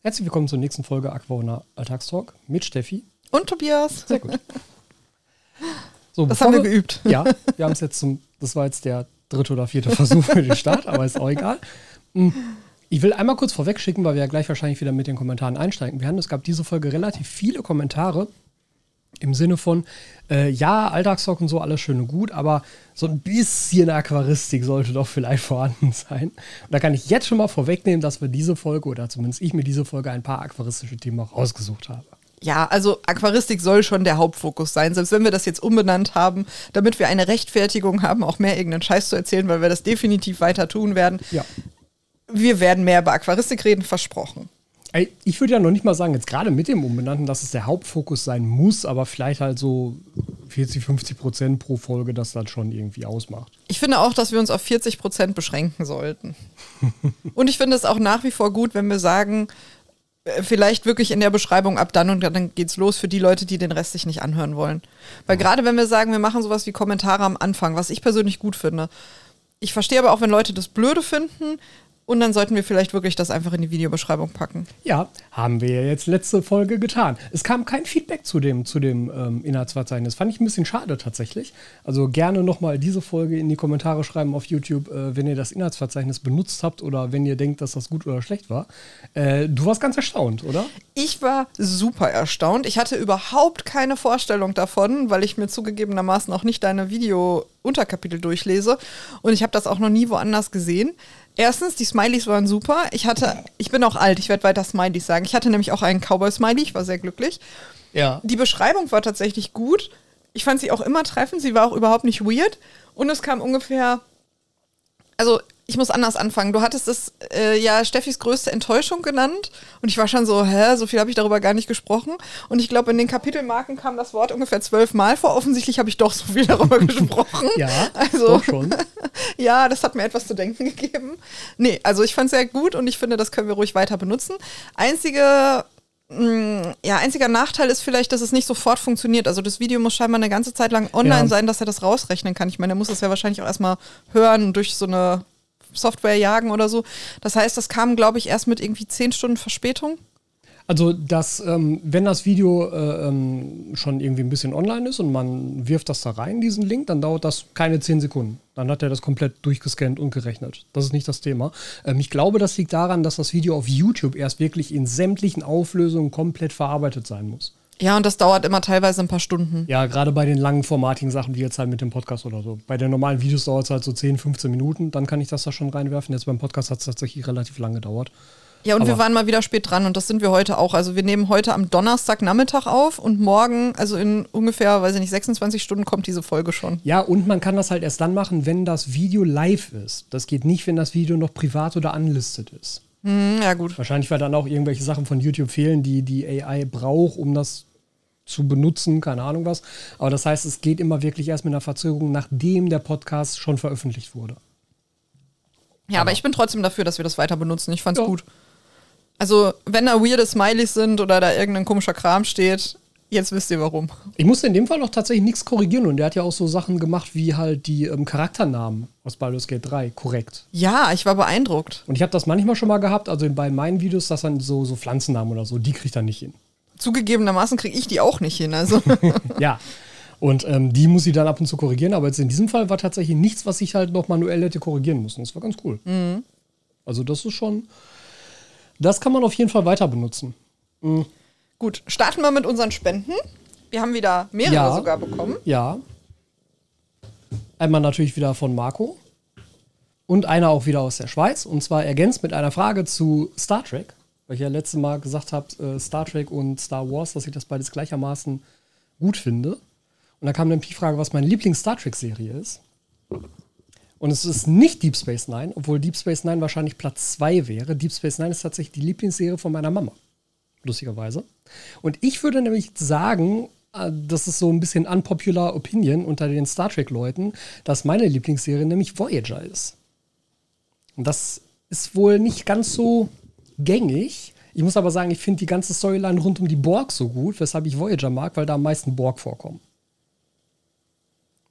Herzlich willkommen zur nächsten Folge Aquaona Alltagstalk mit Steffi. Und Tobias. Sehr gut. So, das haben wir geübt. Ja, wir haben es jetzt zum, das war jetzt der dritte oder vierte Versuch für den Start, aber ist auch egal. Hm, ich will einmal kurz vorweg schicken, weil wir ja gleich wahrscheinlich wieder mit den Kommentaren einsteigen werden. Es gab diese Folge relativ viele Kommentare im Sinne von, äh, ja, Alltagstalk und so, alles schön und gut, aber so ein bisschen Aquaristik sollte doch vielleicht vorhanden sein. Und da kann ich jetzt schon mal vorwegnehmen, dass wir diese Folge, oder zumindest ich mir diese Folge ein paar aquaristische Themen auch rausgesucht habe. Ja, also Aquaristik soll schon der Hauptfokus sein, selbst wenn wir das jetzt umbenannt haben, damit wir eine Rechtfertigung haben, auch mehr irgendeinen Scheiß zu erzählen, weil wir das definitiv weiter tun werden. Ja. Wir werden mehr über Aquaristik reden, versprochen. Ich würde ja noch nicht mal sagen, jetzt gerade mit dem Umbenannten, dass es der Hauptfokus sein muss, aber vielleicht halt so 40, 50 Prozent pro Folge das dann schon irgendwie ausmacht. Ich finde auch, dass wir uns auf 40 Prozent beschränken sollten. und ich finde es auch nach wie vor gut, wenn wir sagen, äh, vielleicht wirklich in der Beschreibung ab dann und dann geht's los für die Leute, die den Rest sich nicht anhören wollen. Weil gerade wenn wir sagen, wir machen sowas wie Kommentare am Anfang, was ich persönlich gut finde. Ich verstehe aber auch, wenn Leute das blöde finden, und dann sollten wir vielleicht wirklich das einfach in die Videobeschreibung packen. Ja, haben wir ja jetzt letzte Folge getan. Es kam kein Feedback zu dem, zu dem ähm, Inhaltsverzeichnis. Fand ich ein bisschen schade tatsächlich. Also gerne nochmal diese Folge in die Kommentare schreiben auf YouTube, äh, wenn ihr das Inhaltsverzeichnis benutzt habt oder wenn ihr denkt, dass das gut oder schlecht war. Äh, du warst ganz erstaunt, oder? Ich war super erstaunt. Ich hatte überhaupt keine Vorstellung davon, weil ich mir zugegebenermaßen auch nicht deine Video-Unterkapitel durchlese. Und ich habe das auch noch nie woanders gesehen. Erstens, die Smileys waren super. Ich hatte, ich bin auch alt, ich werde weiter Smileys sagen. Ich hatte nämlich auch einen Cowboy-Smiley, ich war sehr glücklich. Ja. Die Beschreibung war tatsächlich gut. Ich fand sie auch immer treffend, sie war auch überhaupt nicht weird. Und es kam ungefähr, also ich muss anders anfangen. Du hattest es äh, ja Steffis größte Enttäuschung genannt und ich war schon so, hä, so viel habe ich darüber gar nicht gesprochen. Und ich glaube, in den Kapitelmarken kam das Wort ungefähr zwölfmal vor. Offensichtlich habe ich doch so viel darüber gesprochen. ja, also, doch schon. ja, das hat mir etwas zu denken gegeben. Nee, also ich fand es sehr gut und ich finde, das können wir ruhig weiter benutzen. Einzige mm, ja, einziger Nachteil ist vielleicht, dass es nicht sofort funktioniert. Also das Video muss scheinbar eine ganze Zeit lang online ja. sein, dass er das rausrechnen kann. Ich meine, er muss es ja wahrscheinlich auch erstmal hören durch so eine Software jagen oder so. Das heißt, das kam, glaube ich, erst mit irgendwie zehn Stunden Verspätung. Also, dass, ähm, wenn das Video äh, ähm, schon irgendwie ein bisschen online ist und man wirft das da rein, diesen Link, dann dauert das keine zehn Sekunden. Dann hat er das komplett durchgescannt und gerechnet. Das ist nicht das Thema. Ähm, ich glaube, das liegt daran, dass das Video auf YouTube erst wirklich in sämtlichen Auflösungen komplett verarbeitet sein muss. Ja, und das dauert immer teilweise ein paar Stunden. Ja, gerade bei den langen formatigen Sachen, wie jetzt halt mit dem Podcast oder so. Bei den normalen Videos dauert es halt so 10, 15 Minuten, dann kann ich das da schon reinwerfen. Jetzt beim Podcast hat es tatsächlich relativ lange gedauert. Ja, und Aber wir waren mal wieder spät dran und das sind wir heute auch. Also wir nehmen heute am Donnerstagnachmittag auf und morgen, also in ungefähr, weiß ich nicht, 26 Stunden kommt diese Folge schon. Ja, und man kann das halt erst dann machen, wenn das Video live ist. Das geht nicht, wenn das Video noch privat oder unlisted ist. Hm, ja, gut. Wahrscheinlich, weil dann auch irgendwelche Sachen von YouTube fehlen, die die AI braucht, um das zu benutzen, keine Ahnung was. Aber das heißt, es geht immer wirklich erst mit einer Verzögerung, nachdem der Podcast schon veröffentlicht wurde. Ja, aber, aber ich bin trotzdem dafür, dass wir das weiter benutzen. Ich fand's ja. gut. Also, wenn da weirde Smileys sind oder da irgendein komischer Kram steht, jetzt wisst ihr warum. Ich musste in dem Fall auch tatsächlich nichts korrigieren und der hat ja auch so Sachen gemacht wie halt die ähm, Charakternamen aus Baldur's Gate 3 korrekt. Ja, ich war beeindruckt. Und ich habe das manchmal schon mal gehabt, also bei meinen Videos, dass dann so, so Pflanzennamen oder so, die kriegt er nicht hin zugegebenermaßen kriege ich die auch nicht hin. Also. ja. Und ähm, die muss sie dann ab und zu korrigieren. Aber jetzt in diesem Fall war tatsächlich nichts, was ich halt noch manuell hätte korrigieren müssen. Das war ganz cool. Mhm. Also, das ist schon. Das kann man auf jeden Fall weiter benutzen. Mhm. Gut, starten wir mit unseren Spenden. Wir haben wieder mehrere ja, sogar bekommen. Ja. Einmal natürlich wieder von Marco. Und einer auch wieder aus der Schweiz. Und zwar ergänzt mit einer Frage zu Star Trek weil ich ja letztes Mal gesagt habe, äh, Star Trek und Star Wars, dass ich das beides gleichermaßen gut finde. Und da kam dann die Frage, was meine Lieblings-Star Trek-Serie ist. Und es ist nicht Deep Space Nine, obwohl Deep Space Nine wahrscheinlich Platz 2 wäre. Deep Space Nine ist tatsächlich die Lieblingsserie von meiner Mama. Lustigerweise. Und ich würde nämlich sagen, äh, das ist so ein bisschen unpopular Opinion unter den Star Trek-Leuten, dass meine Lieblingsserie nämlich Voyager ist. Und das ist wohl nicht ganz so gängig. Ich muss aber sagen, ich finde die ganze Storyline rund um die Borg so gut, weshalb ich Voyager mag, weil da am meisten Borg vorkommen.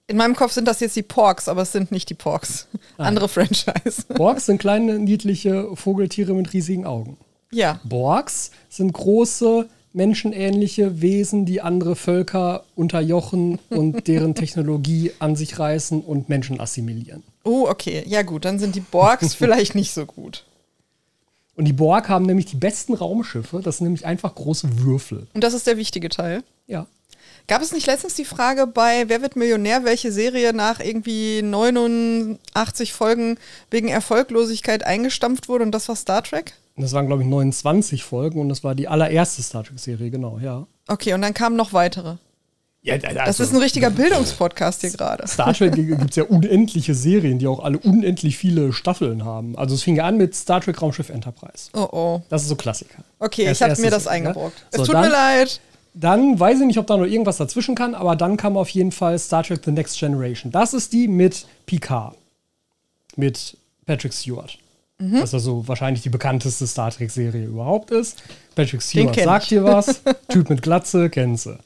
In meinem Kopf sind das jetzt die Porks, aber es sind nicht die Porks. Nein. Andere Franchise. Porks sind kleine, niedliche Vogeltiere mit riesigen Augen. Ja. Borgs sind große, menschenähnliche Wesen, die andere Völker unterjochen und deren Technologie an sich reißen und Menschen assimilieren. Oh, okay. Ja, gut, dann sind die Borgs vielleicht nicht so gut. Und die Borg haben nämlich die besten Raumschiffe. Das sind nämlich einfach große Würfel. Und das ist der wichtige Teil. Ja. Gab es nicht letztens die Frage bei Wer wird Millionär, welche Serie nach irgendwie 89 Folgen wegen Erfolglosigkeit eingestampft wurde und das war Star Trek? Das waren, glaube ich, 29 Folgen und das war die allererste Star Trek-Serie, genau, ja. Okay, und dann kamen noch weitere. Ja also, Das ist ein richtiger Bildungspodcast hier gerade. Star Trek gibt es ja unendliche Serien, die auch alle unendlich viele Staffeln haben. Also es fing ja an mit Star Trek Raumschiff Enterprise. Oh oh. Das ist so Klassiker. Okay, Erst ich habe mir das Serie, ne? eingebrockt. So, es tut dann- mir leid. Dann weiß ich nicht, ob da noch irgendwas dazwischen kann, aber dann kam auf jeden Fall Star Trek The Next Generation. Das ist die mit Picard. Mit Patrick Stewart. Mhm. Was also wahrscheinlich die bekannteste Star Trek-Serie überhaupt ist. Patrick Stewart sagt dir was. typ mit Glatze, kennst du.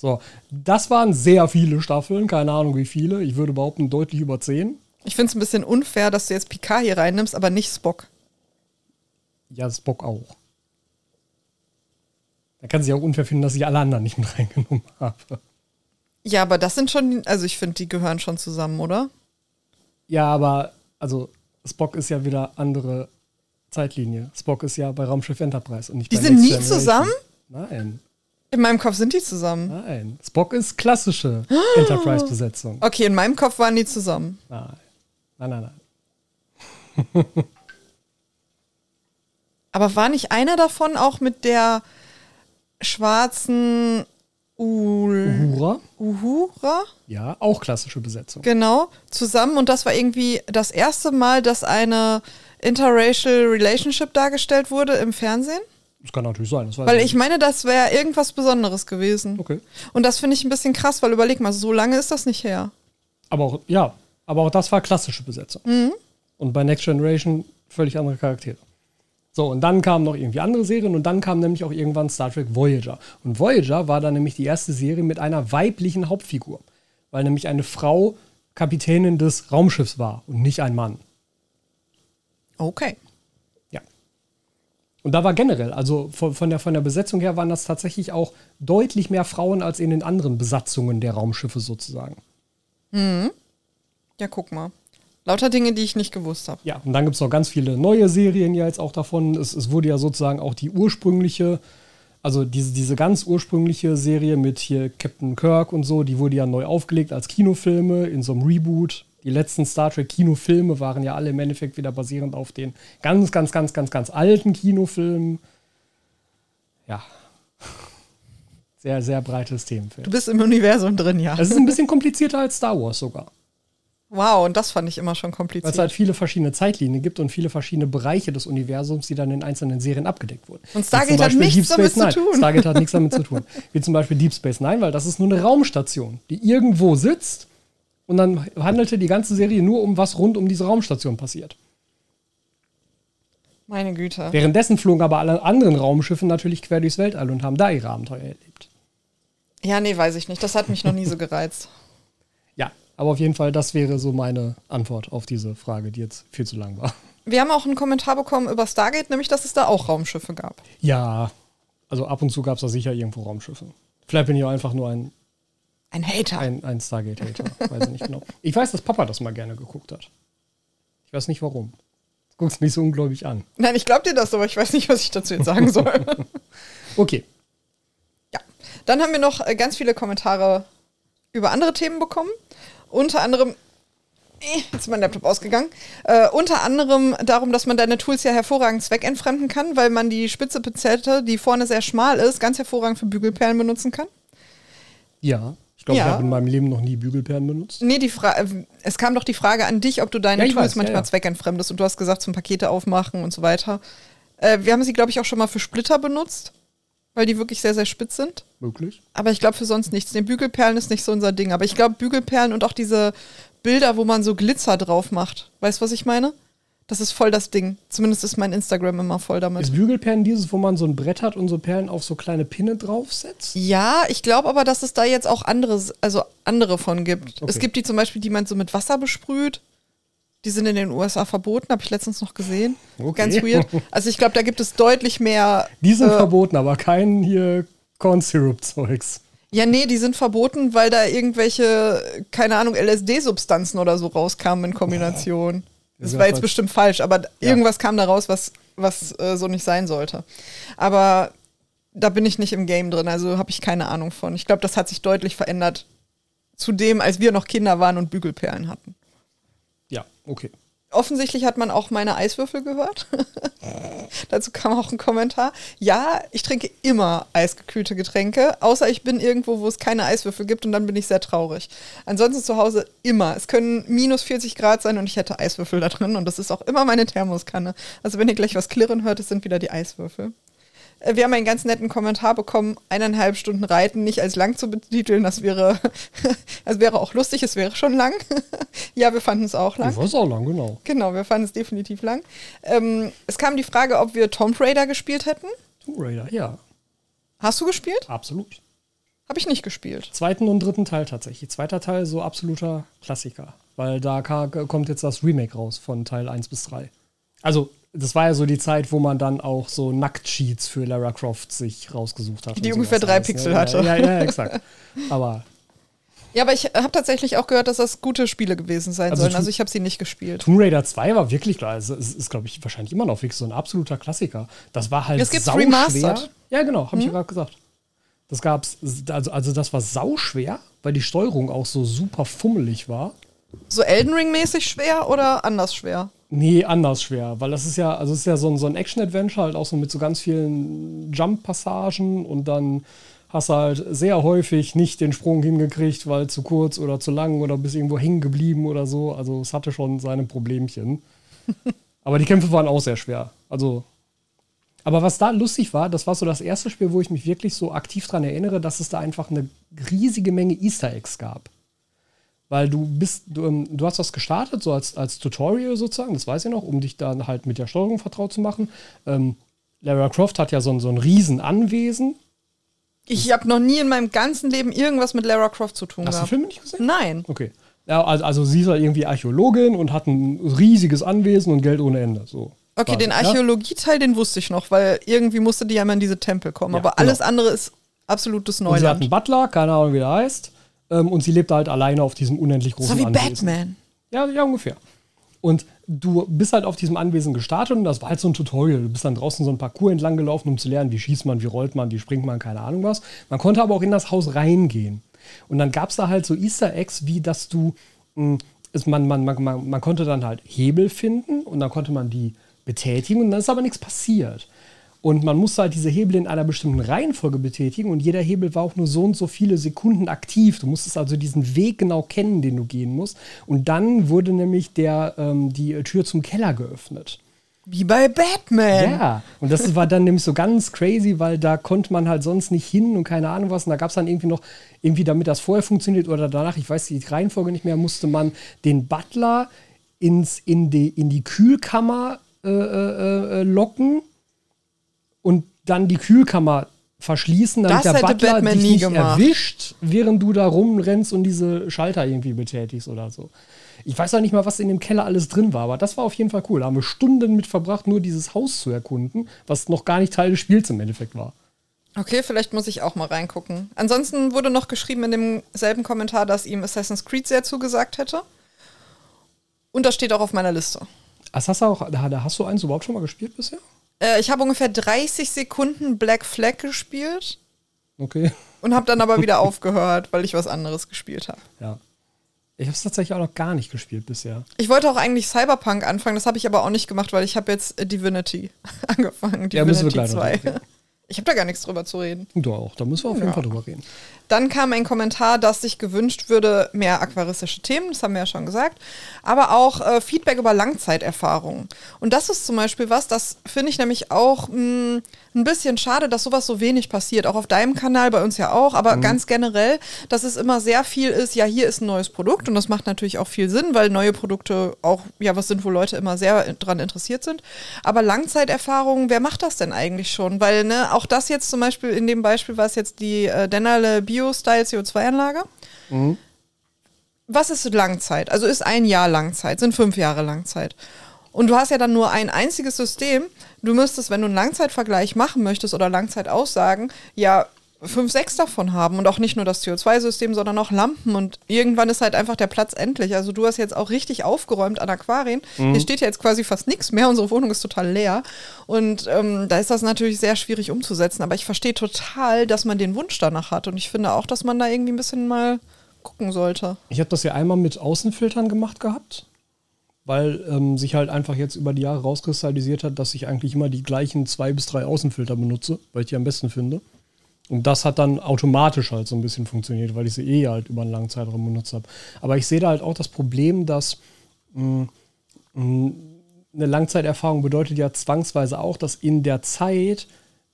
So, das waren sehr viele Staffeln, keine Ahnung wie viele. Ich würde behaupten, deutlich über zehn. Ich finde es ein bisschen unfair, dass du jetzt Picard hier reinnimmst, aber nicht Spock. Ja, Spock auch. Da kann sich auch unfair finden, dass ich alle anderen nicht mit reingenommen habe. Ja, aber das sind schon, also ich finde, die gehören schon zusammen, oder? Ja, aber also Spock ist ja wieder andere Zeitlinie. Spock ist ja bei Raumschiff Enterprise und nicht Die bei sind Next nie Generation. zusammen? Nein, In meinem Kopf sind die zusammen. nein. Spock ist klassische Enterprise-Besetzung. Okay, in meinem Kopf waren die zusammen. Nein, nein, nein, nein. Aber war nicht einer davon auch mit der schwarzen Ul Uhura, Uhura? ja, auch klassische Besetzung. Genau, zusammen. Und das war irgendwie das erste Mal, dass eine interracial Relationship dargestellt wurde im Fernsehen. Das kann natürlich sein. Weil ich ich meine, das wäre irgendwas Besonderes gewesen. nicht. Okay. Und das finde ich ein bisschen krass, weil überleg mal, so lange ist das nicht her. Aber auch, ja, aber auch das war klassische Besetzung. Mhm. Und bei Next Generation völlig andere Charaktere. So, und dann kamen noch irgendwie andere Serien und dann kam nämlich auch irgendwann Star Trek Voyager. Und Voyager war dann nämlich die erste Serie mit einer weiblichen Hauptfigur. Weil nämlich eine Frau Kapitänin des Raumschiffs war und nicht ein Mann. Okay. Und da war generell, also von, von, der, von der Besetzung her waren das tatsächlich auch deutlich mehr Frauen als in den anderen Besatzungen der Raumschiffe sozusagen. Ja, guck mal. Lauter Dinge, die ich nicht gewusst habe. Ja, und dann gibt es noch ganz viele neue Serien ja jetzt auch davon. Es, es wurde ja sozusagen auch die ursprüngliche, also diese, diese ganz ursprüngliche Serie mit hier Captain Kirk und so, die wurde ja neu aufgelegt als Kinofilme in so einem Reboot. Die letzten Star Trek Kinofilme waren ja alle im Endeffekt wieder basierend auf den ganz, ganz, ganz, ganz, ganz alten Kinofilmen. Ja. Sehr, sehr breites Themenfeld. Du bist im Universum drin, ja. Es ist ein bisschen komplizierter als Star Wars sogar. Wow, und das fand ich immer schon Weil es kompliziert. halt viele verschiedene Zeitlinien gibt und viele verschiedene Bereiche des Universums, die dann in einzelnen Serien abgedeckt wurden. Und Stargate hat nichts damit Space zu Nine. tun. Stargate hat nichts damit zu tun. Wie zum Beispiel Deep Space Nine, weil das ist nur eine Raumstation, die irgendwo sitzt und dann handelte die ganze Serie nur um was rund um diese Raumstation passiert. Meine Güte. Währenddessen flogen aber alle anderen Raumschiffe natürlich quer durchs Weltall und haben da ihre Abenteuer erlebt. Ja, nee, weiß ich nicht. Das hat mich noch nie so gereizt. Ja, aber auf jeden Fall, das wäre so meine Antwort auf diese Frage, die jetzt viel zu lang war. Wir haben auch einen Kommentar bekommen über Stargate, nämlich, dass es da auch Raumschiffe gab. Ja, also ab und zu gab es da sicher irgendwo Raumschiffe. Vielleicht bin ich auch einfach nur ein Ein Hater. Ein, ein Stargate-Hater, weiß ich nicht genau. Ich weiß, dass Papa das mal gerne geguckt hat. Ich weiß nicht warum. Du guckst mich so ungläubig an. Nein, ich glaube dir das, aber ich weiß nicht, was ich dazu jetzt sagen soll. Okay. ja. Dann haben wir noch äh, ganz viele Kommentare über andere Themen bekommen. Unter anderem. Eh, Jetzt ist mein Laptop ausgegangen. Äh, unter anderem darum, dass man deine Tools ja hervorragend zweckentfremden kann, weil man die spitze Pinzette, die vorne sehr schmal ist, ganz hervorragend für Bügelperlen benutzen kann. Ja. Ich glaube, Ja. ich habe in meinem Leben noch nie Bügelperlen benutzt. Nee, die Fra äh, es kam doch die Frage an dich, ob du deine Ja, Tools weiß, ja, manchmal ja. zweckentfremdest und du hast gesagt, zum Pakete aufmachen und so weiter. Äh, wir haben sie, glaube ich, auch schon mal für Splitter benutzt, weil die wirklich sehr, sehr spitz sind. Möglich. Aber ich glaube für sonst nichts. Den Bügelperlen ist nicht so unser Ding. Aber ich glaube, Bügelperlen und auch diese Bilder, wo man so Glitzer drauf macht. Weißt du, was ich meine? Das ist voll das Ding. Zumindest ist mein Instagram immer voll damit. Ist Bügelperlen dieses, wo man so ein Brett hat und so Perlen auf so kleine Pinne draufsetzt? Ja, ich glaube aber, dass es da jetzt auch andere, also andere von gibt. Okay. Es gibt die zum Beispiel, die man so mit Wasser besprüht. Die sind in den USA verboten, habe ich letztens noch gesehen. Okay. Ganz weird. Also ich glaube, da gibt es deutlich mehr. Die sind äh, verboten, aber kein hier Corn Syrup Zeugs. Ja, nee, die sind verboten, weil da irgendwelche, keine Ahnung, LSD-Substanzen oder so rauskamen in Kombination. Das war jetzt bestimmt falsch, aber irgendwas kam da raus, was, was äh, so nicht sein sollte. Aber da bin ich nicht im Game drin, also habe ich keine Ahnung von. Ich glaube, das hat sich deutlich verändert zu dem, als wir noch Kinder waren und Bügelperlen hatten. Ja, okay. Offensichtlich hat man auch meine Eiswürfel gehört. Dazu kam auch ein Kommentar. Ja, ich trinke immer eisgekühlte Getränke, außer ich bin irgendwo, wo es keine Eiswürfel gibt und dann bin ich sehr traurig. Ansonsten zu Hause immer. Es können minus 40 Grad sein und ich hätte Eiswürfel da drin und das ist auch immer meine Thermoskanne. Also wenn ihr gleich was klirren hört, es sind wieder die Eiswürfel. Äh, Wir haben einen ganz netten Kommentar bekommen, eineinhalb Stunden Reiten nicht als lang zu betiteln. Das wäre, das wäre auch lustig, es wäre schon lang. ja, wir fanden es auch lang. War auch lang, genau. Genau, wir fanden es definitiv lang. Ähm, es kam die Frage, ob wir Tomb Raider gespielt hätten. Tomb Raider, ja, Hast du gespielt? absolut. Habe ich nicht gespielt. Zweiten und dritten Teil tatsächlich. Zweiter Teil so absoluter Klassiker, weil da kommt jetzt das Remake raus von Teil 1 bis 3. Also, das war ja so die Zeit, wo man dann auch so Nackt-Cheats für Lara Croft sich rausgesucht hat. Die ungefähr drei alles, ne? Pixel ja, hatte. Ja, ja, exakt. Aber Ja, aber ich habe tatsächlich auch gehört, dass das gute Spiele gewesen sein Also sollen. Also ich habe sie nicht gespielt. Tomb Raider 2 war wirklich klar. Es ist, ist glaube ich, wahrscheinlich immer noch wirklich so ein absoluter Klassiker. Das war halt Es sauschwer. remastered. Mhm. Ja, genau, habe ich ja gerade gesagt. Das gab's, also, also das war sauschwer, weil die Steuerung auch so super fummelig war. So Elden Ring-mäßig schwer oder anders schwer? Nee, anders schwer, weil das ist ja, also es ist ja so ein, so ein Action-Adventure, halt auch so mit so ganz vielen Jump-Passagen und dann hast du halt sehr häufig nicht den Sprung hingekriegt, weil zu kurz oder zu lang oder bist irgendwo hängen geblieben oder so. Also es hatte schon seine Problemchen. Aber die Kämpfe waren auch sehr schwer. Also. Aber was da lustig war, das war so das erste Spiel, wo ich mich wirklich so aktiv dran erinnere, dass es da einfach eine riesige Menge Easter Eggs gab. Weil du bist, du, ähm, du hast das gestartet, so als, als Tutorial sozusagen, das weiß ich noch, um dich dann halt mit der Steuerung vertraut zu machen. Ähm, Lara Croft hat ja so ein, so ein Riesenanwesen. Ich habe noch nie in meinem ganzen Leben irgendwas mit Lara Croft zu tun Hast du den gehabt. Film nicht gesehen? Nein. Okay. Ja, also, also sie ist ja irgendwie Archäologin und hat ein riesiges Anwesen und Geld ohne Ende. So. Okay, quasi, den ja? Archäologieteil, den wusste ich noch, weil irgendwie musste die ja immer in diese Tempel kommen. Ja, aber genau. alles andere ist absolutes Und sie hat Neuland. einen Butler, keine Ahnung, wie der heißt. Ähm, und sie lebt halt alleine auf diesem unendlich großen So wie Anwesen. Batman. Ja, ja, ungefähr. Und du bist halt auf diesem Anwesen gestartet und das war halt so ein Tutorial. Du bist dann draußen so ein Parcours entlang gelaufen, um zu lernen, wie schießt man, wie rollt man, wie springt man, keine Ahnung was. Man konnte aber auch in das Haus reingehen. Und dann gab es da halt so Easter Eggs, wie dass du, mh, es, man, man, man, man, man konnte dann halt Hebel finden und dann konnte man die betätigen und dann ist aber nichts passiert. Und man musste halt diese Hebel in einer bestimmten Reihenfolge betätigen und jeder Hebel war auch nur so und so viele Sekunden aktiv. Du musstest also diesen Weg genau kennen, den du gehen musst. Und dann wurde nämlich der, ähm, die Tür zum Keller geöffnet. Wie bei Batman. Ja, und das war dann nämlich so ganz crazy, weil da konnte man halt sonst nicht hin und keine Ahnung was. Und da gab es dann irgendwie noch, irgendwie damit das vorher funktioniert oder danach, ich weiß die Reihenfolge nicht mehr, musste man den Butler ins, in, die, in die Kühlkammer äh, äh, äh, locken und dann die Kühlkammer verschließen, damit Das der Butler Batman dich nicht gemacht. erwischt, während du da rumrennst und diese Schalter irgendwie betätigst oder so. Ich weiß auch nicht mal, was in dem Keller alles drin war, aber das war auf jeden Fall cool. Da haben wir Stunden mit verbracht, nur dieses Haus zu erkunden, was noch gar nicht Teil des Spiels im Endeffekt war. Okay, vielleicht muss ich auch mal reingucken. Ansonsten wurde noch geschrieben in demselben Kommentar, dass ihm Assassin's Creed sehr zugesagt hätte. Und das steht auch auf meiner Liste. Hast du auch, hast du eins überhaupt schon mal gespielt bisher? Äh, ich habe ungefähr 30 Sekunden Black Flag gespielt Okay. und habe dann aber wieder aufgehört, weil ich was anderes gespielt habe. Ja. Ich habe es tatsächlich auch noch gar nicht gespielt bisher. Ich wollte auch eigentlich Cyberpunk anfangen, das habe ich aber auch nicht gemacht, weil ich habe jetzt Divinity angefangen. Ja, müssen wir Divinity gleich noch drüber reden. Ich habe da gar nichts drüber zu reden. Du auch, da müssen wir auf jeden Ja. Fall drüber reden. Dann kam ein Kommentar, dass sich gewünscht würde, mehr aquaristische Themen, das haben wir ja schon gesagt, aber auch äh, Feedback über Langzeiterfahrungen. Und das ist zum Beispiel was, das finde ich nämlich auch mh, ein bisschen schade, dass sowas so wenig passiert. Auch auf deinem Kanal, bei uns ja auch, aber ganz generell, dass es immer sehr viel ist, ja, hier ist ein neues Produkt und das macht natürlich auch viel Sinn, weil neue Produkte auch ja was sind, wo Leute immer sehr dran interessiert sind. Aber Langzeiterfahrungen, wer macht das denn eigentlich schon? Weil, ne, auch das jetzt zum Beispiel, in dem Beispiel war es jetzt die äh, Dennerle Bio-Style CO2-Anlage. was ist Langzeit? Also ist ein Jahr Langzeit, sind fünf Jahre Langzeit. Und du hast ja dann nur ein einziges System. Du müsstest, wenn du einen Langzeitvergleich machen möchtest oder Langzeitaussagen, ja fünf, sechs davon haben und auch nicht nur das CO2-System, sondern auch Lampen und irgendwann ist halt einfach der Platz endlich. Also du hast jetzt auch richtig aufgeräumt an Aquarien. Mhm. Hier steht ja jetzt quasi fast nichts mehr, unsere Wohnung ist total leer und ähm, da ist das natürlich sehr schwierig umzusetzen, aber ich verstehe total, dass man den Wunsch danach hat und ich finde auch, dass man da irgendwie ein bisschen mal gucken sollte. Ich habe das ja einmal mit Außenfiltern gemacht gehabt weil ähm, sich halt einfach jetzt über die Jahre rauskristallisiert hat, dass ich eigentlich immer die gleichen zwei bis drei Außenfilter benutze, weil ich die am besten finde. Und das hat dann automatisch halt so ein bisschen funktioniert, weil ich sie eh halt über einen langen Zeitraum benutzt habe. Aber ich sehe da halt auch das Problem, dass mh, mh, eine Langzeiterfahrung bedeutet ja zwangsweise auch, dass in der Zeit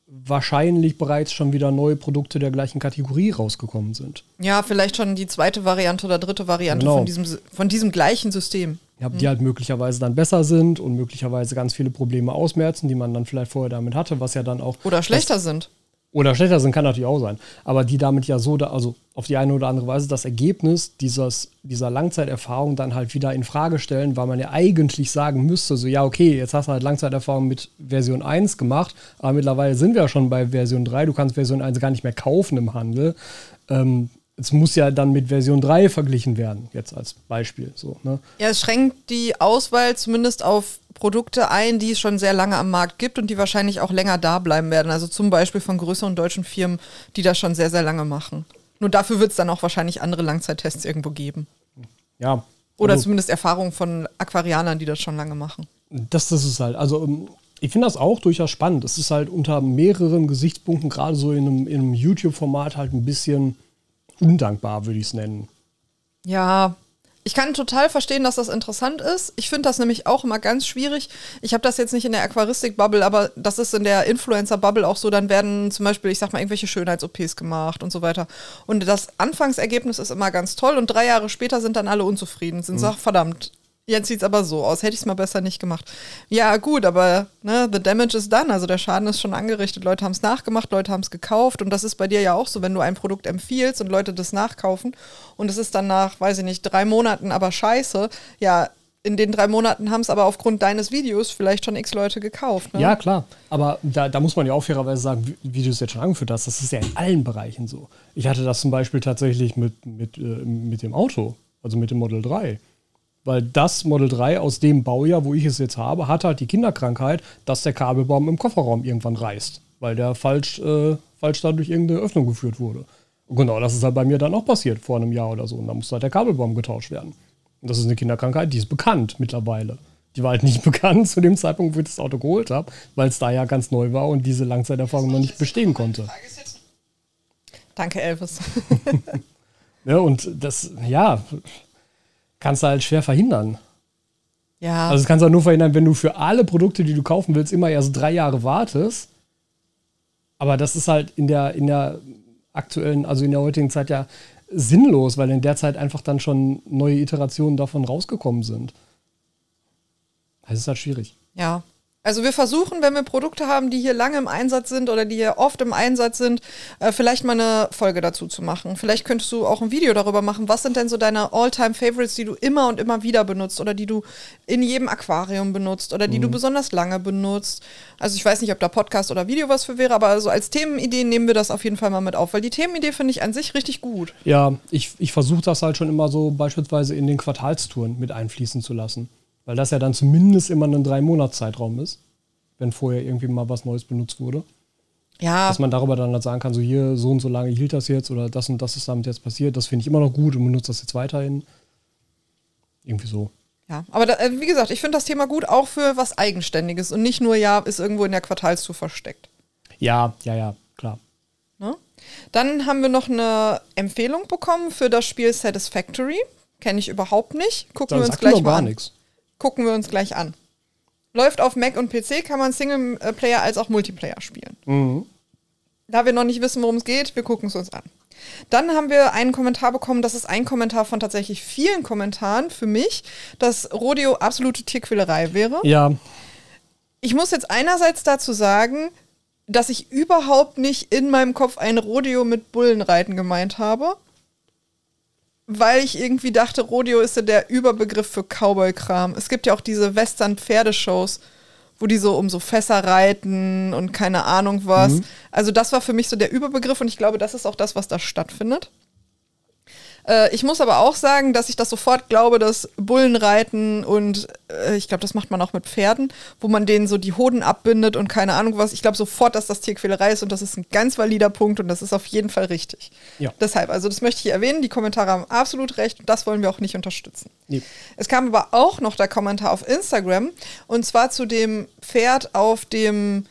wahrscheinlich bereits schon wieder neue Produkte der gleichen Kategorie rausgekommen sind. Ja, vielleicht schon die zweite Variante oder dritte Variante genau. von, diesem, von diesem gleichen System. Ja, die halt möglicherweise dann besser sind und möglicherweise ganz viele Probleme ausmerzen, die man dann vielleicht vorher damit hatte, was ja dann auch. Oder schlechter sind. Oder schlechter sind, kann natürlich auch sein. Aber die damit ja so, da, also auf die eine oder andere Weise das Ergebnis dieses, dieser Langzeiterfahrung dann halt wieder in Frage stellen, weil man ja eigentlich sagen müsste, so ja, okay, jetzt hast du halt Langzeiterfahrung mit Version 1 gemacht, aber mittlerweile sind wir ja schon bei Version 3, du kannst Version 1 gar nicht mehr kaufen im Handel. Ähm, es muss ja dann mit Version 3 verglichen werden, jetzt als Beispiel. So, ne? Ja, es schränkt die Auswahl zumindest auf Produkte ein, die es schon sehr lange am Markt gibt und die wahrscheinlich auch länger da bleiben werden. Also zum Beispiel von größeren deutschen Firmen, die das schon sehr, sehr lange machen. Nur dafür wird es dann auch wahrscheinlich andere Langzeittests irgendwo geben. Ja. Oder also, zumindest Erfahrungen von Aquarianern, die das schon lange machen. Das, das ist halt, also ähm, ich finde das auch durchaus spannend. Es ist halt unter mehreren Gesichtspunkten, gerade so in einem, in einem YouTube-Format, halt ein bisschen undankbar, würde ich es nennen. Ja, ich kann total verstehen, dass das interessant ist. Ich finde das nämlich auch immer ganz schwierig. Ich habe das jetzt nicht in der Aquaristik-Bubble, aber das ist in der Influencer-Bubble auch so. Dann werden zum Beispiel, ich sag mal, irgendwelche Schönheits-OPs gemacht und so weiter. Und das Anfangsergebnis ist immer ganz toll und drei Jahre später sind dann alle unzufrieden. Sind mhm. so, verdammt, Jetzt sieht es aber so aus. Hätte ich es mal besser nicht gemacht. Ja, gut, aber ne, the damage is done. Also der Schaden ist schon angerichtet. Leute haben es nachgemacht, Leute haben es gekauft. Und das ist bei dir ja auch so, wenn du ein Produkt empfiehlst und Leute das nachkaufen und es ist dann nach, weiß ich nicht, drei Monaten aber scheiße. Ja, in den drei Monaten haben es aber aufgrund deines Videos vielleicht schon x Leute gekauft. Ne? Ja, klar. Aber da, da, muss man ja auch fairerweise sagen, wie, wie du es jetzt schon angeführt hast, das ist ja in allen Bereichen so. Ich hatte das zum Beispiel tatsächlich mit, mit, äh, mit dem Auto, also mit dem Model 3. Weil das Model 3 aus dem Baujahr, wo ich es jetzt habe, hat halt die Kinderkrankheit, dass der Kabelbaum im Kofferraum irgendwann reißt. Weil der falsch, äh, falsch da durch irgendeine Öffnung geführt wurde. Und genau das ist halt bei mir dann auch passiert vor einem Jahr oder so. Und da musste halt der Kabelbaum getauscht werden. Und das ist eine Kinderkrankheit, die ist bekannt mittlerweile. Die war halt nicht bekannt zu dem Zeitpunkt, wo ich das Auto geholt habe, weil es da ja ganz neu war und diese Langzeiterfahrung noch nicht bestehen konnte. Danke, Elvis. ja, und das, ja, kannst du halt schwer verhindern. Ja. Also das kannst du halt nur verhindern, wenn du für alle Produkte, die du kaufen willst, immer erst drei Jahre wartest. Aber das ist halt in der, in der aktuellen, also in der heutigen Zeit ja sinnlos, weil in der Zeit einfach dann schon neue Iterationen davon rausgekommen sind. Das ist halt schwierig. Ja, also wir versuchen, wenn wir Produkte haben, die hier lange im Einsatz sind oder die hier oft im Einsatz sind, äh, vielleicht mal eine Folge dazu zu machen. Vielleicht könntest du auch ein Video darüber machen. Was sind denn so deine All-Time-Favorites, die du immer und immer wieder benutzt oder die du in jedem Aquarium benutzt oder die mhm. du besonders lange benutzt? Also ich weiß nicht, ob da Podcast oder Video was für wäre, aber also als Themenidee nehmen wir das auf jeden Fall mal mit auf, weil die Themenidee finde ich an sich richtig gut. Ja, ich, ich versuche das halt schon immer so beispielsweise in den Quartalstouren mit einfließen zu lassen. Weil das ja dann zumindest immer ein Drei-Monats-Zeitraum ist, wenn vorher irgendwie mal was Neues benutzt wurde. Ja. Dass man darüber dann halt sagen kann, so hier, so und so lange hielt das jetzt oder das und das ist damit jetzt passiert, das finde ich immer noch gut und benutze das jetzt weiterhin. Irgendwie so. Ja, aber da, äh, wie gesagt, ich finde das Thema gut auch für was Eigenständiges und nicht nur, ja, ist irgendwo in der Quartalstour versteckt. Ja, ja, ja, klar. Ne? Dann haben wir noch eine Empfehlung bekommen für das Spiel Satisfactory. Kenne ich überhaupt nicht. Gucken das wir uns gleich mal an. Nix. Gucken wir uns gleich an. Läuft auf Mac und PC, kann man Singleplayer als auch Multiplayer spielen. Mhm. Da wir noch nicht wissen, worum es geht, wir gucken es uns an. Dann haben wir einen Kommentar bekommen, das ist ein Kommentar von tatsächlich vielen Kommentaren für mich, dass Rodeo absolute Tierquälerei wäre. Ja. Ich muss jetzt einerseits dazu sagen, dass ich überhaupt nicht in meinem Kopf ein Rodeo mit Bullenreiten gemeint habe. Weil ich irgendwie dachte, Rodeo ist ja der Überbegriff für Cowboy-Kram. Es gibt ja auch diese Western-Pferdeshows, wo die so um so Fässer reiten und keine Ahnung was. Mhm. Also das war für mich so der Überbegriff und ich glaube, das ist auch das, was da stattfindet. Äh, ich muss aber auch sagen, dass ich das sofort glaube, dass Bullenreiten und äh, ich glaube, das macht man auch mit Pferden, wo man denen so die Hoden abbindet und keine Ahnung was. Ich glaube sofort, dass das Tierquälerei ist und das ist ein ganz valider Punkt und das ist auf jeden Fall richtig. Ja. Deshalb, also das möchte ich erwähnen. Die Kommentare haben absolut recht und das wollen wir auch nicht unterstützen. Nee. Es kam aber auch noch der Kommentar auf Instagram und zwar zu dem Pferd auf dem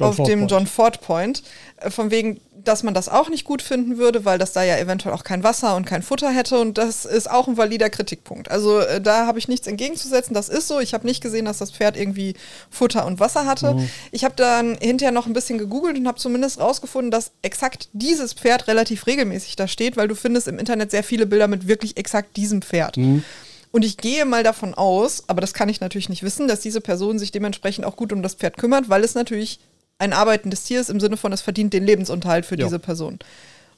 John auf Ford dem Point. John Ford Point, äh, von wegen, dass man das auch nicht gut finden würde, weil das da ja eventuell auch kein Wasser und kein Futter hätte und das ist auch ein valider Kritikpunkt. Also äh, da habe ich nichts entgegenzusetzen, das ist so. Ich habe nicht gesehen, dass das Pferd irgendwie Futter und Wasser hatte. Mhm. Ich habe dann hinterher noch ein bisschen gegoogelt und habe zumindest rausgefunden, dass exakt dieses Pferd relativ regelmäßig da steht, weil du findest im Internet sehr viele Bilder mit wirklich exakt diesem Pferd. Mhm. Und ich gehe mal davon aus, aber das kann ich natürlich nicht wissen, dass diese Person sich dementsprechend auch gut um das Pferd kümmert, weil es natürlich ein arbeitendes Tier ist im Sinne von, es verdient den Lebensunterhalt für ja. diese Person.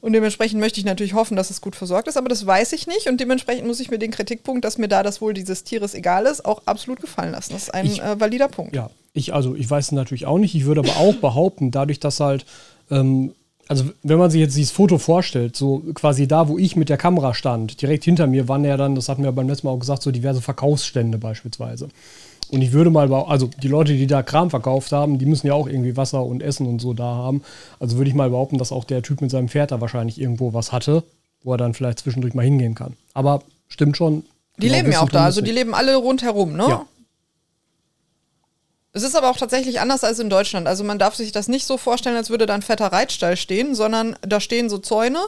Und dementsprechend möchte ich natürlich hoffen, dass es gut versorgt ist, aber das weiß ich nicht. Und dementsprechend muss ich mir den Kritikpunkt, dass mir da das Wohl dieses Tieres egal ist, auch absolut gefallen lassen. Das ist ein ich, äh, valider Punkt. Ja, ich, also ich weiß es natürlich auch nicht. Ich würde aber auch behaupten, dadurch, dass halt, ähm, also wenn man sich jetzt dieses Foto vorstellt, so quasi da, wo ich mit der Kamera stand, direkt hinter mir waren ja dann, das hatten wir beim letzten Mal auch gesagt, so diverse Verkaufsstände beispielsweise. Und ich würde mal, also die Leute, die da Kram verkauft haben, die müssen ja auch irgendwie Wasser und Essen und so da haben. Also würde ich mal behaupten, dass auch der Typ mit seinem Pferd da wahrscheinlich irgendwo was hatte, wo er dann vielleicht zwischendurch mal hingehen kann. Aber stimmt schon. Die leben ja auch da, also die leben alle rundherum, ne? Ja. Es ist aber auch tatsächlich anders als in Deutschland. Also man darf sich das nicht so vorstellen, als würde da ein fetter Reitstall stehen, sondern da stehen so Zäune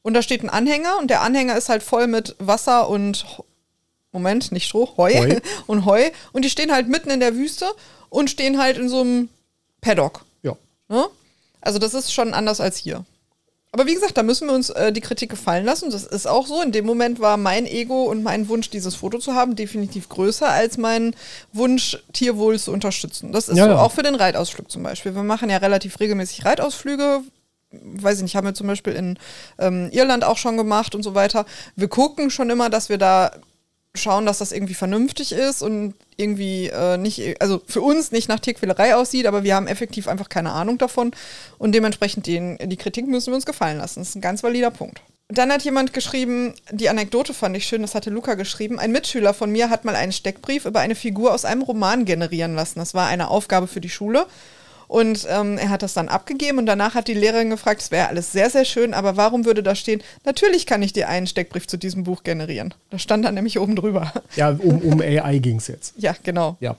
und da steht ein Anhänger und der Anhänger ist halt voll mit Wasser und Moment, nicht Stroh, Heu, Heu. und Heu. Und die stehen halt mitten in der Wüste und stehen halt in so einem Paddock. Ja. Ne? Also das ist schon anders als hier. Aber wie gesagt, da müssen wir uns äh, die Kritik gefallen lassen. Das ist auch so. In dem Moment war mein Ego und mein Wunsch, dieses Foto zu haben, definitiv größer als mein Wunsch, Tierwohl zu unterstützen. Das ist ja, so. Ja. Auch für den Reitausflug zum Beispiel. Wir machen ja relativ regelmäßig Reitausflüge. Weiß ich nicht, haben wir zum Beispiel in ähm, Irland auch schon gemacht und so weiter. Wir gucken schon immer, dass wir da schauen, dass das irgendwie vernünftig ist und irgendwie äh, nicht, also für uns nicht nach Tierquälerei aussieht, aber wir haben effektiv einfach keine Ahnung davon und dementsprechend den, die Kritik müssen wir uns gefallen lassen. Das ist ein ganz valider Punkt. Dann hat jemand geschrieben, die Anekdote fand ich schön, das hatte Luca geschrieben. Ein Mitschüler von mir hat mal einen Steckbrief über eine Figur aus einem Roman generieren lassen. Das war eine Aufgabe für die Schule. Und ähm, er hat das dann abgegeben und danach hat die Lehrerin gefragt, es wäre alles sehr, sehr schön, aber warum würde da stehen, natürlich kann ich dir einen Steckbrief zu diesem Buch generieren. Da stand dann nämlich oben drüber. Ja, um, um AI ging es jetzt. Ja, genau. Ja.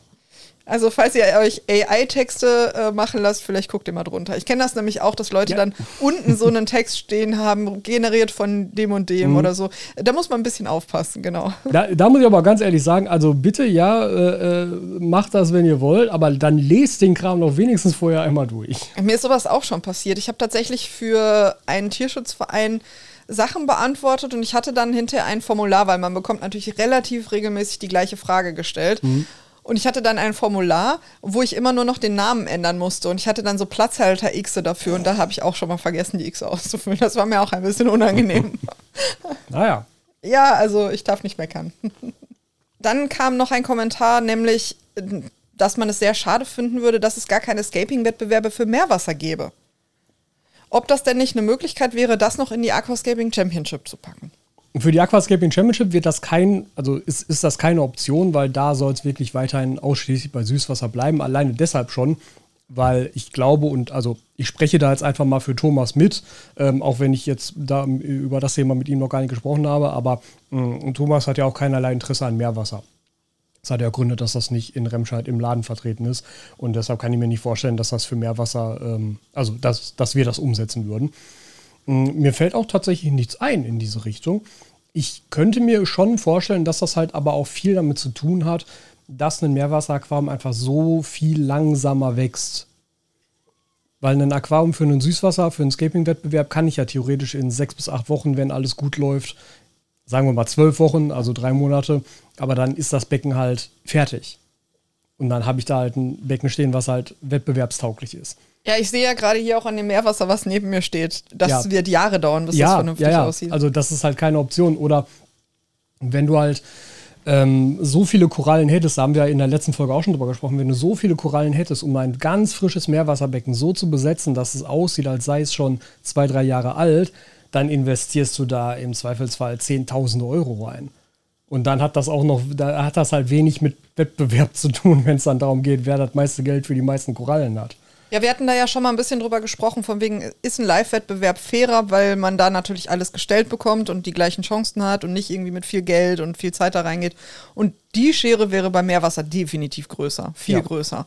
Also falls ihr euch AI-Texte äh, machen lasst, vielleicht guckt ihr mal drunter. Ich kenne das nämlich auch, dass Leute ja. dann unten so einen Text stehen haben, generiert von dem und dem mhm. oder so. Da muss man ein bisschen aufpassen, genau. Da, da muss ich aber ganz ehrlich sagen, also bitte ja, äh, äh, macht das, wenn ihr wollt, aber dann lest den Kram doch wenigstens vorher einmal durch. Mir ist sowas auch schon passiert. Ich habe tatsächlich für einen Tierschutzverein Sachen beantwortet und ich hatte dann hinterher ein Formular, weil man bekommt natürlich relativ regelmäßig die gleiche Frage gestellt. Mhm. Und ich hatte dann ein Formular, wo ich immer nur noch den Namen ändern musste. Und ich hatte dann so Platzhalter X dafür. Und da habe ich auch schon mal vergessen, die X auszufüllen. Das war mir auch ein bisschen unangenehm. Naja. ja, also ich darf nicht meckern. Dann kam noch ein Kommentar, nämlich, dass man es sehr schade finden würde, dass es gar keine Escaping-Wettbewerbe für Meerwasser gäbe. Ob das denn nicht eine Möglichkeit wäre, das noch in die Aquascaping Championship zu packen? Für die Aquascaping Championship wird das kein, also ist, ist das keine Option, weil da soll es wirklich weiterhin ausschließlich bei Süßwasser bleiben. Alleine deshalb schon, weil ich glaube und also ich spreche da jetzt einfach mal für Thomas mit, ähm, auch wenn ich jetzt da über das Thema mit ihm noch gar nicht gesprochen habe, aber äh, Thomas hat ja auch keinerlei Interesse an Meerwasser. Das hat ja Gründe, dass das nicht in Remscheid im Laden vertreten ist und deshalb kann ich mir nicht vorstellen, dass das für Meerwasser, ähm, also dass, dass wir das umsetzen würden. Mm, mir fällt auch tatsächlich nichts ein in diese Richtung. Ich könnte mir schon vorstellen, dass das halt aber auch viel damit zu tun hat, dass ein Meerwasseraquarium einfach so viel langsamer wächst. Weil ein Aquarium für ein Süßwasser, für einen Scaping-Wettbewerb kann ich ja theoretisch in sechs bis acht Wochen, wenn alles gut läuft, sagen wir mal zwölf Wochen, also drei Monate, aber dann ist das Becken halt fertig. Und dann habe ich da halt ein Becken stehen, was halt wettbewerbstauglich ist. Ja, ich sehe ja gerade hier auch an dem Meerwasser, was neben mir steht. Das Ja. wird Jahre dauern, bis das ja, vernünftig ja, ja. aussieht. Also das ist halt keine Option. Oder wenn du halt ähm, so viele Korallen hättest, da haben wir ja in der letzten Folge auch schon drüber gesprochen, wenn du so viele Korallen hättest, um ein ganz frisches Meerwasserbecken so zu besetzen, dass es aussieht, als sei es schon zwei, drei Jahre alt, dann investierst du da im Zweifelsfall Zehntausende Euro rein. Und dann hat das auch noch, da hat das halt wenig mit Wettbewerb zu tun, wenn es dann darum geht, wer das meiste Geld für die meisten Korallen hat. Ja, wir hatten da ja schon mal ein bisschen drüber gesprochen, von wegen, ist ein Live-Wettbewerb fairer, weil man da natürlich alles gestellt bekommt und die gleichen Chancen hat und nicht irgendwie mit viel Geld und viel Zeit da reingeht. Und die Schere wäre bei Meerwasser definitiv größer, viel Ja. größer.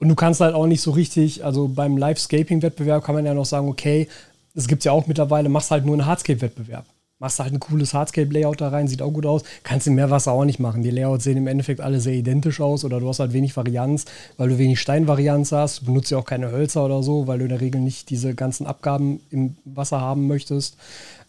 Und du kannst halt auch nicht so richtig, also beim Live-Scaping-Wettbewerb kann man ja noch sagen, okay, es gibt ja auch mittlerweile, machst halt nur einen Hardscape-Wettbewerb. Machst halt ein cooles Hardscape-Layout da rein, sieht auch gut aus. Kannst im Meerwasser auch nicht machen. Die Layouts sehen im Endeffekt alle sehr identisch aus oder du hast halt wenig Varianz, weil du wenig Steinvarianz hast. Du benutzt ja auch keine Hölzer oder so, weil du in der Regel nicht diese ganzen Abgaben im Wasser haben möchtest.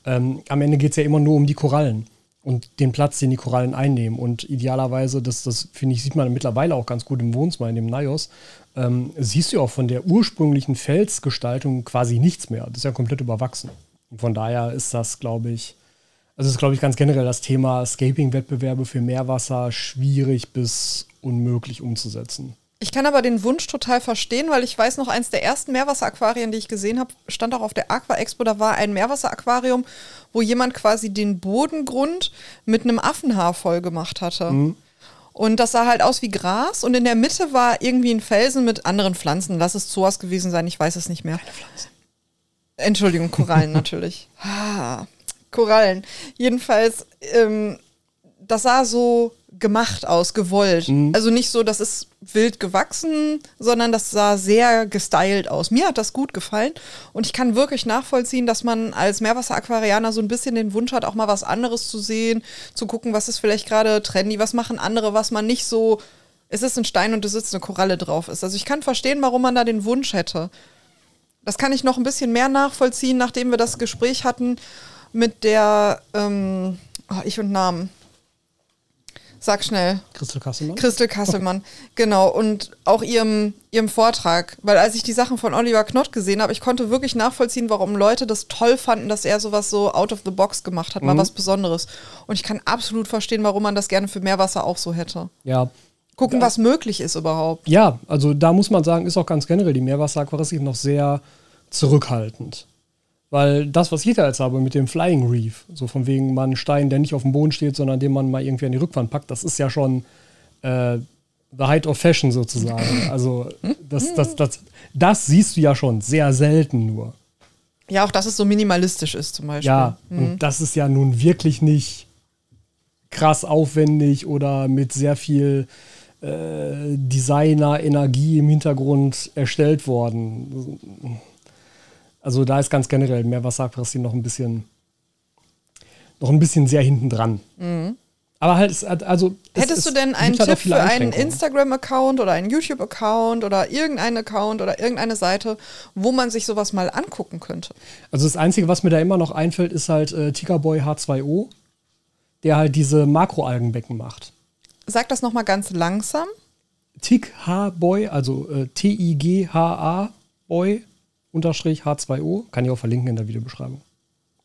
Ähm, am Ende geht es ja immer nur um die Korallen und den Platz, den die Korallen einnehmen. Und idealerweise, das, das finde ich, sieht man mittlerweile auch ganz gut im Wohnzimmer, in dem Naios, ähm, siehst du auch von der ursprünglichen Felsgestaltung quasi nichts mehr. Das ist ja komplett überwachsen. Und von daher ist das, glaube ich, also ist, glaube ich, ganz generell das Thema Scaping-Wettbewerbe für Meerwasser schwierig bis unmöglich umzusetzen. Ich kann aber den Wunsch total verstehen, weil ich weiß noch, eins der ersten Meerwasseraquarien, die ich gesehen habe, stand auch auf der Aqua Expo. Da war ein Meerwasseraquarium, wo jemand quasi den Bodengrund mit einem Affenhaar voll gemacht hatte. Und das sah halt aus wie Gras und in der Mitte war irgendwie ein Felsen mit anderen Pflanzen. Lass es Zoas gewesen sein, ich weiß es nicht mehr. Entschuldigung, Korallen natürlich. Ah, Korallen. Jedenfalls, ähm, das sah so gemacht aus, gewollt. Also nicht so, das ist wild gewachsen, sondern das sah sehr gestylt aus. Mir hat das gut gefallen und ich kann wirklich nachvollziehen, dass man als Meerwasseraquarianer so ein bisschen den Wunsch hat, auch mal was anderes zu sehen, zu gucken, was ist vielleicht gerade trendy, was machen andere, was man nicht so, es ist ein Stein und es sitzt eine Koralle drauf ist. Also ich kann verstehen, warum man da den Wunsch hätte. Das kann ich noch ein bisschen mehr nachvollziehen, nachdem wir das Gespräch hatten mit der, ähm, oh, ich und Namen. Sag schnell. Christel Kasselmann? Christel Kasselmann, genau. Und auch ihrem, ihrem Vortrag. Weil als ich die Sachen von Oliver Knott gesehen habe, ich konnte wirklich nachvollziehen, warum Leute das toll fanden, dass er sowas so out of the box gemacht hat, mal was Besonderes. Und ich kann absolut verstehen, warum man das gerne für Meerwasser auch so hätte. ja. Gucken, was möglich ist überhaupt. Ja, also da muss man sagen, ist auch ganz generell die Meerwasseraquaristik noch sehr zurückhaltend. Weil das, was ich da jetzt habe mit dem Flying Reef, so von wegen mal einen Stein, der nicht auf dem Boden steht, sondern den man mal irgendwie an die Rückwand packt, das ist ja schon äh, the height of fashion sozusagen. Also das, das, das, das siehst du ja schon sehr selten nur. Ja, auch dass es so minimalistisch ist zum Beispiel. Ja, und das ist ja nun wirklich nicht krass aufwendig oder mit sehr viel äh, Designer-Energie im Hintergrund erstellt worden. Also da ist ganz generell Meerwasseraquaristik noch ein bisschen noch ein bisschen sehr hinten dran. Aber halt, es also. es- Mhm. Hättest es du denn einen halt Tipp für einen. Instagram-Account oder einen YouTube-Account oder irgendeinen Account oder irgendeine Seite, wo man sich sowas mal angucken könnte? Also das Einzige, was mir da immer noch einfällt, ist halt äh, Tickerboy H2O, der halt diese Makroalgenbecken macht. Sag das nochmal ganz langsam. Tick H-Boy, also äh, T-I-G-H-A Boy unterstrich H2O, kann ich auch verlinken in der Videobeschreibung.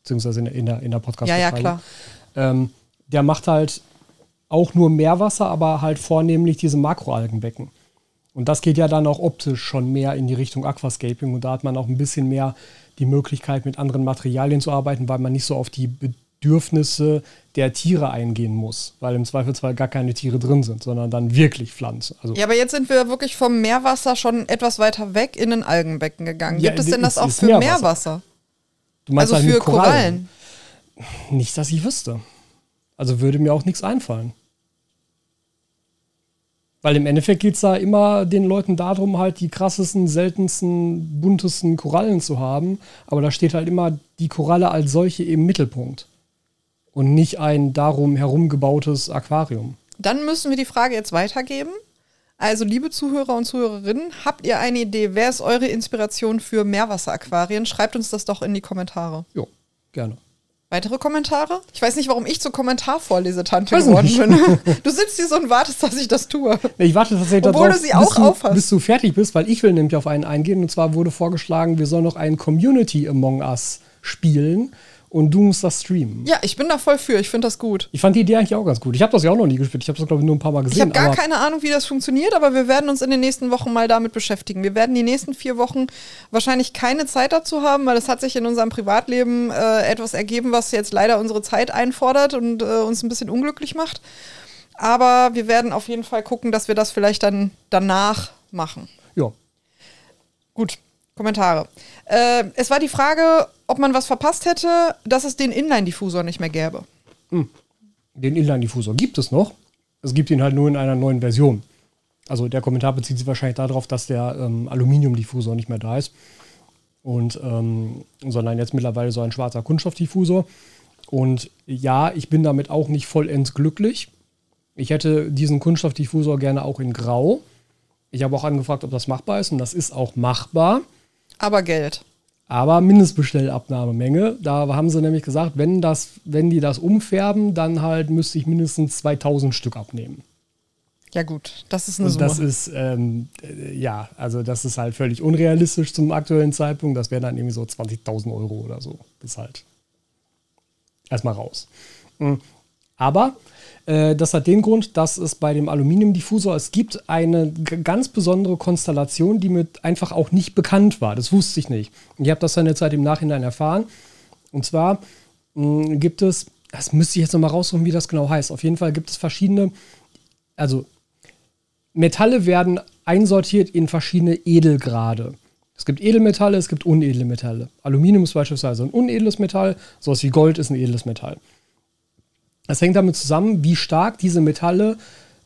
Beziehungsweise in der, in der, in der podcast Ja, ja, klar. Ähm, der macht halt auch nur Meerwasser, aber halt vornehmlich diese Makroalgenbecken. Und das geht ja dann auch optisch schon mehr in die Richtung Aquascaping und da hat man auch ein bisschen mehr die Möglichkeit, mit anderen Materialien zu arbeiten, weil man nicht so auf die Bedürfnisse der Tiere eingehen muss, weil im Zweifelsfall gar keine Tiere drin sind, sondern dann wirklich Pflanzen. Also Ja, aber jetzt sind wir wirklich vom Meerwasser schon etwas weiter weg in ein Algenbecken gegangen. Ja, Gibt es denn ist- das auch ist für Meerwasser. Meerwasser? du meinst Also halt für Korallen. Nicht, dass ich wüsste. Also würde mir auch nichts einfallen. Weil im Endeffekt geht es da immer den Leuten darum, halt die krassesten, seltensten, buntesten Korallen zu haben. Aber da steht halt immer die Koralle als solche im Mittelpunkt. Und nicht ein darum herumgebautes Aquarium. Dann müssen wir die Frage jetzt weitergeben. Also, liebe Zuhörer und Zuhörerinnen, habt ihr eine Idee? Wer ist eure Inspiration für Meerwasseraquarien? Schreibt uns das doch in die Kommentare. Jo, gerne. Weitere Kommentare? Ich weiß nicht, warum ich zur Kommentarvorlesetante geworden bin. Du sitzt hier so und wartest, dass ich das tue. Ich warte tatsächlich Obwohl darauf, du sie auch bis, du, bis du fertig bist, weil ich will nämlich auf einen eingehen. Und zwar wurde vorgeschlagen, wir sollen noch ein Community Among Us spielen und du musst das streamen. Ja, ich bin da voll für. Ich finde das gut. Ich fand die Idee eigentlich auch ganz gut. Ich habe das ja auch noch nie gespielt. Ich habe das, glaube ich, nur ein paar Mal gesehen. Ich habe gar keine Ahnung, wie das funktioniert, aber wir werden uns in den nächsten Wochen mal damit beschäftigen. Wir werden die nächsten vier Wochen wahrscheinlich keine Zeit dazu haben, weil es hat sich in unserem Privatleben äh, etwas ergeben, was jetzt leider unsere Zeit einfordert und äh, uns ein bisschen unglücklich macht. Aber wir werden auf jeden Fall gucken, dass wir das vielleicht dann danach machen. Ja. Gut, Kommentare. Äh, es war die Frage, ob man was verpasst hätte, dass es den Inline-Diffusor nicht mehr gäbe. Den Inline-Diffusor gibt es noch. Es gibt ihn halt nur in einer neuen Version. Also der Kommentar bezieht sich wahrscheinlich darauf, dass der ähm, Aluminiumdiffusor nicht mehr da ist. Und, ähm, sondern jetzt mittlerweile so ein schwarzer Kunststoffdiffusor. Und ja, ich bin damit auch nicht vollends glücklich. Ich hätte diesen Kunststoffdiffusor gerne auch in Grau. Ich habe auch angefragt, ob das machbar ist und das ist auch machbar. Aber Geld. Aber Mindestbestellabnahmemenge, da haben sie nämlich gesagt, wenn, das, wenn die das umfärben, dann halt müsste ich mindestens 2000 Stück abnehmen. Ja gut, das ist eine Und Summe. das ist, ähm, äh, ja, also das ist halt völlig unrealistisch zum aktuellen Zeitpunkt. Das wäre dann irgendwie so 20.000 Euro oder so. Das ist halt erstmal raus. Mhm. Aber das hat den Grund, dass es bei dem Aluminiumdiffusor, es gibt eine ganz besondere Konstellation, die mir einfach auch nicht bekannt war. Das wusste ich nicht. Ich habe das dann jetzt halt im Nachhinein erfahren. Und zwar mh, gibt es, das müsste ich jetzt nochmal raussuchen, wie das genau heißt. Auf jeden Fall gibt es verschiedene, also Metalle werden einsortiert in verschiedene Edelgrade. Es gibt Edelmetalle, es gibt unedle Metalle. Aluminium ist beispielsweise ein unedles Metall, sowas wie Gold ist ein edles Metall. Das hängt damit zusammen, wie stark diese Metalle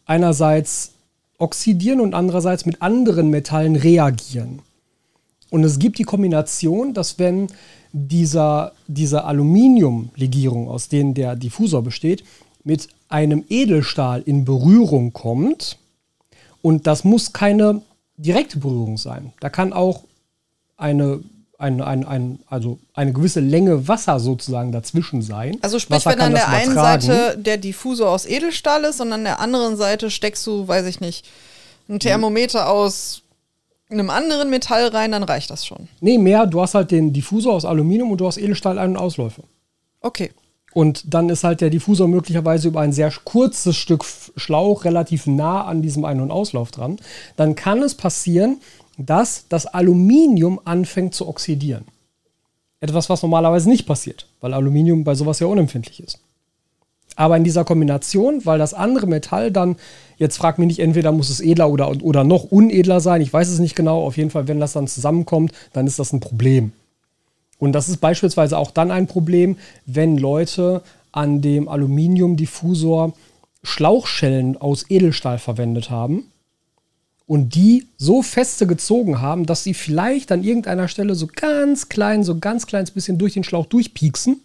einerseits oxidieren und andererseits mit anderen Metallen reagieren. Und es gibt die Kombination, dass wenn dieser, diese Aluminiumlegierung, aus denen der Diffusor besteht, mit einem Edelstahl in Berührung kommt, und das muss keine direkte Berührung sein. Da kann auch eine, eine, ein, ein, also eine gewisse Länge Wasser sozusagen dazwischen sein. Also sprich, Wasser wenn an der einen. Seite der Diffusor aus Edelstahl ist und an der anderen Seite steckst du, weiß ich nicht, ein Thermometer aus einem anderen Metall rein, dann reicht das schon. Nee, mehr, du hast halt den Diffusor aus Aluminium und du hast Edelstahl Ein- und Ausläufe. Okay. Und dann ist halt der Diffusor möglicherweise über ein sehr kurzes Stück Schlauch relativ nah an diesem Ein- und Auslauf dran. Dann kann es passieren, dass das Aluminium anfängt zu oxidieren. Etwas, was normalerweise nicht passiert, weil Aluminium bei sowas ja unempfindlich ist. Aber in dieser Kombination, weil das andere Metall dann, jetzt frag mich nicht, entweder muss es edler oder, oder noch unedler sein, ich weiß es nicht genau, auf jeden Fall, wenn das dann zusammenkommt, dann ist das ein Problem. Und das ist beispielsweise auch dann ein Problem, wenn Leute an dem Aluminiumdiffusor Schlauchschellen aus Edelstahl verwendet haben und die so feste gezogen haben, dass sie vielleicht an irgendeiner Stelle so ganz klein, so ganz kleines bisschen durch den Schlauch durchpieksen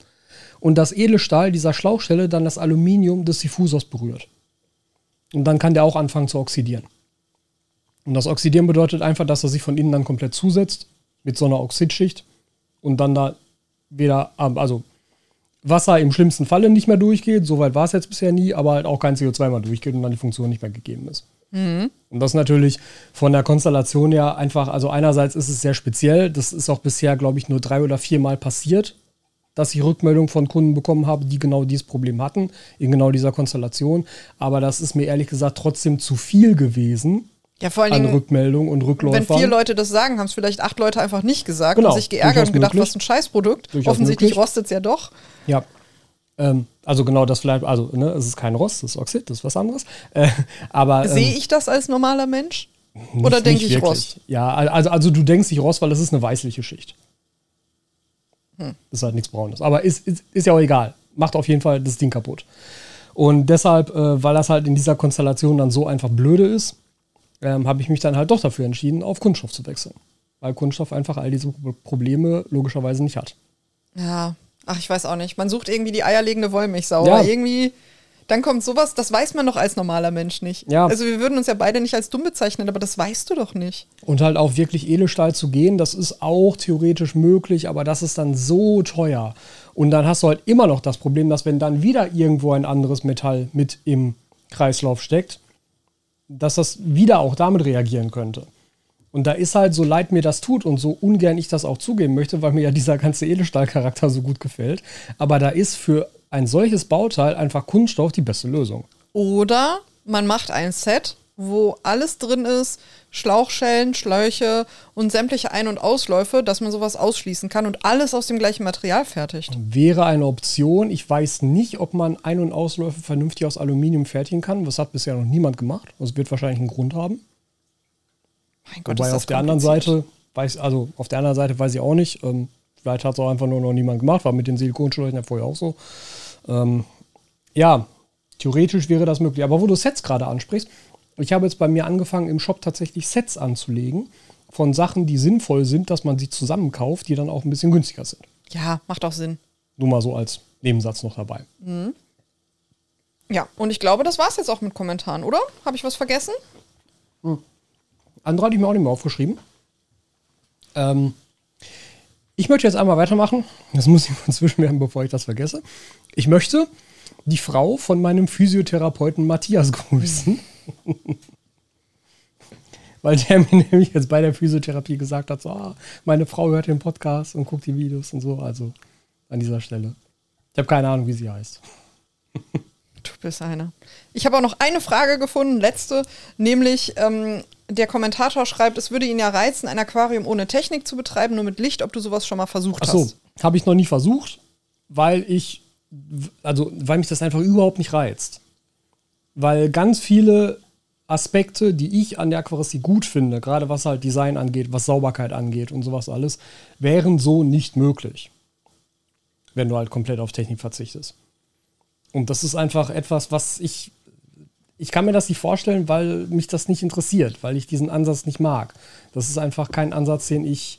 und das Edelstahl dieser Schlauchstelle dann das Aluminium des Diffusors berührt. Und dann kann der auch anfangen zu oxidieren. Und das Oxidieren bedeutet einfach, dass er sich von innen dann komplett zusetzt mit so einer Oxidschicht und dann da wieder, ähm, also Wasser im schlimmsten Falle nicht mehr durchgeht, soweit war es jetzt bisher nie, aber halt auch kein CO2 mehr durchgeht und dann die Funktion nicht mehr gegeben ist. Und das natürlich von der Konstellation her einfach, also einerseits ist es sehr speziell, das ist auch bisher, glaube ich, nur drei oder vier Mal passiert, dass ich Rückmeldungen von Kunden bekommen habe, die genau dieses Problem hatten, in genau dieser Konstellation. Aber das ist mir ehrlich gesagt trotzdem zu viel gewesen Ja, vor allen an Dingen, Rückmeldungen und Rückläufern. wenn vier Leute das sagen, haben es vielleicht acht Leute einfach nicht gesagt Genau, und sich geärgert und gedacht, möglich. was ein Scheißprodukt. Durchaus Offensichtlich rostet es ja doch. Ja. Ähm, also genau das vielleicht, also ne, es ist kein Rost, es ist Oxid, das ist was anderes. Äh, aber ähm, Sehe ich das als normaler Mensch? nicht- Oder denke ich wirklich. Rost? Ja, also, also du denkst nicht Rost, weil es ist eine weißliche Schicht. Hm. Das ist halt nichts Braunes. Aber ist, ist, ist ja auch egal. Macht auf jeden Fall das Ding kaputt. Und deshalb, äh, weil das halt in dieser Konstellation dann so einfach blöde ist, ähm, habe ich mich dann halt doch dafür entschieden, auf Kunststoff zu wechseln. Weil Kunststoff einfach all diese Pro- Probleme logischerweise nicht hat. Ja, ach, ich weiß auch nicht. Man sucht irgendwie die eierlegende Wollmilchsau. Ja. aber Irgendwie, dann kommt sowas, das weiß man doch als normaler Mensch nicht. Ja. Also wir würden uns ja beide nicht als dumm bezeichnen, aber das weißt du doch nicht. Und halt auf wirklich Edelstahl zu gehen, das ist auch theoretisch möglich, aber das ist dann so teuer. Und dann hast du halt immer noch das Problem, dass wenn dann wieder irgendwo ein anderes Metall mit im Kreislauf steckt, dass das wieder auch damit reagieren könnte. Und da ist halt, so leid mir das tut und so ungern ich das auch zugeben möchte, weil mir ja dieser ganze Edelstahlcharakter so gut gefällt, aber da ist für ein solches Bauteil einfach Kunststoff die beste Lösung. Oder man macht ein Set, wo alles drin ist, Schlauchschellen, Schläuche und sämtliche Ein- und Ausläufe, dass man sowas ausschließen kann und alles aus dem gleichen Material fertigt. Wäre eine Option. Ich weiß nicht, ob man Ein- und Ausläufe vernünftig aus Aluminium fertigen kann. Das hat bisher noch niemand gemacht. Das wird wahrscheinlich einen Grund haben. Mein Gott, Wobei ist das auf der anderen. Seite weiß, also auf der anderen Seite weiß ich auch nicht. Ähm, vielleicht hat es auch einfach nur noch niemand gemacht, war mit den Silikonschläuchen ja vorher auch so. Ähm, ja, theoretisch wäre das möglich. Aber wo du Sets gerade ansprichst, ich habe jetzt bei mir angefangen, im Shop tatsächlich Sets anzulegen von Sachen, die sinnvoll sind, dass man sie zusammenkauft, die dann auch ein bisschen günstiger sind. Ja, macht auch Sinn. Nur mal so als Nebensatz noch dabei. Ja, und ich glaube, das war's jetzt auch mit Kommentaren, oder? Habe ich was vergessen? Andere hatte ich mir auch nicht mehr aufgeschrieben. Ähm, ich möchte jetzt einmal weitermachen. Das muss ich inzwischen werden, bevor ich das vergesse. Ich möchte die Frau von meinem Physiotherapeuten Matthias grüßen. Weil der mir nämlich jetzt bei der Physiotherapie gesagt hat, so, ah, meine Frau hört den Podcast und guckt die Videos und so. Also an dieser Stelle. Ich habe keine Ahnung, wie sie heißt. Du bist einer. Ich habe auch noch eine Frage gefunden, letzte, nämlich ähm, der Kommentator schreibt, es würde ihn ja reizen, ein Aquarium ohne Technik zu betreiben, nur mit Licht, ob du sowas schon mal versucht Ach so, hast. habe ich noch nie versucht, weil ich, also weil mich das einfach überhaupt nicht reizt. Weil ganz viele Aspekte, die ich an der Aquaristik gut finde, gerade was halt Design angeht, was Sauberkeit angeht und sowas alles, wären so nicht möglich. Wenn du halt komplett auf Technik verzichtest. Und das ist einfach etwas, was ich. Ich kann mir das nicht vorstellen, weil mich das nicht interessiert, weil ich diesen Ansatz nicht mag. Das ist einfach kein Ansatz, den ich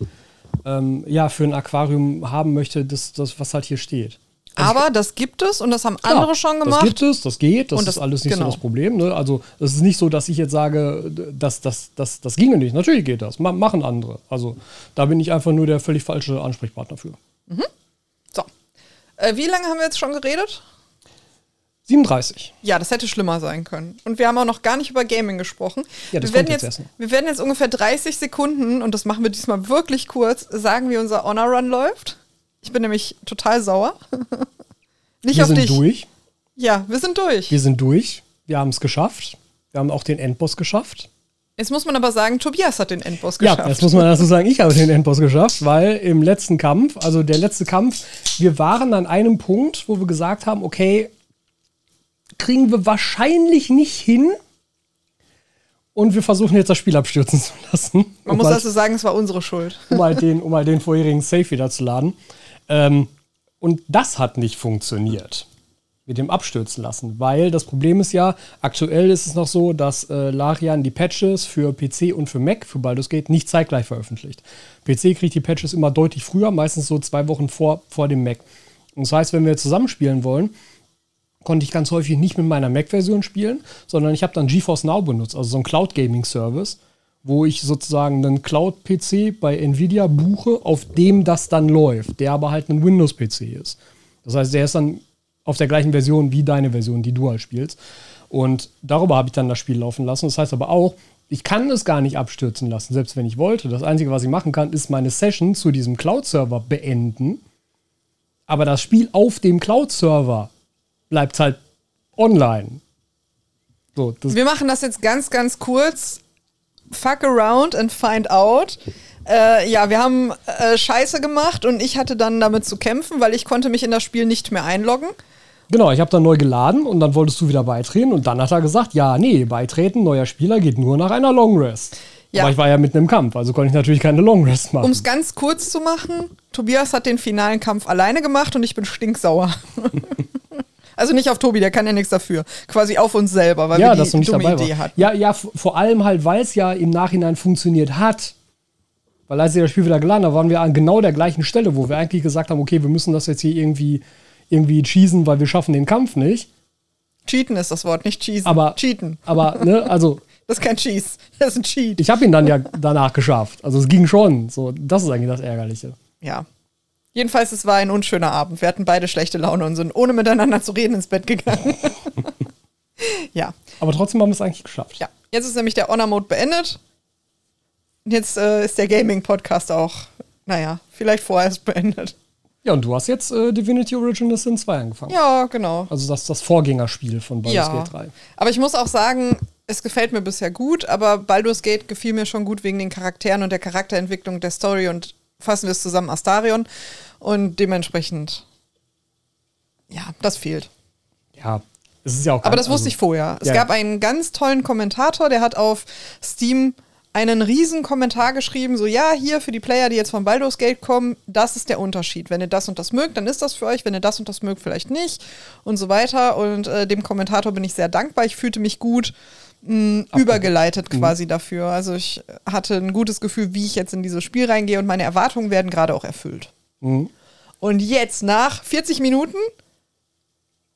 ähm, ja, für ein Aquarium haben möchte, das, das, was halt hier steht. Aber das gibt es und das haben Klar, andere schon gemacht. Das gibt es, das geht, das, das- ist alles nicht genau. so das Problem. Ne? Also es ist nicht so, dass ich jetzt sage, das, das, das, das ginge nicht. Natürlich geht das, Ma machen andere. Also da bin ich einfach nur der völlig falsche Ansprechpartner für. So. Äh, wie lange haben wir jetzt schon geredet? 37. Ja, das hätte schlimmer sein können. Und wir haben auch noch gar nicht über Gaming gesprochen. Ja, das wir, werden jetzt jetzt, wir werden jetzt ungefähr 30 Sekunden, und das machen wir diesmal wirklich kurz, sagen, wie unser Honor Run läuft. Ich bin nämlich total sauer. nicht Wir auf sind dich. durch. Ja, wir sind durch. Wir sind durch. Wir haben es geschafft. Wir haben auch den Endboss geschafft. Jetzt muss man aber sagen, Tobias hat den Endboss Ja, geschafft. jetzt muss man dazu sagen, ich habe den Endboss geschafft, weil im letzten Kampf, also der letzte Kampf, wir waren an einem Punkt, wo wir gesagt haben, okay, kriegen wir wahrscheinlich nicht hin. Und wir versuchen jetzt das Spiel abstürzen zu lassen. man um muss halt, also sagen, es war unsere Schuld. um halt den, um halt den vorherigen Save wieder zu laden. Ähm, und das hat nicht funktioniert. Mit dem Abstürzen lassen. Weil das Problem ist ja, aktuell ist es noch so, dass äh, Larian die Patches für PC und für Mac, für Baldur's Gate, nicht zeitgleich veröffentlicht. PC kriegt die Patches immer deutlich früher, meistens so zwei Wochen vor, vor dem Mac. Und das heißt, wenn wir zusammenspielen wollen, konnte ich ganz häufig nicht mit meiner Mac-Version spielen, sondern ich habe dann GeForce Now benutzt, also so ein Cloud-Gaming-Service, wo ich sozusagen einen Cloud-PC bei Nvidia buche, auf dem das dann läuft, der aber halt ein Windows-PC ist. Das heißt, der ist dann auf der gleichen Version wie deine Version, die du halt spielst. Und darüber habe ich dann das Spiel laufen lassen. Das heißt aber auch, ich kann es gar nicht abstürzen lassen, selbst wenn ich wollte. Das Einzige, was ich machen kann, ist meine Session zu diesem Cloud-Server beenden. Aber das Spiel auf dem Cloud-Server bleibt halt online. So, das Wir machen das jetzt ganz, ganz kurz. Fuck around and find out. Äh, ja, wir haben äh, Scheiße gemacht und ich hatte dann damit zu kämpfen, weil ich konnte mich in das Spiel nicht mehr einloggen. Genau, ich habe dann neu geladen und dann wolltest du wieder beitreten und dann hat er gesagt, ja, nee, beitreten, neuer Spieler geht nur nach einer Long Rest. Ja. Aber ich war ja mitten im Kampf, also konnte ich natürlich keine Long Rest machen. Um es ganz kurz zu machen, Tobias hat den finalen Kampf alleine gemacht und ich bin stinksauer. also nicht auf Tobi, der kann ja nichts dafür. Quasi auf uns selber, weil ja, wir dass du die nicht dumme dabei Idee hatten. Ja, ja, vor allem halt, weil es ja im Nachhinein funktioniert hat. Weil als ich das Spiel wieder geladen habe, waren wir an genau der gleichen Stelle, wo wir eigentlich gesagt haben, okay, wir müssen das jetzt hier irgendwie, irgendwie cheesen, weil wir schaffen den Kampf nicht. Cheaten ist das Wort, nicht cheesen. Aber, Cheaten. aber, ne, also, Das ist kein Cheese. Das ist ein Cheat. ich habe ihn dann ja danach geschafft. Also es ging schon. So, das ist eigentlich das Ärgerliche. Ja. Jedenfalls, es war ein unschöner Abend. Wir hatten beide schlechte Laune und sind ohne miteinander zu reden ins Bett gegangen. ja. Aber trotzdem haben wir es eigentlich geschafft. Ja. Jetzt ist nämlich der Honor-Mode beendet. Und jetzt äh, ist der Gaming-Podcast auch, naja, vielleicht vorerst beendet. Ja, und du hast jetzt äh, Divinity Original Sin 2 angefangen. Ja, genau. Also das das Vorgängerspiel von Baldur's Ja. Gate 3. Aber ich muss auch sagen, es gefällt mir bisher gut, aber Baldur's Gate gefiel mir schon gut wegen den Charakteren und der Charakterentwicklung der Story und fassen wir es zusammen Astarion. Und dementsprechend, ja, das fehlt. Ja, es ist ja auch Aber das wusste ich vorher. Es ja. gab einen ganz tollen Kommentator, der hat auf Steam einen riesen Kommentar geschrieben, so ja, hier für die Player, die jetzt von Baldur's Gate kommen, das ist der Unterschied. Wenn ihr das und das mögt, dann ist das für euch. Wenn ihr das und das mögt, vielleicht nicht und so weiter. Und äh, dem Kommentator bin ich sehr dankbar. Ich fühlte mich gut mh, übergeleitet quasi dafür. Also ich hatte ein gutes Gefühl, wie ich jetzt in dieses Spiel reingehe und meine Erwartungen werden gerade auch erfüllt. Mhm. Und jetzt nach 40 Minuten,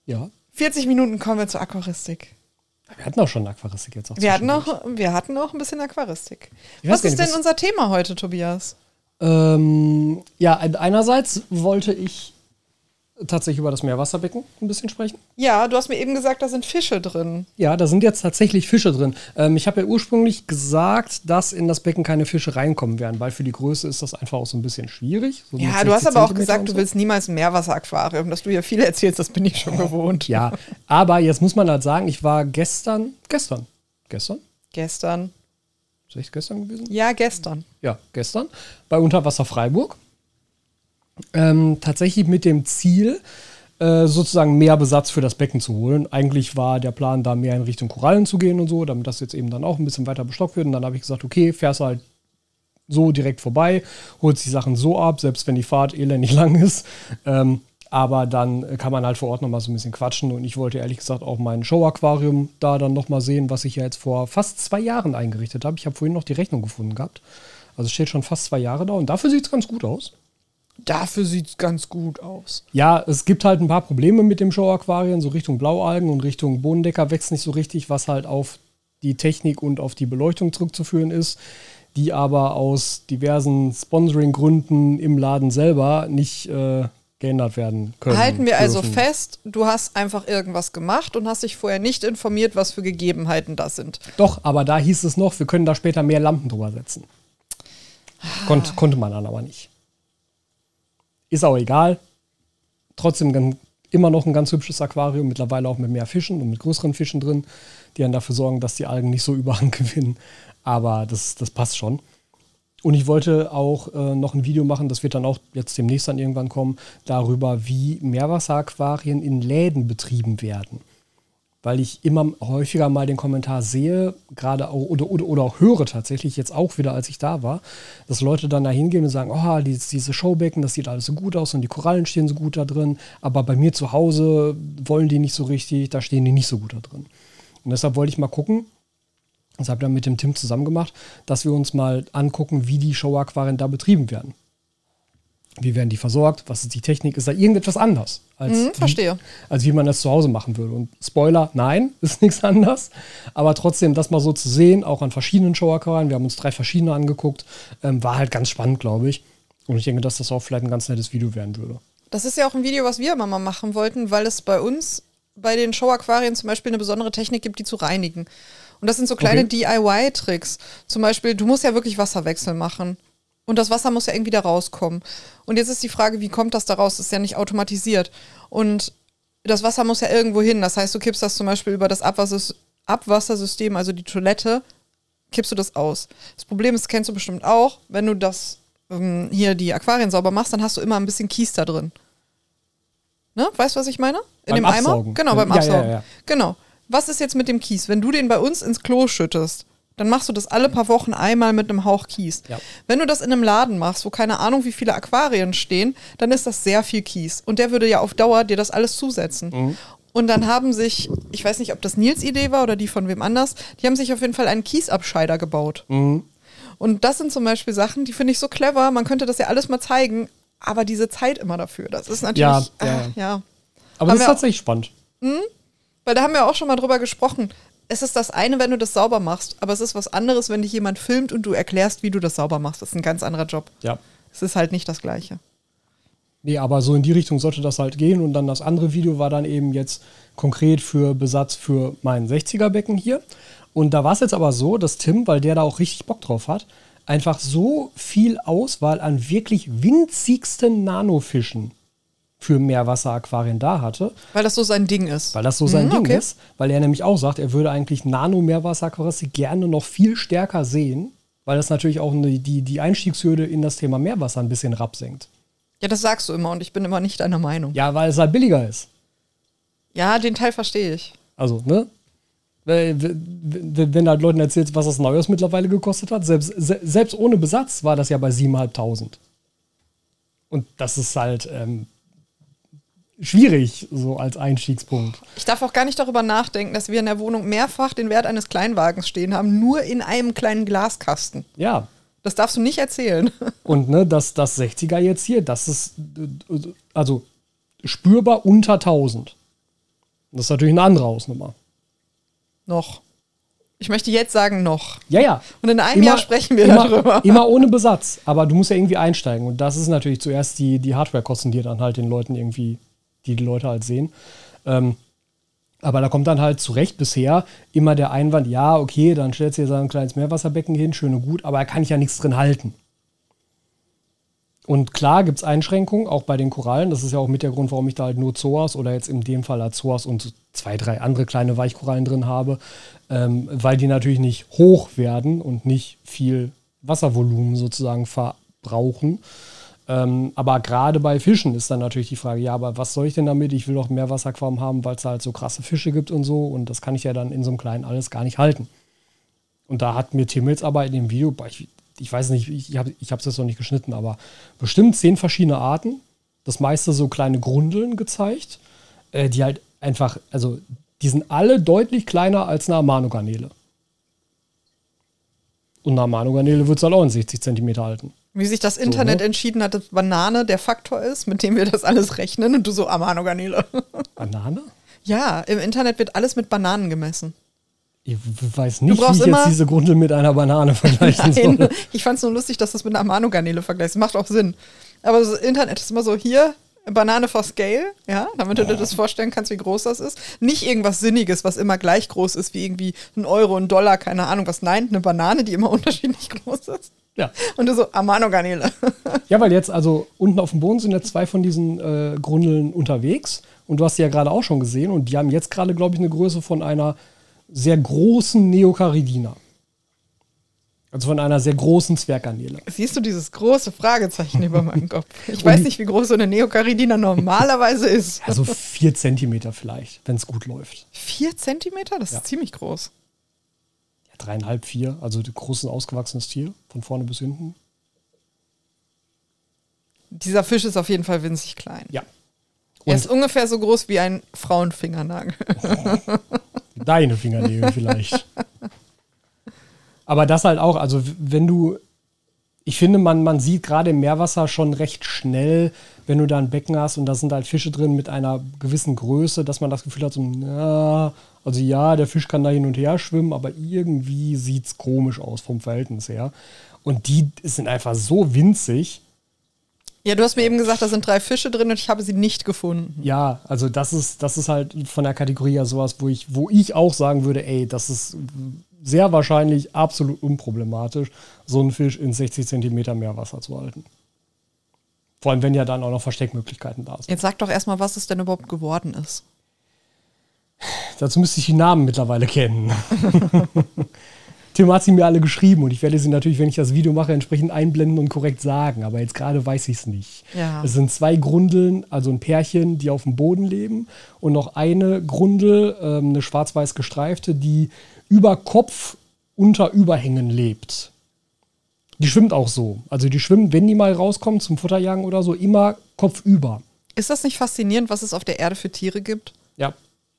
Ja. 40 Minuten kommen wir zur Aquaristik. Wir hatten auch schon Aquaristik jetzt auch. Wir hatten, auch, wir hatten auch ein bisschen Aquaristik. Was ist nicht, denn unser Thema heute, Tobias? Ähm, ja, ein- einerseits wollte ich tatsächlich über das Meerwasserbecken ein bisschen sprechen. Ja, du hast mir eben gesagt, da sind Fische drin. Ja, da sind jetzt tatsächlich Fische drin. Ähm, ich habe ja ursprünglich gesagt, dass in das Becken keine Fische reinkommen werden, weil für die Größe ist das einfach auch so ein bisschen schwierig. So Ja, du hast 60 aber auch gesagt, und du so. willst niemals ein Meerwasseraquarium. Dass du hier viel erzählst, das bin ich schon gewohnt. Ja, aber jetzt muss man halt sagen, ich war gestern, gestern, gestern? Gestern. Ist echt gestern gewesen? Ja, gestern. ja, gestern, bei Unterwasser Freiburg. Ähm, tatsächlich mit dem Ziel, äh, sozusagen mehr Besatz für das Becken zu holen. Eigentlich war der Plan, da mehr in Richtung Korallen zu gehen und so, damit das jetzt eben dann auch ein bisschen weiter bestockt wird. Und dann habe ich gesagt, okay, fährst halt so direkt vorbei, holst die Sachen so ab, selbst wenn die Fahrt elendig lang ist. Ähm, aber dann kann man halt vor Ort noch mal so ein bisschen quatschen. Und ich wollte ehrlich gesagt auch mein Show-Aquarium da dann noch mal sehen, was ich ja jetzt vor fast zwei Jahren eingerichtet habe. Ich habe vorhin noch die Rechnung gefunden gehabt. Also es steht schon fast zwei Jahre da und dafür sieht es ganz gut aus. Dafür sieht es ganz gut aus. Ja, es gibt halt ein paar Probleme mit dem Show-Aquarien, so Richtung Blaualgen und Richtung Bodendecker wächst nicht so richtig, was halt auf die Technik und auf die Beleuchtung zurückzuführen ist, die aber aus diversen Sponsoring-Gründen im Laden selber nicht äh, geändert werden können. Halten wir also dürfen. fest, du hast einfach irgendwas gemacht und hast dich vorher nicht informiert, was für Gegebenheiten das sind. Doch, aber da hieß es noch, wir können da später mehr Lampen drüber setzen. Konnt, konnte man dann aber nicht. Ist auch egal. Trotzdem immer noch ein ganz hübsches Aquarium, mittlerweile auch mit mehr Fischen und mit größeren Fischen drin, die dann dafür sorgen, dass die Algen nicht so überhand gewinnen. Aber das, das passt schon. Und ich wollte auch äh, noch ein Video machen, das wird dann auch jetzt demnächst dann irgendwann kommen, darüber, wie Meerwasseraquarien in Läden betrieben werden weil ich immer häufiger mal den Kommentar sehe, gerade auch oder, oder, oder auch höre tatsächlich, jetzt auch wieder, als ich da war, dass Leute dann da hingehen und sagen, oh, dieses, diese Showbecken, das sieht alles so gut aus und die Korallen stehen so gut da drin, aber bei mir zu Hause wollen die nicht so richtig, da stehen die nicht so gut da drin. Und deshalb wollte ich mal gucken, das habe ich dann mit dem Tim zusammen gemacht, dass wir uns mal angucken, wie die Showaquarien da betrieben werden. Wie werden die versorgt? Was ist die Technik? Ist da irgendetwas anders? Als Hm, verstehe. Wie, als wie man das zu Hause machen würde. Und Spoiler, nein, ist nichts anders. Aber trotzdem, das mal so zu sehen, auch an verschiedenen Showaquarien, wir haben uns drei verschiedene angeguckt, ähm, war halt ganz spannend, glaube ich. Und ich denke, dass das auch vielleicht ein ganz nettes Video werden würde. Das ist ja auch ein Video, was wir immer mal machen wollten, weil es bei uns bei den Show-Aquarien zum Beispiel eine besondere Technik gibt, die zu reinigen. Und das sind so kleine Okay. DIY-Tricks. Zum Beispiel, du musst ja wirklich Wasserwechsel machen. Und das Wasser muss ja irgendwie da rauskommen. Und jetzt ist die Frage, wie kommt das da raus? Das ist ja nicht automatisiert. Und das Wasser muss ja irgendwo hin. Das heißt, du kippst das zum Beispiel über das Abwassers Abwassersystem, also die Toilette, kippst du das aus. Das Problem ist, kennst du bestimmt auch, wenn du das ähm, hier die Aquarien sauber machst, dann hast du immer ein bisschen Kies da drin. Ne? Weißt du, was ich meine? In Beim dem Eimer? Absaugen. Genau, beim Ja, ja, Absaugen. ja. Genau. Was ist jetzt mit dem Kies? Wenn du den bei uns ins Klo schüttest, dann machst du das alle paar Wochen einmal mit einem Hauch Kies. Ja. Wenn du das in einem Laden machst, wo keine Ahnung, wie viele Aquarien stehen, dann ist das sehr viel Kies. Und der würde ja auf Dauer dir das alles zusetzen. Mhm. Und dann haben sich, ich weiß nicht, ob das Nils Idee war oder die von wem anders, die haben sich auf jeden Fall einen Kiesabscheider gebaut. Mhm. Und das sind zum Beispiel Sachen, die finde ich so clever. Man könnte das ja alles mal zeigen, aber diese Zeit immer dafür, das ist natürlich, Ja, ah, ja. ja. Aber Haben das ist tatsächlich spannend. Weil da haben wir auch schon mal drüber gesprochen. Es ist das eine, wenn du das sauber machst, aber es ist was anderes, wenn dich jemand filmt und du erklärst, wie du das sauber machst. Das ist ein ganz anderer Job. Ja. Es ist halt nicht das Gleiche. Nee, aber so in die Richtung sollte das halt gehen. Und dann das andere Video war dann eben jetzt konkret für Besatz für mein 60er-Becken hier. Und da war es jetzt aber so, dass Tim, weil der da auch richtig Bock drauf hat, einfach so viel Auswahl an wirklich winzigsten Nanofischen für Meerwasseraquarien da hatte. Weil das so sein Ding ist. Weil das so sein Mhm, Ding okay. ist. Weil er nämlich auch sagt, er würde eigentlich Nano-Meerwasseraquarien gerne noch viel stärker sehen, weil das natürlich auch eine, die, die Einstiegshürde in das Thema Meerwasser ein bisschen rapsenkt. Ja, das sagst du immer und ich bin immer nicht deiner Meinung. Ja, weil es halt billiger ist. Ja, den Teil verstehe ich. Also, ne? Wenn du halt Leuten erzählst, was das Neues mittlerweile gekostet hat, selbst, se selbst ohne Besatz war das ja bei 7.500. Und das ist halt ähm, schwierig, so als Einstiegspunkt. Ich darf auch gar nicht darüber nachdenken, dass wir in der Wohnung mehrfach den Wert eines Kleinwagens stehen haben, nur in einem kleinen Glaskasten. Ja. Das darfst du nicht erzählen. Und ne, das, das 60er jetzt hier, das ist also spürbar unter 1000. Das ist natürlich eine andere Hausnummer. noch. Ich möchte jetzt sagen noch. Ja, ja. Und in einem Jahr sprechen wir immer, darüber. Immer ohne Besatz. Aber du musst ja irgendwie einsteigen. Und das ist natürlich zuerst die, die Hardware-Kosten, die dann halt den Leuten irgendwie, die die Leute halt sehen. Ähm, aber da kommt dann halt zu Recht bisher immer der Einwand, ja, okay, dann stellst du dir so ein kleines Meerwasserbecken hin, schön und gut, aber da kann ich ja nichts drin halten. Und klar gibt es Einschränkungen, auch bei den Korallen. Das ist ja auch mit der Grund, warum ich da halt nur Zoas oder jetzt in dem Fall Azoas und zwei, drei andere kleine Weichkorallen drin habe, ähm, weil die natürlich nicht hoch werden und nicht viel Wasservolumen sozusagen verbrauchen. Ähm, aber gerade bei Fischen ist dann natürlich die Frage, ja, aber was soll ich denn damit? Ich will doch mehr Wasserquam haben, weil es halt so krasse Fische gibt und so. Und das kann ich ja dann in so einem kleinen alles gar nicht halten. Und da hat mir Tim jetzt aber in dem Video, ich, ich weiß nicht, ich habe es jetzt noch nicht geschnitten, aber bestimmt zehn verschiedene Arten. Das meiste so kleine Grundeln gezeigt, äh, die halt einfach, also die sind alle deutlich kleiner als eine Amano-Garnele. Und eine Amano-Garnele wird es halt auch in 60 Zentimeter halten. Wie sich das Internet ne? entschieden hat, dass Banane der Faktor ist, mit dem wir das alles rechnen und du so Amano-Garnele. Banane? ja, im Internet wird alles mit Bananen gemessen. Ich weiß nicht, wie ich jetzt diese Grundel mit einer Banane vergleichen Nein, soll. ich fand es nur lustig, dass du es mit einer Amano-Garnele vergleichst. Macht auch Sinn. Aber das Internet ist immer so, hier, Banane for Scale, ja, damit du dir das vorstellen kannst, wie groß das ist. Nicht irgendwas Sinniges, was immer gleich groß ist, wie irgendwie ein Euro, ein Dollar, keine Ahnung was. Nein, eine Banane, die immer unterschiedlich groß ist. Ja. Und du so, Amano-Garnele. ja, weil jetzt, also unten auf dem Boden sind ja zwei von diesen äh, Grundeln unterwegs. Und du hast sie ja gerade auch schon gesehen. Und die haben jetzt gerade, glaube ich, eine Größe von einer sehr großen Neocaridina. Also von einer sehr großen Zwerggarnele. Siehst du dieses große Fragezeichen über meinem Kopf? Ich weiß nicht, wie groß so eine Neocaridina normalerweise ist. Also vier Zentimeter vielleicht, wenn es gut läuft. Vier Zentimeter? Das Ja. ist ziemlich groß. Dreieinhalb, vier. Also großes, ausgewachsenes Tier, von vorne bis hinten. Dieser Fisch ist auf jeden Fall winzig klein. Ja. Er Und ist ungefähr so groß wie ein Frauenfingernagel. Deine Fingernägel vielleicht. Aber das halt auch, also wenn du, ich finde, man, man sieht gerade im Meerwasser schon recht schnell, wenn du da ein Becken hast und da sind halt Fische drin mit einer gewissen Größe, dass man das Gefühl hat, so, na, also ja, der Fisch kann da hin und her schwimmen, aber irgendwie sieht es komisch aus vom Verhältnis her. Und die sind einfach so winzig. Ja, du hast mir eben gesagt, da sind drei Fische drin und ich habe sie nicht gefunden. Ja, also das ist, das ist halt von der Kategorie ja sowas, wo ich, wo ich auch sagen würde, ey, das ist sehr wahrscheinlich absolut unproblematisch, so einen Fisch in 60 Zentimeter Meerwasser zu halten. Vor allem, wenn ja dann auch noch Versteckmöglichkeiten da sind. Jetzt sag doch erstmal, was es denn überhaupt geworden ist. Dazu müsste ich die Namen mittlerweile kennen. Tim hat sie mir alle geschrieben und ich werde sie natürlich, wenn ich das Video mache, entsprechend einblenden und korrekt sagen. Aber jetzt gerade weiß ich es nicht. Ja. Es sind zwei Grundeln, also ein Pärchen, die auf dem Boden leben und noch eine Grundel, ähm, eine schwarz-weiß gestreifte, die über Kopf unter Überhängen lebt. Die schwimmt auch so. Also die schwimmen, wenn die mal rauskommen zum Futterjagen oder so, immer kopfüber. Ist das nicht faszinierend, was es auf der Erde für Tiere gibt? Ja,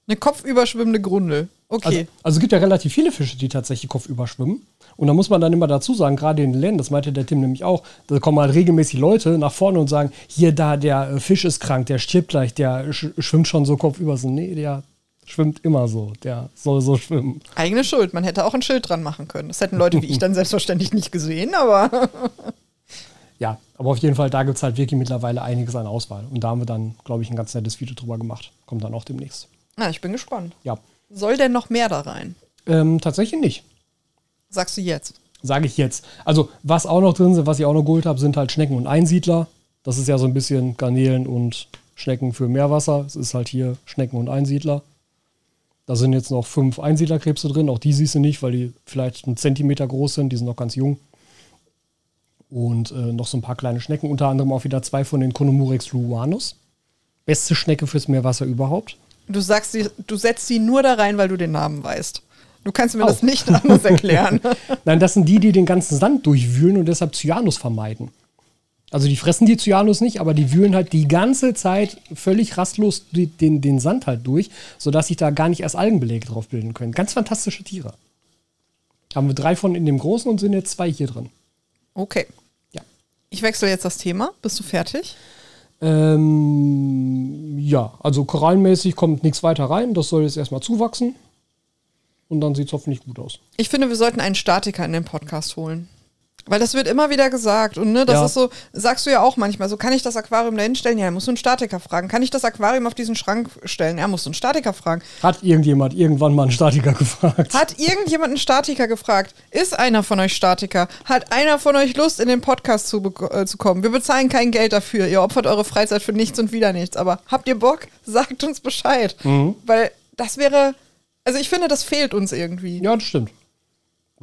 Eine kopfüberschwimmende Grundel. Okay. Also, also es gibt ja relativ viele Fische, die tatsächlich kopfüber schwimmen. Und da muss man dann immer dazu sagen, gerade in den Ländern, das meinte der Tim nämlich auch, da kommen halt regelmäßig Leute nach vorne und sagen, hier, da, der äh, Fisch ist krank, der stirbt gleich, der sch schwimmt schon so kopfüber. So, nee, der schwimmt immer so, der soll so schwimmen. Eigene Schuld. Man hätte auch ein Schild dran machen können. Das hätten Leute wie ich dann selbstverständlich nicht gesehen, aber Ja, aber auf jeden Fall, da gibt es halt wirklich mittlerweile einiges an Auswahl. Und da haben wir dann, glaube ich, ein ganz nettes Video drüber gemacht. Kommt dann auch demnächst. Na, ich bin gespannt. Ja. Soll denn noch mehr da rein? Ähm, tatsächlich nicht. Sagst du jetzt? Sage ich jetzt. Also, was auch noch drin sind, was ich auch noch geholt habe, sind halt Schnecken und Einsiedler. Das ist ja so ein bisschen Garnelen und Schnecken für Meerwasser. Es ist halt hier Schnecken und Einsiedler. Da sind jetzt noch fünf Einsiedlerkrebse drin. Auch die siehst du nicht, weil die vielleicht einen Zentimeter groß sind. Die sind noch ganz jung. Und äh, noch so ein paar kleine Schnecken. Unter anderem auch wieder zwei von den Conomurex luanus. Beste Schnecke fürs Meerwasser überhaupt. Du sagst, sie, du setzt sie nur da rein, weil du den Namen weißt. Du kannst mir Auch. das nicht anders erklären. Nein, das sind die, die den ganzen Sand durchwühlen und deshalb Cyanus vermeiden. Also die fressen die Cyanus nicht, aber die wühlen halt die ganze Zeit völlig rastlos den, den Sand halt durch, sodass sich da gar nicht erst Algenbelege drauf bilden können. Ganz fantastische Tiere. Haben wir drei von in dem großen und sind jetzt zwei hier drin. Okay. Ja. Ich wechsle jetzt das Thema. Bist du fertig? Ähm, ja, also korallenmäßig kommt nichts weiter rein. Das soll jetzt erstmal zuwachsen. Und dann sieht es hoffentlich gut aus. Ich finde, wir sollten einen Statiker in den Podcast holen. Weil das wird immer wieder gesagt. Und ne, das Ja. ist so, sagst du ja auch manchmal, so kann ich das Aquarium da hinstellen? Ja, musst du einen Statiker fragen. Kann ich das Aquarium auf diesen Schrank stellen? Ja, musst du einen Statiker fragen. Hat irgendjemand irgendwann mal einen Statiker gefragt? Hat irgendjemand einen Statiker gefragt? Ist einer von euch Statiker? Hat einer von euch Lust, in den Podcast zu, äh, zu kommen? Wir bezahlen kein Geld dafür. Ihr opfert eure Freizeit für nichts und wieder nichts. Aber habt ihr Bock? Sagt uns Bescheid. Weil das wäre, also ich finde, das fehlt uns irgendwie. Ja, das stimmt.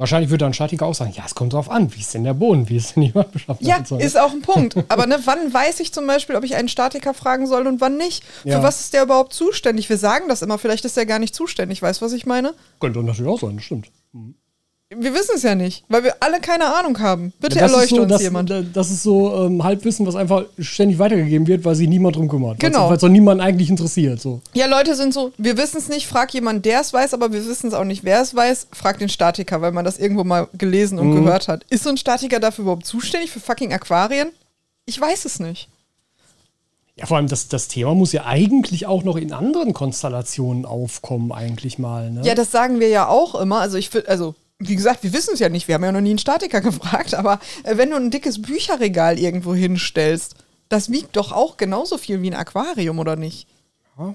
Wahrscheinlich würde ein Statiker auch sagen, ja, es kommt drauf an, wie ist denn der Boden, wie ist denn die Wandbeschaffenheit Ja, so. ist auch ein Punkt. Aber ne, wann weiß ich zum Beispiel, ob ich einen Statiker fragen soll und wann nicht? Ja. Für was ist der überhaupt zuständig? Wir sagen das immer, vielleicht ist der gar nicht zuständig. Weißt du, was ich meine? Könnte natürlich auch sein, das stimmt. Wir wissen es ja nicht, weil wir alle keine Ahnung haben. Bitte das erleuchte so, uns das, jemand. Das ist so ähm, Halbwissen, was einfach ständig weitergegeben wird, weil sich niemand drum kümmert. Genau. Weil es doch niemanden eigentlich interessiert. So. Ja, Leute sind so, wir wissen es nicht, frag jemand, der es weiß, aber wir wissen es auch nicht, wer es weiß, frag den Statiker, weil man das irgendwo mal gelesen und Mhm. gehört hat. Ist so ein Statiker dafür überhaupt zuständig für fucking Aquarien? Ich weiß es nicht. Ja, vor allem das, das Thema muss ja eigentlich auch noch in anderen Konstellationen aufkommen, eigentlich mal. Ne? Ja, das sagen wir ja auch immer. Also ich finde, also wie gesagt, wir wissen es ja nicht. Wir haben ja noch nie einen Statiker gefragt. Aber äh, wenn du ein dickes Bücherregal irgendwo hinstellst, das wiegt doch auch genauso viel wie ein Aquarium, oder nicht? Ja.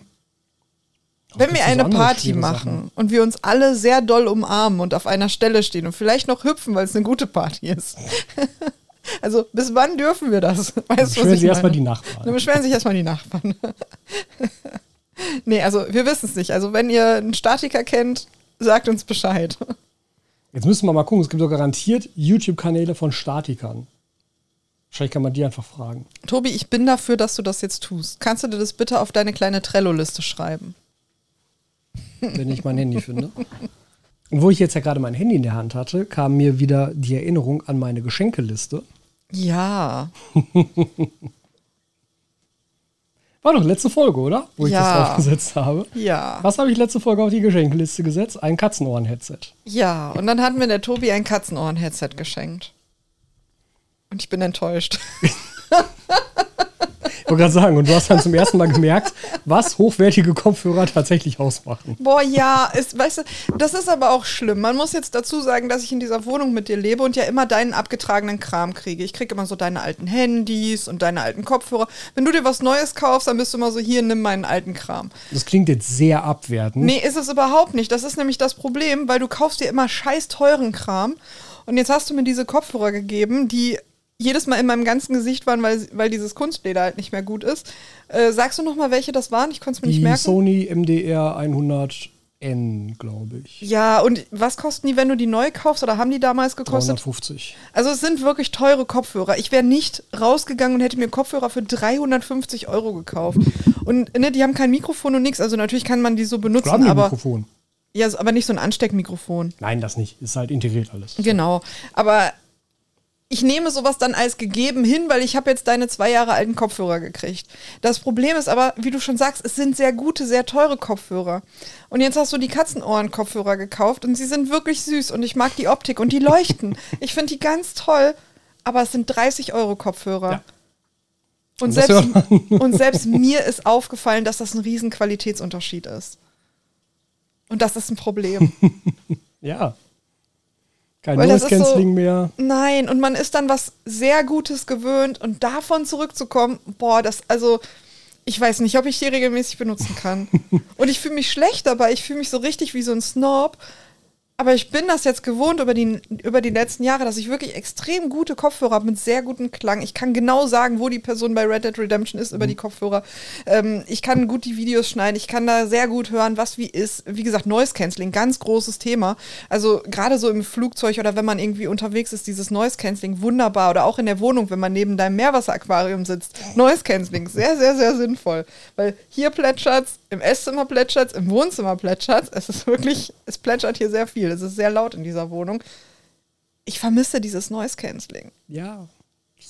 Wenn wir eine Party machen Sachen. und wir uns alle sehr doll umarmen und auf einer Stelle stehen und vielleicht noch hüpfen, weil es eine gute Party ist. also bis wann dürfen wir das? Weißt Beschweren ich Sie erstmal die Dann Nachbarn. beschweren sich erstmal die Nachbarn. nee, also wir wissen es nicht. Also wenn ihr einen Statiker kennt, sagt uns Bescheid. Jetzt müssen wir mal gucken, es gibt doch garantiert YouTube-Kanäle von Statikern. Wahrscheinlich kann man die einfach fragen. Tobi, ich bin dafür, dass du das jetzt tust. Kannst du dir das bitte auf deine kleine Trello-Liste schreiben? wenn ich mein Handy finde. Und wo ich jetzt ja gerade mein Handy in der Hand hatte, kam mir wieder die Erinnerung an meine Geschenkeliste. Ja. War doch letzte Folge, oder? Wo ich Ja. das draufgesetzt habe. Ja. Was habe ich letzte Folge auf die Geschenkeliste gesetzt? Ein Katzenohren-Headset. Ja. Und dann hat mir der Tobi ein Katzenohren-Headset geschenkt. Und ich bin enttäuscht. Ich wollte gerade sagen, und du hast dann zum ersten Mal gemerkt, was hochwertige Kopfhörer tatsächlich ausmachen. Boah, ja, ist, weißt du, das ist aber auch schlimm. Man muss jetzt dazu sagen, dass ich in dieser Wohnung mit dir lebe und ja immer deinen abgetragenen Kram kriege. Ich kriege immer so deine alten Handys und deine alten Kopfhörer. Wenn du dir was Neues kaufst, dann bist du immer so, hier, nimm meinen alten Kram. Das klingt jetzt sehr abwertend. Nee, ist es überhaupt nicht. Das ist nämlich das Problem, weil du kaufst dir immer scheiß teuren Kram. Und jetzt hast du mir diese Kopfhörer gegeben, die jedes Mal in meinem ganzen Gesicht waren, weil, weil dieses Kunstleder halt nicht mehr gut ist. Äh, sagst du noch mal, welche das waren? Ich konnte es mir nicht Die merken. Sony MDR 100N, glaube ich. Ja, und was kosten die, wenn du die neu kaufst oder haben die damals gekostet? 350. Also es sind wirklich teure Kopfhörer. Ich wäre nicht rausgegangen und hätte mir Kopfhörer für 350 Euro gekauft. Und ne, die haben kein Mikrofon und nichts. Also natürlich kann man die so Klar benutzen, ein aber, Mikrofon. ja, aber nicht so ein Ansteckmikrofon. Nein, das nicht. Ist halt integriert alles. Genau. Aber ich nehme sowas dann als gegeben hin, weil ich habe jetzt deine zwei Jahre alten Kopfhörer gekriegt. Das Problem ist aber, wie du schon sagst, es sind sehr gute, sehr teure Kopfhörer. Und jetzt hast du die Katzenohren-Kopfhörer gekauft und sie sind wirklich süß und ich mag die Optik und die leuchten. ich finde die ganz toll, aber es sind 30 Euro Kopfhörer. Ja. Und, selbst, und selbst mir ist aufgefallen, dass das ein riesen Qualitätsunterschied ist. Und das ist ein Problem. Ja. Kein Noise ist so- mehr. Nein, und man ist dann was sehr Gutes gewöhnt und davon zurückzukommen, boah, das, also, ich weiß nicht, ob ich die regelmäßig benutzen kann. und ich fühle mich schlecht dabei, ich fühle mich so richtig wie so ein Snob. Aber ich bin das jetzt gewohnt über die, über die letzten Jahre, dass ich wirklich extrem gute Kopfhörer habe mit sehr gutem Klang. Ich kann genau sagen, wo die Person bei Red Dead Redemption ist über die Kopfhörer. Ähm, ich kann gut die Videos schneiden. Ich kann da sehr gut hören, was wie ist. Wie gesagt, Noise Cancelling, ganz großes Thema. Also gerade so im Flugzeug oder wenn man irgendwie unterwegs ist, dieses Noise Cancelling wunderbar. Oder auch in der Wohnung, wenn man neben deinem Meerwasseraquarium sitzt. Noise Cancelling, sehr, sehr, sehr sinnvoll. Weil hier plätschert's, im Esszimmer plätschert's, im Wohnzimmer plätschert's. Es ist wirklich, es plätschert hier sehr viel. Es ist sehr laut in dieser Wohnung. Ich vermisse dieses Noise Cancelling. Ja.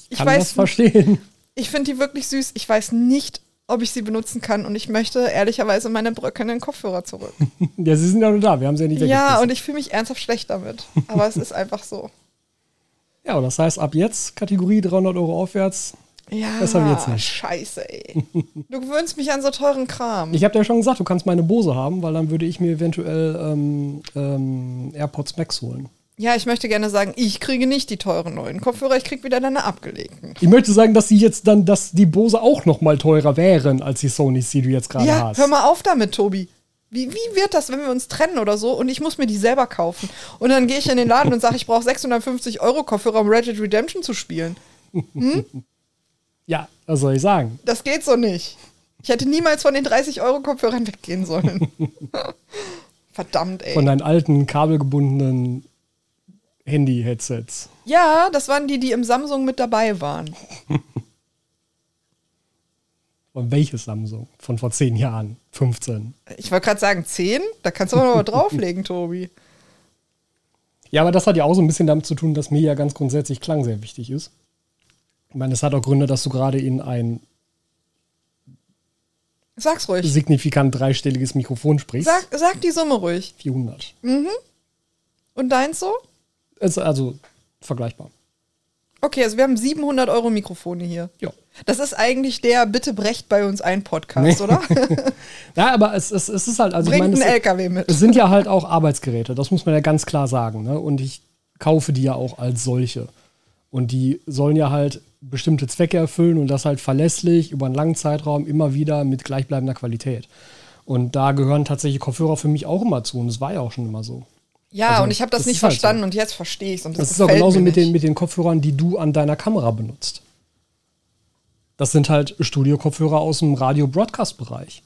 Ich Kann weiß, das verstehen. ich finde die wirklich süß. Ich weiß nicht, ob ich sie benutzen kann und ich möchte ehrlicherweise meine bröckelnden Kopfhörer zurück. Ja, sie sind ja nur da. Wir haben sie ja nicht ja, und ich fühle mich ernsthaft schlecht damit. Aber es ist einfach so. Ja, und das heißt, ab jetzt Kategorie 300 Euro aufwärts. Ja, Das hab ich jetzt nicht. scheiße, ey. Du gewöhnst mich an so teuren Kram. Ich habe dir ja schon gesagt, du kannst meine Bose haben, weil dann würde ich mir eventuell ähm, ähm, AirPods Max holen. ja, ich möchte gerne sagen, ich kriege nicht die teuren neuen Kopfhörer, ich kriege wieder deine abgelegten. Ich möchte sagen, dass sie jetzt dann, dass die Bose auch noch mal teurer wären als die Sonys, die du jetzt gerade Ja, hast. hör mal auf damit, Tobi. Wie, wie wird das, wenn wir uns trennen oder so und ich muss mir die selber kaufen? Und dann gehe ich in den Laden und sage, ich brauche 650 Euro Kopfhörer, um Red Dead Redemption zu spielen. Ja, was soll ich sagen? Das geht so nicht. Ich hätte niemals von den 30 Euro Kopfhörern weggehen sollen. Verdammt, ey. Von deinen alten kabelgebundenen Handy-Headsets. ja, das waren die, die im Samsung mit dabei waren. Und welches Samsung? Von vor zehn Jahren, 15. Ich wollte gerade sagen, 10? Da kannst du aber noch drauflegen, Tobi. Ja, aber das hat ja auch so ein bisschen damit zu tun, dass mir ja ganz grundsätzlich Klang sehr wichtig ist. Ich meine, es hat auch Gründe, dass du gerade in ein Sag's ruhig. signifikant dreistelliges Mikrofon sprichst. Sag, sag die Summe ruhig. 400. Und deins so? Ist also vergleichbar. Okay, also wir haben 700 Euro Mikrofone hier. Ja. Das ist eigentlich der Bitte brecht bei uns ein Podcast, oder? Ja, aber es, es, es ist halt, also ich Bringt meine, einen es, LKW mit. es sind ja halt auch Arbeitsgeräte, das muss man ja ganz klar sagen. Ne? Und ich kaufe die ja auch als solche. Und die sollen ja halt bestimmte Zwecke erfüllen und das halt verlässlich über einen langen Zeitraum immer wieder mit gleichbleibender Qualität. Und da gehören tatsächlich Kopfhörer für mich auch immer zu und es war ja auch schon immer so. Ja, Also, und ich habe das, das nicht ist halt verstanden so. und jetzt verstehe ich es. Das, das, ist auch genauso mit den, mit den Kopfhörern, die du an deiner Kamera benutzt. Das sind halt Studio-Kopfhörer aus dem Radio-Broadcast-Bereich.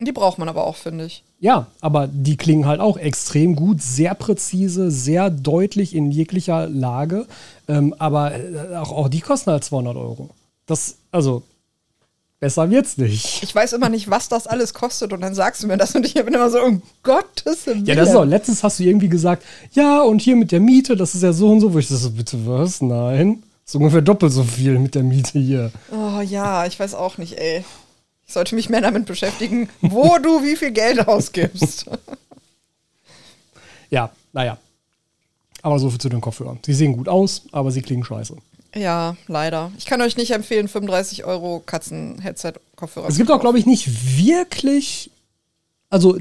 Die braucht man aber auch, finde ich. Ja, aber die klingen halt auch extrem gut, sehr präzise, sehr deutlich in jeglicher Lage. Ähm, aber äh, auch, auch die kosten halt 200 Euro. Das, also, besser wird's nicht. Ich weiß immer nicht, was das alles kostet und dann sagst du mir das und ich bin immer so, um Gottes Willen. Ja, das ist auch, letztens hast du irgendwie gesagt, ja, und hier mit der Miete, das ist ja so und so, wo ich das so, bitte was? Nein. Ist ungefähr doppelt so viel mit der Miete hier. Oh ja, ich weiß auch nicht, ey. Ich sollte mich mehr damit beschäftigen, wo du wie viel Geld ausgibst. Ja, naja. Aber so viel zu den Kopfhörern. Sie sehen gut aus, aber sie klingen scheiße. ja, leider. Ich kann euch nicht empfehlen, 35 Euro Katzen-Headset-Kopfhörer. Es gibt auch, glaube ich, nicht wirklich. Also,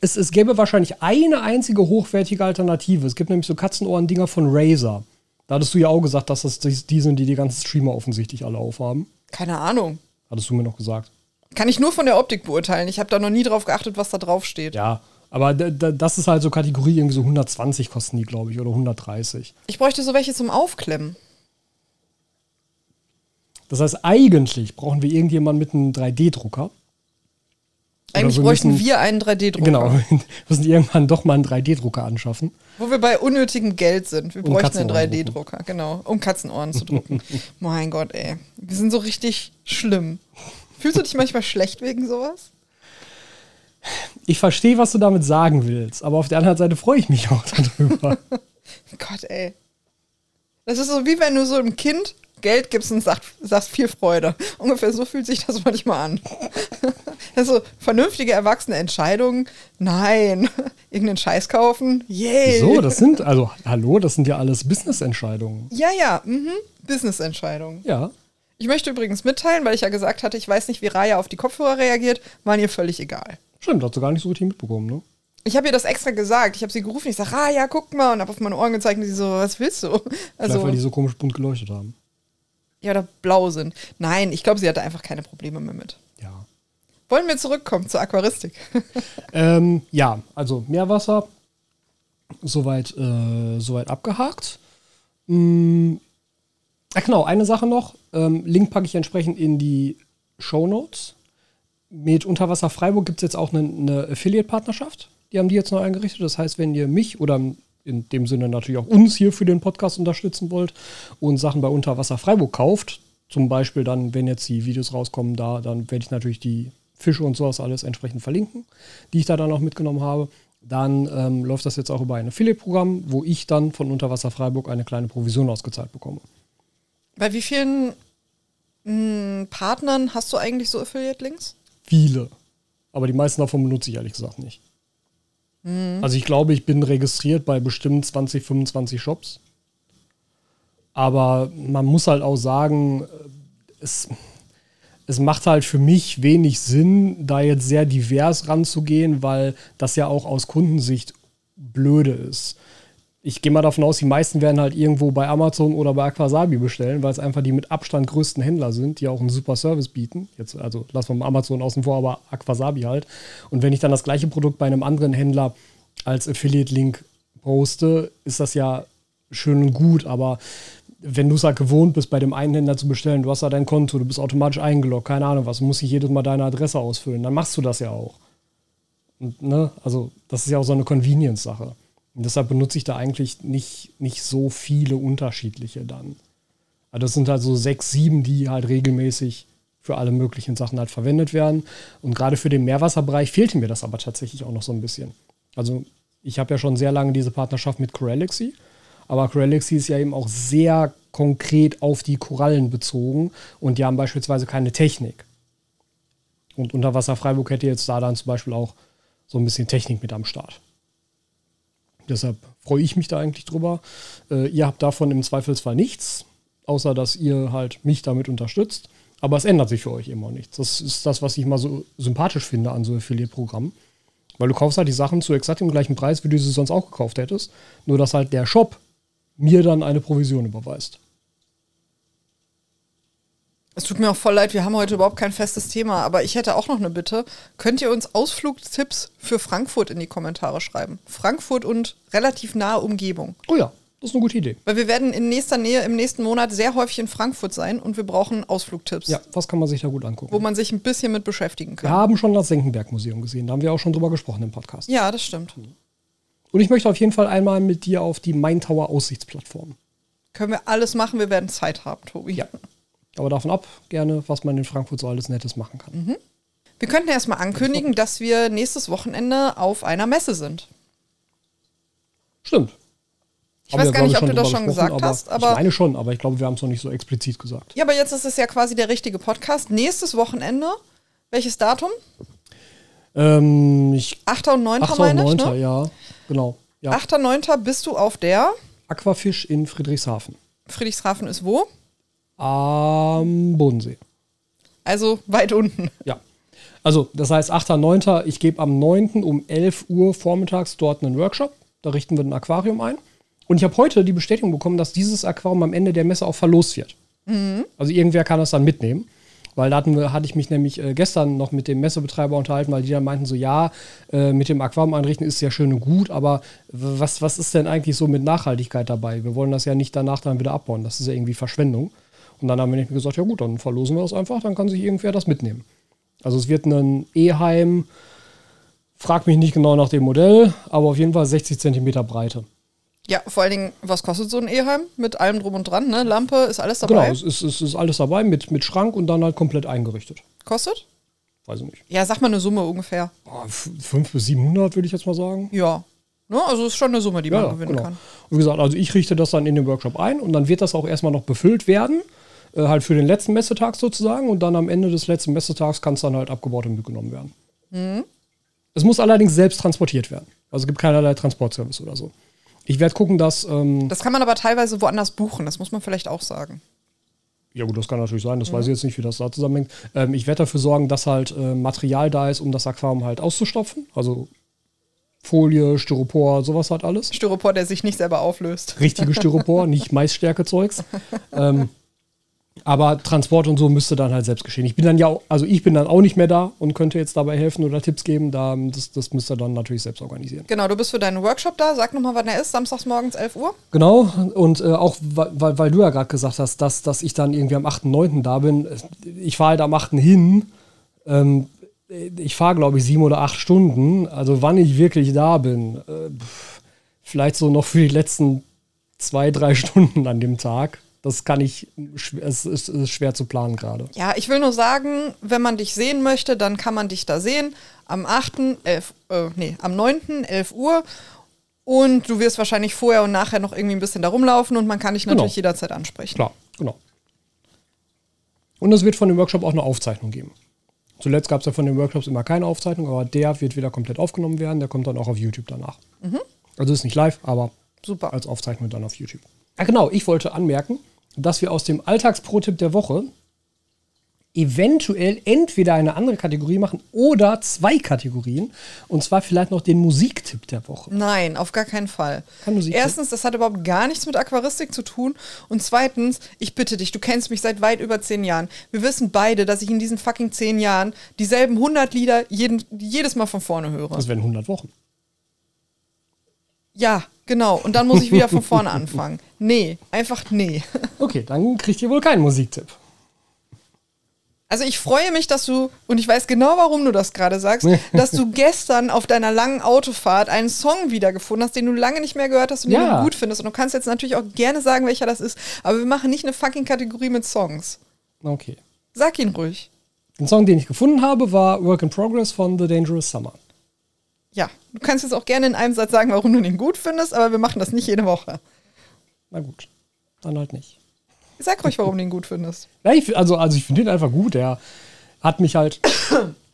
es, es gäbe wahrscheinlich eine einzige hochwertige Alternative. Es gibt nämlich so Katzenohren-Dinger von Razer. Da hattest du ja auch gesagt, dass das die sind, die die ganzen Streamer offensichtlich alle aufhaben. Keine Ahnung. Hattest du mir noch gesagt. Kann ich nur von der Optik beurteilen. Ich habe da noch nie drauf geachtet, was da drauf steht. Ja, aber das ist halt so Kategorie, irgendwie so 120 kosten die, glaube ich, oder 130. Ich bräuchte so welche zum Aufklemmen. Das heißt, eigentlich brauchen wir irgendjemanden mit einem 3D-Drucker. Eigentlich wir bräuchten müssen- wir einen 3D-Drucker. Genau, wir müssen irgendwann doch mal einen 3D-Drucker anschaffen. Wo wir bei unnötigem Geld sind. Wir Um bräuchten einen Katzenohren 3D-Drucker, genau. Um Katzenohren zu drucken. mein Gott, ey. Wir sind so richtig schlimm. Fühlst du dich manchmal schlecht wegen sowas? Ich verstehe, was du damit sagen willst, aber auf der anderen Seite freue ich mich auch darüber. Gott, ey. Das ist so wie wenn du so einem Kind Geld gibst und sagt, sagst viel Freude. Ungefähr so fühlt sich das manchmal an. Also vernünftige erwachsene Entscheidungen, nein. Irgendeinen Scheiß kaufen, yay. so, das sind, also, hallo, das sind ja alles Business-Entscheidungen. ja, ja, mhm. Business-Entscheidungen. Ja. Ich möchte übrigens mitteilen, weil ich ja gesagt hatte, ich weiß nicht, wie Raya auf die Kopfhörer reagiert, war ihr völlig egal. Stimmt, hast du gar nicht so richtig mitbekommen, ne? Ich habe ihr das extra gesagt. Ich habe sie gerufen. Ich sage, ja, guck mal. Und habe auf meine Ohren gezeigt und sie so, was willst du? Vielleicht, Also, weil die so komisch bunt geleuchtet haben. ja, oder blau sind. Nein, ich glaube, sie hatte einfach keine Probleme mehr mit. Ja. Wollen wir zurückkommen zur Aquaristik? Ähm, ja, also Meerwasser, soweit, äh, soweit abgehakt. Mm, ach genau, eine Sache noch. Ähm, Link packe ich entsprechend in die Show Notes. Mit Unterwasser Freiburg gibt es jetzt auch eine, eine Affiliate-Partnerschaft. Die haben die jetzt neu eingerichtet. Das heißt, wenn ihr mich oder in dem Sinne natürlich auch uns hier für den Podcast unterstützen wollt und Sachen bei Unterwasser Freiburg kauft, zum Beispiel dann, wenn jetzt die Videos rauskommen, da, dann werde ich natürlich die Fische und sowas alles entsprechend verlinken, die ich da dann auch mitgenommen habe. Dann ähm, läuft das jetzt auch über ein Affiliate-Programm, wo ich dann von Unterwasser Freiburg eine kleine Provision ausgezahlt bekomme. Bei wie vielen mh, Partnern hast du eigentlich so Affiliate-Links? Viele. Aber die meisten davon benutze ich ehrlich gesagt nicht. Also ich glaube, ich bin registriert bei bestimmt 20, 25 Shops. Aber man muss halt auch sagen, äh, es, es macht halt für mich wenig Sinn, da jetzt sehr divers ranzugehen, weil das ja auch aus Kundensicht blöde ist. Ich gehe mal davon aus, die meisten werden halt irgendwo bei Amazon oder bei Aquasabi bestellen, weil es einfach die mit Abstand größten Händler sind, die auch einen super Service bieten. Jetzt, also lassen wir Amazon außen vor, aber Aquasabi halt. Und wenn ich dann das gleiche Produkt bei einem anderen Händler als Affiliate-Link poste, ist das ja schön und gut, aber wenn du es halt gewohnt bist, bei dem einen Händler zu bestellen, du hast da dein Konto, du bist automatisch eingeloggt, keine Ahnung was, du musst nicht jedes Mal deine Adresse ausfüllen, dann machst du das ja auch. Und, ne, also das ist ja auch so eine Convenience-Sache. Deshalb benutze ich da eigentlich nicht, nicht so viele unterschiedliche dann. Also das sind halt so sechs, sieben, die halt regelmäßig für alle möglichen Sachen halt verwendet werden. Und gerade für den Meerwasserbereich fehlte mir das aber tatsächlich auch noch so ein bisschen. Also ich habe ja schon sehr lange diese Partnerschaft mit Corelixy, aber Corelixy ist ja eben auch sehr konkret auf die Korallen bezogen und die haben beispielsweise keine Technik. Und Unterwasser Freiburg hätte jetzt da dann zum Beispiel auch so ein bisschen Technik mit am Start. Deshalb freue ich mich da eigentlich drüber. Äh, ihr habt davon im Zweifelsfall nichts, außer dass ihr halt mich damit unterstützt. Aber es ändert sich für euch immer nichts. Das ist das, was ich mal so sympathisch finde an so Affiliate-Programmen. Weil du kaufst halt die Sachen zu exakt dem gleichen Preis, wie du sie sonst auch gekauft hättest. Nur, dass halt der Shop mir dann eine Provision überweist. Es tut mir auch voll leid, wir haben heute überhaupt kein festes Thema, aber ich hätte auch noch eine Bitte. Könnt ihr uns Ausflugstipps für Frankfurt in die Kommentare schreiben? Frankfurt und relativ nahe Umgebung. Oh ja, das ist eine gute Idee. Weil wir werden in nächster Nähe im nächsten Monat sehr häufig in Frankfurt sein und wir brauchen Ausflugtipps, Ja, was kann man sich da gut angucken? wo man sich ein bisschen mit beschäftigen wir kann. haben schon das Senckenberg-Museum gesehen. Da haben wir auch schon drüber gesprochen im Podcast. Ja, das stimmt. Und ich möchte auf jeden Fall einmal mit dir auf die Main Tower Aussichtsplattform. Können wir alles machen, wir werden Zeit haben, Tobi. Ja. Aber davon ab, gerne, was man in Frankfurt so alles Nettes machen kann. Wir könnten erstmal ankündigen, dass wir nächstes Wochenende auf einer Messe sind. Stimmt. Ich weiß gar nicht, ob du das schon gesagt hast, Ich aber meine schon, aber ich glaube, wir haben es noch nicht so explizit gesagt. ja, aber jetzt ist es ja quasi der richtige Podcast. Nächstes Wochenende, welches Datum? Ähm, ich 8. und 9. 8. und meine 9. ich, ne? ja, genau. Ja. 8. 9. bist du auf der Aquafisch in Friedrichshafen. Friedrichshafen ist wo? Am Bodensee. Also weit unten. Ja. Also, das heißt 8.9. Ich gebe am 9. um 11 Uhr vormittags dort einen Workshop. Da richten wir ein Aquarium ein. Und ich habe heute die Bestätigung bekommen, dass dieses Aquarium am Ende der Messe auch verlost wird. Also irgendwer kann das dann mitnehmen. Weil da hatten wir, hatte ich mich nämlich äh, gestern noch mit dem Messebetreiber unterhalten, weil die dann meinten so, ja, äh, mit dem Aquarium einrichten ist ja schön und gut, aber was, was ist denn eigentlich so mit Nachhaltigkeit dabei? Wir wollen das ja nicht danach dann wieder abbauen. Das ist ja irgendwie Verschwendung. Und dann haben wir nicht gesagt, ja gut, dann verlosen wir das einfach, dann kann sich irgendwer das mitnehmen. Also es wird ein E-Heim, frag mich nicht genau nach dem Modell, aber auf jeden Fall 60 Zentimeter Breite. Ja, vor allen Dingen, was kostet so ein Eheim? Mit allem drum und dran, ne? Lampe, ist alles Genau, dabei. es ist, es ist alles dabei mit, mit Schrank und dann halt komplett eingerichtet. Kostet? Weiß ich nicht. Ja, sag mal eine Summe ungefähr. 500 bis 700 würde ich jetzt mal sagen. Ja. Ne? Also ist schon eine Summe, die man gewinnen kann. Und wie gesagt, also ich richte das dann in den Workshop ein und dann wird das auch erstmal noch befüllt werden. Äh, halt für den letzten Messetag sozusagen. Und dann am Ende des letzten Messetags kann es dann halt abgebaut und mitgenommen werden. Mhm. Es muss allerdings selbst transportiert werden. Also es gibt keinerlei Transportservice oder so. Ich werde gucken, dass. Ähm, Das kann man aber teilweise woanders buchen, das muss man vielleicht auch sagen. ja, gut, das kann natürlich sein. Das weiß ich jetzt nicht, wie das da zusammenhängt. Ähm, ich werde dafür sorgen, dass halt äh, Material da ist, um das Aquarium halt auszustopfen. Also Folie, Styropor, sowas hat alles. Styropor, der sich nicht selber auflöst. Richtige Styropor, nicht Maisstärke-Zeugs. ähm, aber Transport und so müsste dann halt selbst geschehen. Ich bin dann ja, auch- also ich bin dann auch nicht mehr da und könnte jetzt dabei helfen oder Tipps geben. Da, das, das müsst ihr dann natürlich selbst organisieren. Genau, du bist für deinen Workshop da. Sag nochmal, wann er ist. Samstags morgens 11 Uhr. Genau, und äh, auch weil, weil, du ja gerade gesagt hast, dass, dass ich dann irgendwie am 8.9. da bin. Ich fahre halt am 8. hin. Ähm, ich fahre, glaube ich, sieben oder acht Stunden. Also wann ich wirklich da bin, äh, vielleicht so noch für die letzten zwei, drei Stunden an dem Tag. Das kann ich, es ist, ist schwer zu planen gerade. Ja, ich will nur sagen, wenn man dich sehen möchte, dann kann man dich da sehen. Am 8., 11, äh, nee, am 9., 11 Uhr. Und du wirst wahrscheinlich vorher und nachher noch irgendwie ein bisschen da rumlaufen und man kann dich natürlich Genau. jederzeit ansprechen. Klar, genau. Und es wird von dem Workshop auch eine Aufzeichnung geben. Zuletzt gab es ja von den Workshops immer keine Aufzeichnung, aber der wird wieder komplett aufgenommen werden. Der kommt dann auch auf YouTube danach. Also ist nicht live, aber Super. als Aufzeichnung dann auf YouTube. Ah, genau, ich wollte anmerken, dass wir aus dem Alltagspro-Tipp der Woche eventuell entweder eine andere Kategorie machen oder zwei Kategorien. Und zwar vielleicht noch den Musiktipp der Woche. Nein, auf gar keinen Fall. Erstens, das hat überhaupt gar nichts mit Aquaristik zu tun. Und zweitens, ich bitte dich, du kennst mich seit weit über zehn Jahren. Wir wissen beide, dass ich in diesen fucking zehn Jahren dieselben 100 Lieder jeden, jedes Mal von vorne höre. Das wären 100 Wochen. Ja, genau. Und dann muss ich wieder von vorne anfangen. Nee, einfach nee. Okay, dann kriegt ihr wohl keinen Musiktipp. Also ich freue mich, dass du, und ich weiß genau, warum du das gerade sagst, dass du gestern auf deiner langen Autofahrt einen Song wiedergefunden hast, den du lange nicht mehr gehört hast und den Ja. du gut findest. Und du kannst jetzt natürlich auch gerne sagen, welcher das ist. Aber wir machen nicht eine fucking Kategorie mit Songs. Okay. Sag ihn ruhig. Den Song, den ich gefunden habe, war Work in Progress von The Dangerous Summer. Ja, du kannst jetzt auch gerne in einem Satz sagen, warum du den gut findest, aber wir machen das nicht jede Woche. Na gut, dann halt nicht. Sag ruhig, warum du ihn gut findest. Ja, ich, also, also ich finde den einfach gut. Der hat mich halt,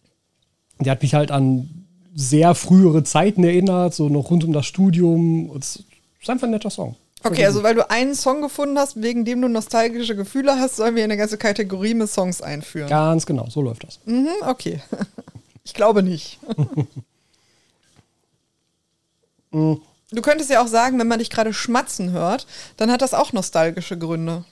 der hat mich halt an sehr frühere Zeiten erinnert, so noch rund um das Studium. Es ist einfach ein netter Song. Okay, also weil du einen Song gefunden hast, wegen dem du nostalgische Gefühle hast, sollen wir eine ganze Kategorie mit Songs einführen. Ganz genau, so läuft das. Mhm, okay. Ich glaube nicht. Du könntest ja auch sagen, wenn man dich gerade schmatzen hört, dann hat das auch nostalgische Gründe.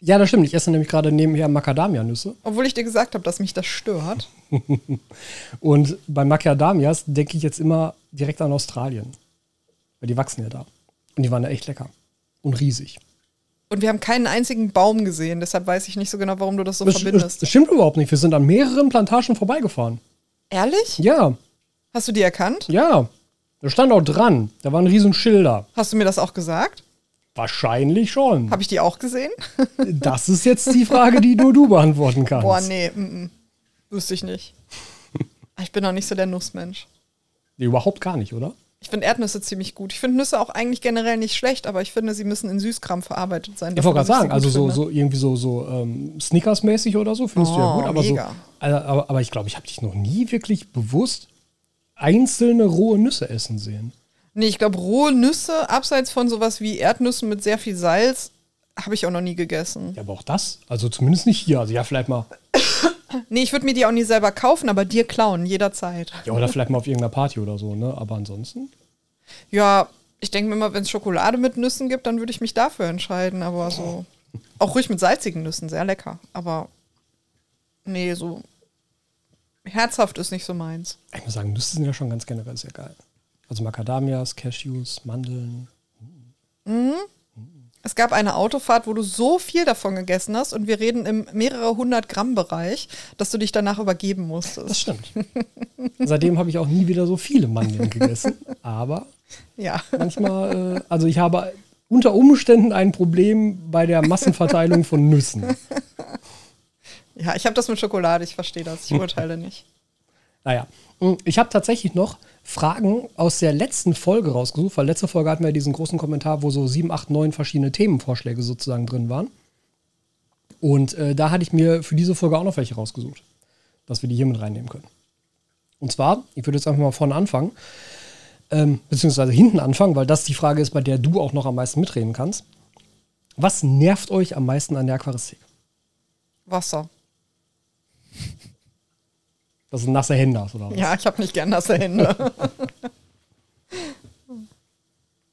Ja, das stimmt. Ich esse nämlich gerade nebenher Macadamia-Nüsse. Obwohl ich dir gesagt habe, dass mich das stört. Und bei Macadamias denke ich jetzt immer direkt an Australien. Weil die wachsen ja da. Und die waren ja echt lecker. Und riesig. Und wir haben keinen einzigen Baum gesehen, deshalb weiß ich nicht so genau, warum du das so Das, verbindest. das stimmt überhaupt nicht. Wir sind an mehreren Plantagen vorbeigefahren. Ehrlich? Ja, Hast du die erkannt? ja. Da stand auch dran. Da waren riesen Schilder. Hast du mir das auch gesagt? Wahrscheinlich schon. Habe ich die auch gesehen? Das ist jetzt die Frage, die nur du beantworten kannst. Boah, nee, mm, mm. wüsste ich nicht. Ich bin auch nicht so der Nussmensch. Nee, überhaupt gar nicht, oder? Ich finde Erdnüsse ziemlich gut. Ich finde Nüsse auch eigentlich generell nicht schlecht, aber ich finde, sie müssen in Süßkram verarbeitet sein. Ich wollte gerade sagen, also so, so irgendwie so, so ähm, Snickers-mäßig oder so findest du ja Oh, gut, aber mega. so. Aber, aber, aber ich glaube, ich habe dich noch nie wirklich bewusst einzelne rohe Nüsse essen sehen. Nee, ich glaube, rohe Nüsse, abseits von sowas wie Erdnüssen mit sehr viel Salz, habe ich auch noch nie gegessen. Ja, aber auch das, also zumindest nicht hier. Also ja, vielleicht mal, Nee, ich würde mir die auch nie selber kaufen, aber dir klauen, jederzeit. ja, oder vielleicht mal auf irgendeiner Party oder so, ne? Aber ansonsten. Ja, ich denke mir mal, wenn es Schokolade mit Nüssen gibt, dann würde ich mich dafür entscheiden, aber so. Auch ruhig mit salzigen Nüssen, sehr lecker. Aber nee, so herzhaft ist nicht so meins. Ich muss sagen, Nüsse sind ja schon ganz generell sehr geil. Also Macadamias, Cashews, Mandeln. Es gab eine Autofahrt, wo du so viel davon gegessen hast und wir reden im mehrere hundert Gramm Bereich, dass du dich danach übergeben Das musstest. stimmt. Seitdem habe ich auch nie wieder so viele Mandeln gegessen. Aber Ja. manchmal, äh, also ich habe unter Umständen ein Problem bei der Massenverteilung von Nüssen. Ja, ich habe das mit Schokolade, ich verstehe das, ich urteile nicht. Naja, mm, ich habe tatsächlich noch Fragen aus der letzten Folge rausgesucht, weil letzte Folge hatten wir diesen großen Kommentar, wo so sieben, acht, neun verschiedene Themenvorschläge sozusagen drin waren. Und äh, da hatte ich mir für diese Folge auch noch welche rausgesucht, dass wir die hier mit reinnehmen können. Und zwar, ich würde jetzt einfach mal vorne anfangen, ähm, beziehungsweise hinten anfangen, weil das die Frage ist, bei der du auch noch am meisten mitreden kannst. Was nervt euch am meisten an der Aquaristik? Wasser. Dass du nasse Hände hast, oder was? Ja, ich habe nicht gern nasse Hände.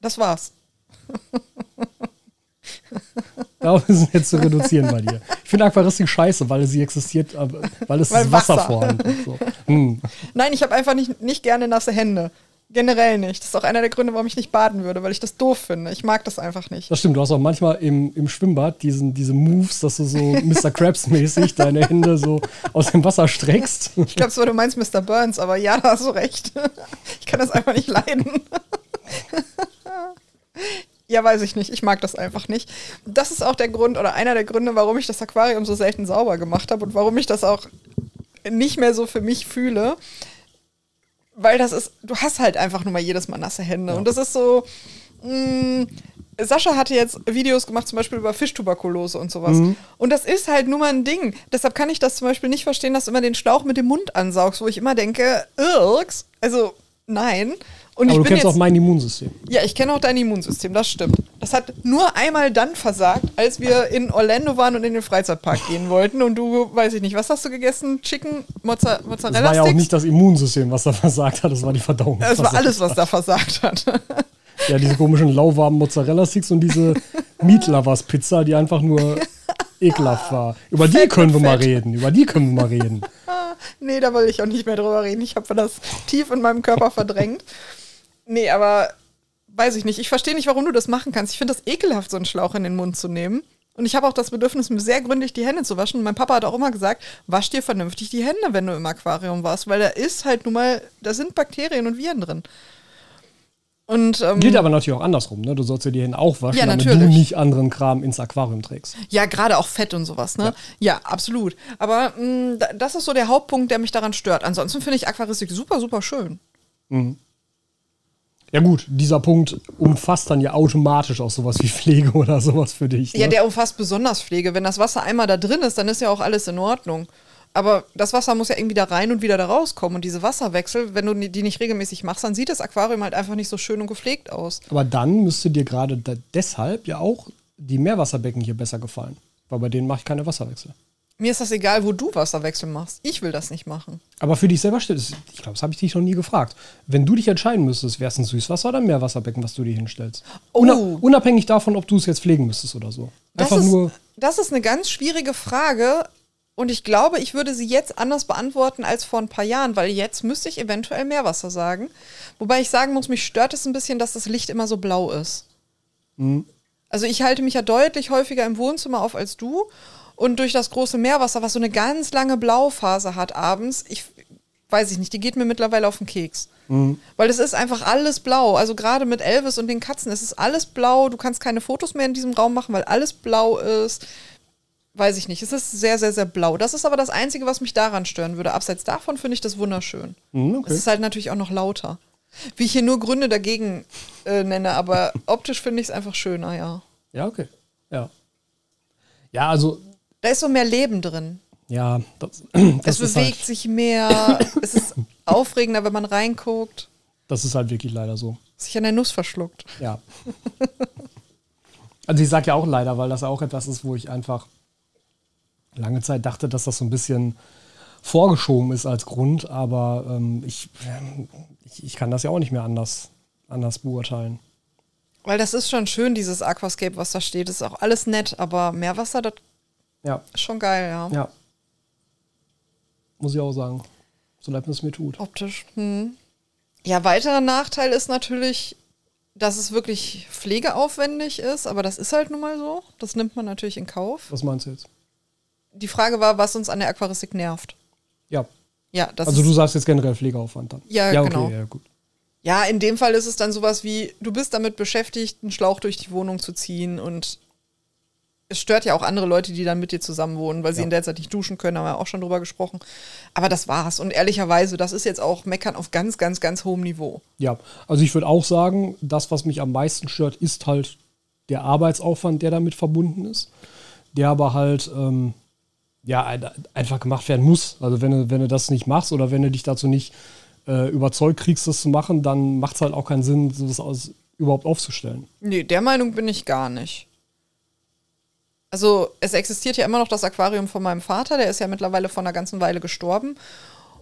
Das war's. Darauf ist es jetzt zu reduzieren bei dir. Ich finde Aquaristik scheiße, weil sie existiert, aber- weil es Weil ist Wasser, Wasser. vorhanden ist. So. Hm. Nein, ich habe einfach nicht, nicht gerne nasse Hände. Generell nicht. Das ist auch einer der Gründe, warum ich nicht baden würde, weil ich das doof finde. Ich mag das einfach nicht. Das stimmt, du hast auch manchmal im, im Schwimmbad diesen, diese Moves, dass du so Mr. Krabs-mäßig deine Hände so aus dem Wasser streckst. Ich glaube zwar, du meinst Mr. Burns, aber ja, da hast du recht. Ich kann das einfach nicht leiden. Ja, weiß ich nicht. Ich mag das einfach nicht. Das ist auch der Grund oder einer der Gründe, warum ich das Aquarium so selten sauber gemacht habe und warum ich das auch nicht mehr so für mich fühle. Weil das ist, du hast halt einfach nur mal jedes Mal nasse Hände. Und das ist so. Mh, Sascha hatte jetzt Videos gemacht, zum Beispiel über Fischtuberkulose und sowas. Und das ist halt nur mal ein Ding. Deshalb kann ich das zum Beispiel nicht verstehen, dass du immer den Schlauch mit dem Mund ansaugst, wo ich immer denke, irks. Also, nein. Und Aber ich du kennst jetzt, auch mein Immunsystem. ja, ich kenne auch dein Immunsystem, das stimmt. Das hat nur einmal dann versagt, als wir in Orlando waren und in den Freizeitpark gehen wollten. Und du, weiß ich nicht, was hast du gegessen? Chicken, Mozza Das Mozzarella war ja auch nicht das Immunsystem, was da versagt hat, das war die Verdauung. das war alles, was da versagt hat. Ja, diese komischen lauwarmen Mozzarella-Sticks und diese Meat Lovers Pizza, die einfach nur ekelhaft war. Über die können wir mal reden. Über die können wir mal reden. nee, da will ich auch nicht mehr drüber reden. Ich habe das tief in meinem Körper verdrängt. Nee, aber weiß ich nicht. Ich verstehe nicht, warum du das machen kannst. Ich finde das ekelhaft, so einen Schlauch in den Mund zu nehmen. Und ich habe auch das Bedürfnis, mir sehr gründlich die Hände zu waschen. Und mein Papa hat auch immer gesagt, wasch dir vernünftig die Hände, wenn du im Aquarium warst, weil da ist halt nun mal, da sind Bakterien und Viren drin. Und ähm, Gilt aber natürlich auch andersrum. Ne? Du sollst dir die Hände auch waschen, Ja, damit du nicht anderen Kram ins Aquarium trägst. Ja, gerade auch Fett und sowas, ne? Ja, absolut. Aber mh, da- das ist so der Hauptpunkt, der mich daran stört. Ansonsten finde ich Aquaristik super, super schön. Ja gut, dieser Punkt umfasst dann ja automatisch auch sowas wie Pflege oder sowas für dich. Ne? Ja, der umfasst besonders Pflege. Wenn das Wasser einmal da drin ist, dann ist ja auch alles in Ordnung. Aber das Wasser muss ja irgendwie da rein und wieder da rauskommen. Und diese Wasserwechsel, wenn du die nicht regelmäßig machst, dann sieht das Aquarium halt einfach nicht so schön und gepflegt aus. Aber dann müsste dir gerade deshalb ja auch die Meerwasserbecken hier besser gefallen. Weil bei denen mache ich keine Wasserwechsel. Mir ist das egal, wo du Wasserwechsel machst. Ich will das nicht machen. Aber für dich selber steht es, ich glaube, das habe ich dich noch nie gefragt. Wenn du dich entscheiden müsstest, wäre es ein Süßwasser oder ein Meerwasserbecken, was du dir hinstellst? Oh. Una unabhängig davon, ob du es jetzt pflegen müsstest oder so. Das Einfach ist, nur, das ist eine ganz schwierige Frage. Und ich glaube, ich würde sie jetzt anders beantworten als vor ein paar Jahren, weil jetzt müsste ich eventuell Meerwasser sagen. Wobei ich sagen muss, mich stört es ein bisschen, dass das Licht immer so blau ist. Also ich halte mich ja deutlich häufiger im Wohnzimmer auf als du. Und durch das große Meerwasser, was so eine ganz lange Blauphase hat abends, ich weiß ich nicht, die geht mir mittlerweile auf den Keks. Weil es ist einfach alles blau. Also gerade mit Elvis und den Katzen, es ist alles blau. Du kannst keine Fotos mehr in diesem Raum machen, weil alles blau ist. Weiß ich nicht. Es ist sehr, sehr, sehr blau. Das ist aber das Einzige, was mich daran stören würde. Abseits davon finde ich das wunderschön. Hm, okay. Es ist halt natürlich auch noch lauter. Wie ich hier nur Gründe dagegen äh, nenne, aber optisch finde ich es einfach schöner, ja. ja, okay. Ja. Ja, also, Da ist so mehr Leben drin. ja, das, es das, ist, bewegt halt, sich mehr. es ist aufregender, wenn man reinguckt. das ist halt wirklich leider so. Sich an der Nuss verschluckt. Ja. also ich sage ja auch leider, weil das auch etwas ist, wo ich einfach lange Zeit dachte, dass das so ein bisschen vorgeschoben ist als Grund, aber ähm, ich, ähm, ich, ich kann das ja auch nicht mehr anders, anders beurteilen. Weil das ist schon schön, dieses Aquascape, was da steht. Das ist auch alles nett, aber Meerwasser, das Ja, schon geil, ja. ja. Muss ich auch sagen. So leid es mir tut. Optisch. Hm. Ja, weiterer Nachteil ist natürlich, dass es wirklich pflegeaufwendig ist, aber das ist halt nun mal so. Das nimmt man natürlich in Kauf. Was meinst du jetzt? Die Frage war, was uns an der Aquaristik nervt. Ja, Ja, das also du sagst jetzt generell Pflegeaufwand dann. Ja, ja okay, genau. Ja, gut. Ja, in dem Fall ist es dann sowas wie, du bist damit beschäftigt, einen Schlauch durch die Wohnung zu ziehen und es stört ja auch andere Leute, die dann mit dir zusammen wohnen, weil sie Ja. in der Zeit nicht duschen können, haben wir auch schon drüber gesprochen. Aber das war's. Und ehrlicherweise, das ist jetzt auch Meckern auf ganz, ganz, ganz hohem Niveau. Ja, also ich würde auch sagen, das, was mich am meisten stört, ist halt der Arbeitsaufwand, der damit verbunden ist, der aber halt ähm, ja ein, einfach gemacht werden muss. Also wenn du, wenn du das nicht machst oder wenn du dich dazu nicht äh, überzeugt kriegst, das zu machen, dann macht es halt auch keinen Sinn, sowas aus, überhaupt aufzustellen. Nee, der Meinung bin ich gar nicht. Also, es existiert ja immer noch das Aquarium von meinem Vater, der ist ja mittlerweile vor einer ganzen Weile gestorben.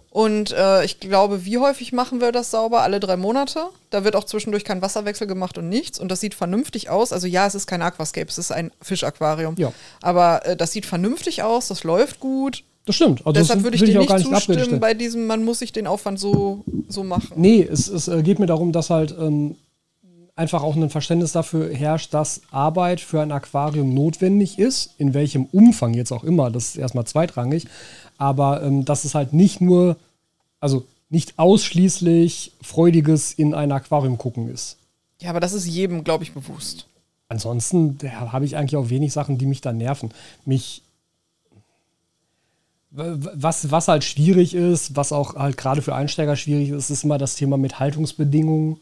Und äh, ich glaube, wie häufig machen wir das sauber? Alle drei Monate. Da wird auch zwischendurch kein Wasserwechsel gemacht und nichts. Und das sieht vernünftig aus. Also ja, es ist kein Aquascape, es ist ein Fischaquarium. Ja. Aber äh, das sieht vernünftig aus, das läuft gut. Das stimmt. Also Deshalb würde ich will dir auch nicht zustimmen bei diesem, man muss sich den Aufwand so, so machen. Nee, es, es äh, geht mir darum, dass halt ähm, einfach auch ein Verständnis dafür herrscht, dass Arbeit für ein Aquarium notwendig ist, in welchem Umfang jetzt auch immer, das ist erstmal zweitrangig, aber ähm, dass es halt nicht nur, also nicht ausschließlich freudiges in ein Aquarium gucken ist. Ja, aber das ist jedem, glaube ich, bewusst. Ansonsten habe ich eigentlich auch wenig Sachen, die mich da nerven. Mich was, was halt schwierig ist, was auch halt gerade für Einsteiger schwierig ist, ist immer das Thema mit Haltungsbedingungen.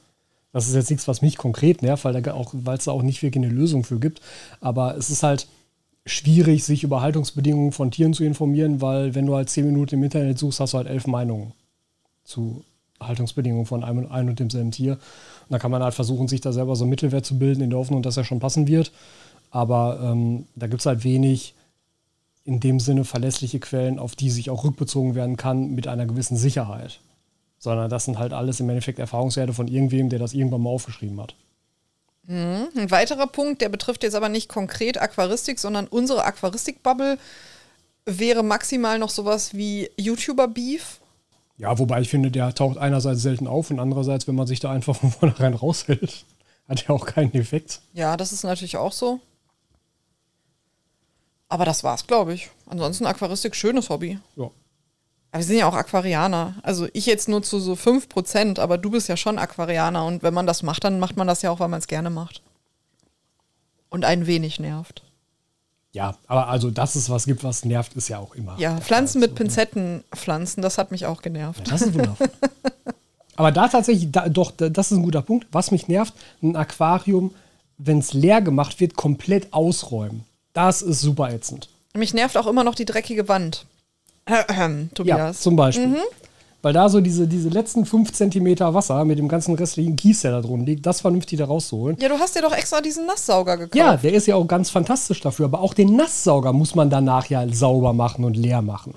Das ist jetzt nichts, was mich konkret nervt, weil es da auch nicht wirklich eine Lösung für gibt. Aber es ist halt schwierig, sich über Haltungsbedingungen von Tieren zu informieren, weil wenn du halt zehn Minuten im Internet suchst, hast du halt elf Meinungen zu Haltungsbedingungen von einem, einem und demselben Tier. Und da kann man halt versuchen, sich da selber so einen Mittelwert zu bilden, in der Hoffnung, dass er schon passen wird. Aber ähm, da gibt es halt wenig in dem Sinne verlässliche Quellen, auf die sich auch rückbezogen werden kann mit einer gewissen Sicherheit. Sondern das sind halt alles im Endeffekt Erfahrungswerte von irgendwem, der das irgendwann mal aufgeschrieben hat. Ein weiterer Punkt, der betrifft jetzt aber nicht konkret Aquaristik, sondern unsere Aquaristik-Bubble wäre maximal noch sowas wie YouTuber-Beef. Ja, wobei ich finde, der taucht einerseits selten auf und andererseits, wenn man sich da einfach von vornherein raushält, hat er auch keinen Effekt. Ja, das ist natürlich auch so. Aber das war's, glaube ich. Ansonsten Aquaristik, schönes Hobby. Ja. Aber wir sind ja auch Aquarianer. Also ich jetzt nur zu so 5%, aber du bist ja schon Aquarianer. Und wenn man das macht, dann macht man das ja auch, weil man es gerne macht. Und ein wenig nervt. Ja, aber also, dass es was gibt, was nervt, ist ja auch immer. Ja, Pflanzen Fall. mit Pinzetten pflanzen, das hat mich auch genervt. Das ist wundervoll. aber da tatsächlich, da, doch, da, das ist ein guter Punkt. Was mich nervt, ein Aquarium, wenn es leer gemacht wird, komplett ausräumen. Das ist super ätzend. Mich nervt auch immer noch die dreckige Wand. Ja, Tobias. zum Beispiel. Weil da so diese, diese letzten fünf Zentimeter Wasser mit dem ganzen restlichen Kies, der da drin liegt, das vernünftig da rauszuholen. Ja, du hast dir doch extra diesen Nasssauger gekauft. Ja, der ist ja auch ganz fantastisch dafür. Aber auch den Nasssauger muss man danach ja sauber machen und leer machen.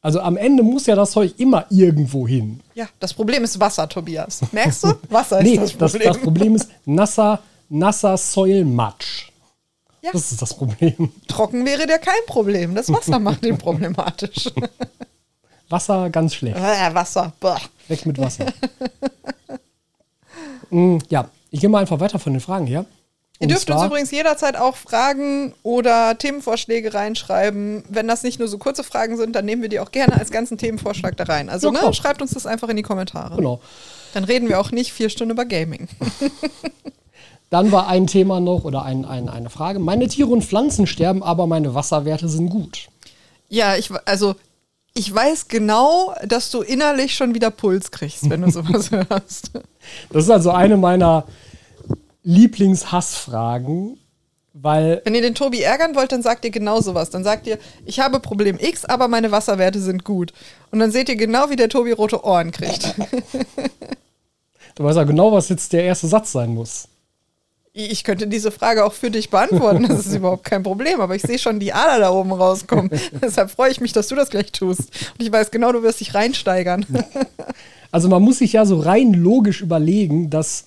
Also am Ende muss ja das Zeug immer irgendwo hin. Ja, das Problem ist Wasser, Tobias. Merkst du? Wasser ist Nee, das das, Problem. das Problem ist nasser, nasser Säulmatsch. Ja. Das ist das Problem. Trocken wäre der kein Problem. Das Wasser macht den problematisch. Wasser ganz schlecht. äh, Wasser. Boah. Weg mit Wasser. Mm, ja, ich gehe mal einfach weiter von den Fragen her. Ihr dürft uns übrigens jederzeit auch Fragen oder Themenvorschläge reinschreiben. Wenn das nicht nur so kurze Fragen sind, dann nehmen wir die auch gerne als ganzen Themenvorschlag da rein. Also Ja, ne, schreibt uns das einfach in die Kommentare. Genau. Dann reden wir auch nicht vier Stunden über Gaming. Dann war ein Thema noch oder ein, ein, eine Frage. Meine Tiere und Pflanzen sterben, aber meine Wasserwerte sind gut. Ja, ich, also ich weiß genau, dass du innerlich schon wieder Puls kriegst, wenn du sowas hörst. Das ist also eine meiner Lieblingshassfragen, weil Wenn ihr den Tobi ärgern wollt, dann sagt ihr genau sowas. Dann sagt ihr, ich habe Problem X, aber meine Wasserwerte sind gut. Und dann seht ihr genau, wie der Tobi rote Ohren kriegt. du weißt ja genau, was jetzt der erste Satz sein muss. Ich könnte diese Frage auch für dich beantworten, das ist überhaupt kein Problem, aber ich sehe schon die Ader da oben rauskommen. Deshalb freue ich mich, dass du das gleich tust. Und ich weiß genau, du wirst dich reinsteigern. Also man muss sich ja so rein logisch überlegen, dass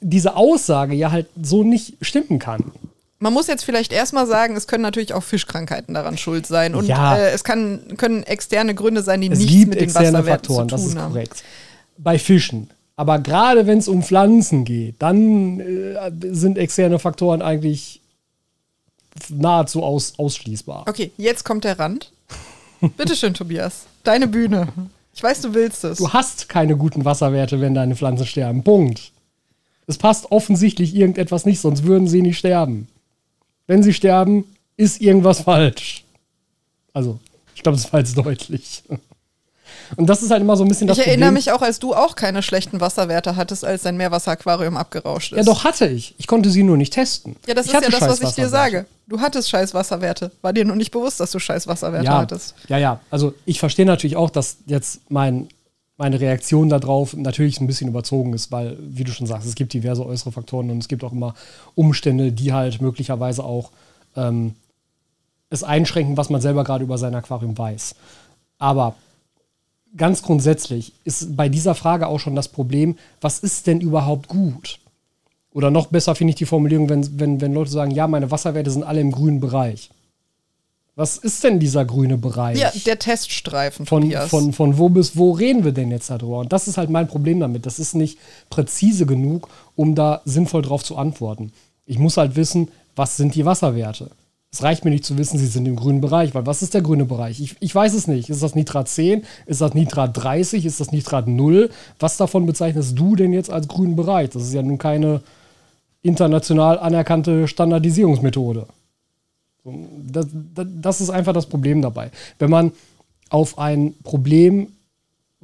diese Aussage ja halt so nicht stimmen kann. Man muss jetzt vielleicht erstmal sagen, es können natürlich auch Fischkrankheiten daran schuld sein. Und Ja. äh, es kann, können externe Gründe sein, die Es nichts gibt mit den externe Wasserwerten Faktoren, zu das tun ist haben. korrekt. Bei Fischen. Aber gerade wenn es um Pflanzen geht, dann äh, sind externe Faktoren eigentlich nahezu aus, ausschließbar. Okay, jetzt kommt der Rand. Bitteschön, Tobias. Deine Bühne. Ich weiß, du willst es. Du hast keine guten Wasserwerte, wenn deine Pflanzen sterben. Punkt. Es passt offensichtlich irgendetwas nicht, sonst würden sie nicht sterben. Wenn sie sterben, ist irgendwas falsch. Also, ich glaube, das war jetzt deutlich. Und das ist halt immer so ein bisschen das ich erinnere Problem. mich auch, als du auch keine schlechten Wasserwerte hattest, als dein Meerwasseraquarium abgerauscht ist. Ja, doch hatte ich. Ich konnte sie nur nicht testen. Ja, das ich ist ja das, was ich dir sage. Du hattest scheiß Wasserwerte. War dir nur nicht bewusst, dass du scheiß Wasserwerte Ja, hattest. ja, ja. Also ich verstehe natürlich auch, dass jetzt mein, meine Reaktion darauf natürlich ein bisschen überzogen ist, weil, wie du schon sagst, es gibt diverse äußere Faktoren und es gibt auch immer Umstände, die halt möglicherweise auch ähm, es einschränken, was man selber gerade über sein Aquarium weiß. Aber ganz grundsätzlich ist bei dieser Frage auch schon das Problem, was ist denn überhaupt gut? Oder noch besser finde ich die Formulierung, wenn, wenn, wenn Leute sagen, ja, meine Wasserwerte sind alle im grünen Bereich. Was ist denn dieser grüne Bereich? Ja, der Teststreifen. Von, Tobias. von, von wo bis wo reden wir denn jetzt darüber? Und das ist halt mein Problem damit. Das ist nicht präzise genug, um da sinnvoll drauf zu antworten. Ich muss halt wissen, was sind die Wasserwerte? Es reicht mir nicht zu wissen, sie sind im grünen Bereich, weil was ist der grüne Bereich? Ich, ich weiß es nicht. Ist das Nitrat 10? Ist das Nitrat 30? Ist das Nitrat 0? Was davon bezeichnest du denn jetzt als grünen Bereich? Das ist ja nun keine international anerkannte Standardisierungsmethode. Das, das, das ist einfach das Problem dabei. Wenn man auf ein Problem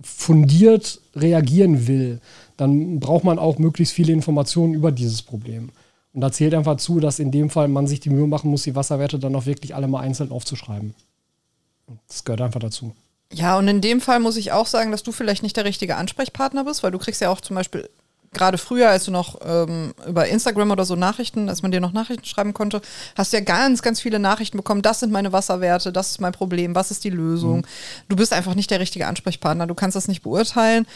fundiert reagieren will, dann braucht man auch möglichst viele Informationen über dieses Problem. Und da zählt einfach zu, dass in dem Fall man sich die Mühe machen muss, die Wasserwerte dann auch wirklich alle mal einzeln aufzuschreiben. Das gehört einfach dazu. Ja, und in dem Fall muss ich auch sagen, dass du vielleicht nicht der richtige Ansprechpartner bist, weil du kriegst ja auch zum Beispiel gerade früher, als du noch ähm, über Instagram oder so Nachrichten, als man dir noch Nachrichten schreiben konnte, hast du ja ganz, ganz viele Nachrichten bekommen. Das sind meine Wasserwerte, das ist mein Problem, was ist die Lösung? Mhm. Du bist einfach nicht der richtige Ansprechpartner, du kannst das nicht beurteilen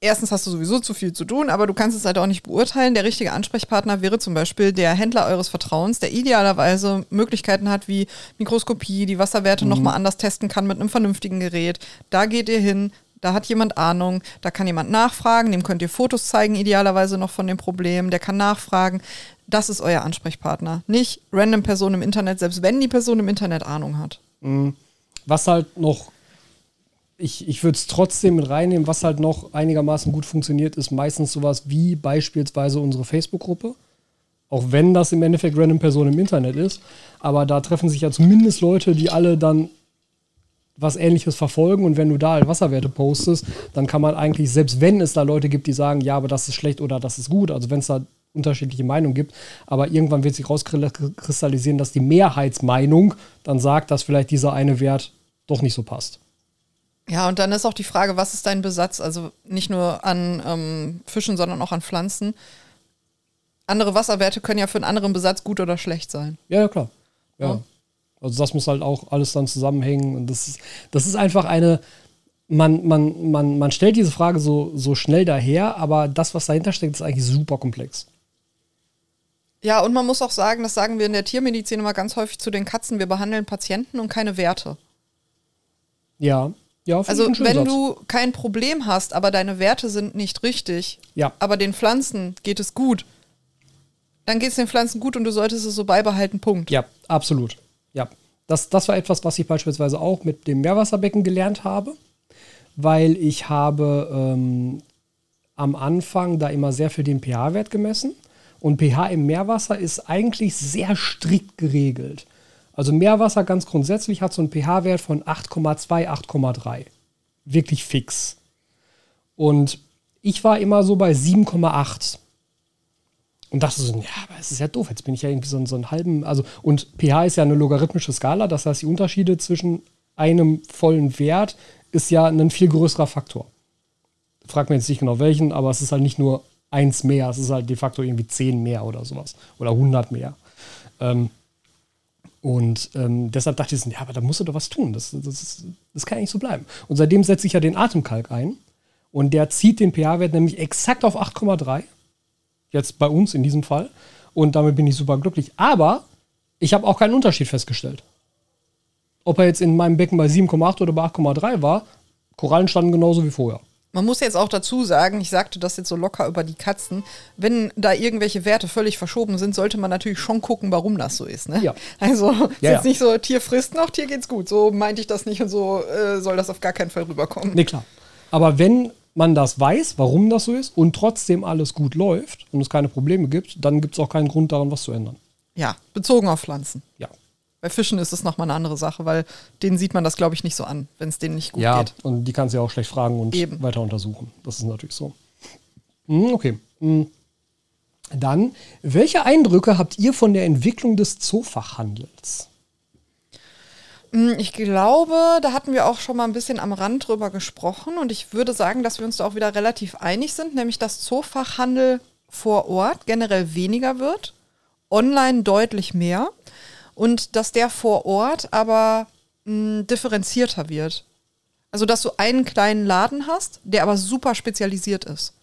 erstens hast du sowieso zu viel zu tun, aber du kannst es halt auch nicht beurteilen. Der richtige Ansprechpartner wäre zum Beispiel der Händler eures Vertrauens, der idealerweise Möglichkeiten hat wie Mikroskopie, die Wasserwerte mhm. nochmal anders testen kann mit einem vernünftigen Gerät. Da geht ihr hin, da hat jemand Ahnung, da kann jemand nachfragen, dem könnt ihr Fotos zeigen, idealerweise noch von dem Problem, der kann nachfragen. Das ist euer Ansprechpartner. Nicht random Person im Internet, selbst wenn die Person im Internet Ahnung hat. Mhm. Was halt noch ich, ich würde es trotzdem mit reinnehmen, was halt noch einigermaßen gut funktioniert, ist meistens sowas wie beispielsweise unsere Facebook-Gruppe. Auch wenn das im Endeffekt random Personen im Internet ist. Aber da treffen sich ja zumindest Leute, die alle dann was ähnliches verfolgen. Und wenn du da halt Wasserwerte postest, dann kann man eigentlich, selbst wenn es da Leute gibt, die sagen, ja, aber das ist schlecht oder das ist gut, also wenn es da unterschiedliche Meinungen gibt, aber irgendwann wird sich rauskristallisieren, dass die Mehrheitsmeinung dann sagt, dass vielleicht dieser eine Wert doch nicht so passt. Ja, und dann ist auch die Frage, was ist dein Besatz? Also nicht nur an ähm, Fischen, sondern auch an Pflanzen. Andere Wasserwerte können ja für einen anderen Besatz gut oder schlecht sein. Ja, ja klar. Ja. ja. Also das muss halt auch alles dann zusammenhängen. Und das ist, das ist einfach eine, man, man, man, man stellt diese Frage so, so schnell daher, aber das, was dahinter steckt, ist eigentlich super komplex. Ja, und man muss auch sagen, das sagen wir in der Tiermedizin immer ganz häufig zu den Katzen, wir behandeln Patienten und keine Werte. Ja, ja, also wenn Satz. du kein Problem hast, aber deine Werte sind nicht richtig, ja. aber den Pflanzen geht es gut, dann geht es den Pflanzen gut und du solltest es so beibehalten, Punkt. Ja, absolut. Ja. Das, das war etwas, was ich beispielsweise auch mit dem Meerwasserbecken gelernt habe, weil ich habe ähm, am Anfang da immer sehr für den pH-Wert gemessen. Und pH im Meerwasser ist eigentlich sehr strikt geregelt. Also Meerwasser ganz grundsätzlich hat so einen pH-Wert von 8,2, 8,3. Wirklich fix. Und ich war immer so bei 7,8. Und dachte so, ja, aber es ist ja doof, jetzt bin ich ja irgendwie so, so einen halben, also, und pH ist ja eine logarithmische Skala, das heißt, die Unterschiede zwischen einem vollen Wert ist ja ein viel größerer Faktor. Frag mir jetzt nicht genau welchen, aber es ist halt nicht nur eins mehr, es ist halt de facto irgendwie 10 mehr oder sowas. Oder 100 mehr. Ähm, und ähm, deshalb dachte ich, ja, aber da musst du doch was tun. Das, das, das kann ja nicht so bleiben. Und seitdem setze ich ja den Atemkalk ein. Und der zieht den pH-Wert nämlich exakt auf 8,3. Jetzt bei uns in diesem Fall. Und damit bin ich super glücklich. Aber ich habe auch keinen Unterschied festgestellt. Ob er jetzt in meinem Becken bei 7,8 oder bei 8,3 war, Korallen standen genauso wie vorher. Man muss jetzt auch dazu sagen, ich sagte das jetzt so locker über die Katzen, wenn da irgendwelche Werte völlig verschoben sind, sollte man natürlich schon gucken, warum das so ist. Ne? Ja. Also ja, ist jetzt ja. nicht so, Tier frisst noch, Tier geht's gut. So meinte ich das nicht und so äh, soll das auf gar keinen Fall rüberkommen. Nee, klar. Aber wenn man das weiß, warum das so ist und trotzdem alles gut läuft und es keine Probleme gibt, dann gibt es auch keinen Grund daran, was zu ändern. Ja, bezogen auf Pflanzen. Ja. Bei Fischen ist es nochmal eine andere Sache, weil denen sieht man das, glaube ich, nicht so an, wenn es denen nicht gut ja, geht. Ja, und die kannst du ja auch schlecht fragen und Eben. weiter untersuchen. Das ist natürlich so. Hm, okay. Hm. Dann, welche Eindrücke habt ihr von der Entwicklung des Zoofachhandels? Hm, ich glaube, da hatten wir auch schon mal ein bisschen am Rand drüber gesprochen und ich würde sagen, dass wir uns da auch wieder relativ einig sind, nämlich dass Zoofachhandel vor Ort generell weniger wird, online deutlich mehr und dass der vor Ort aber mh, hm, differenzierter wird. Also, dass du einen kleinen Laden hast, der aber super spezialisiert ist.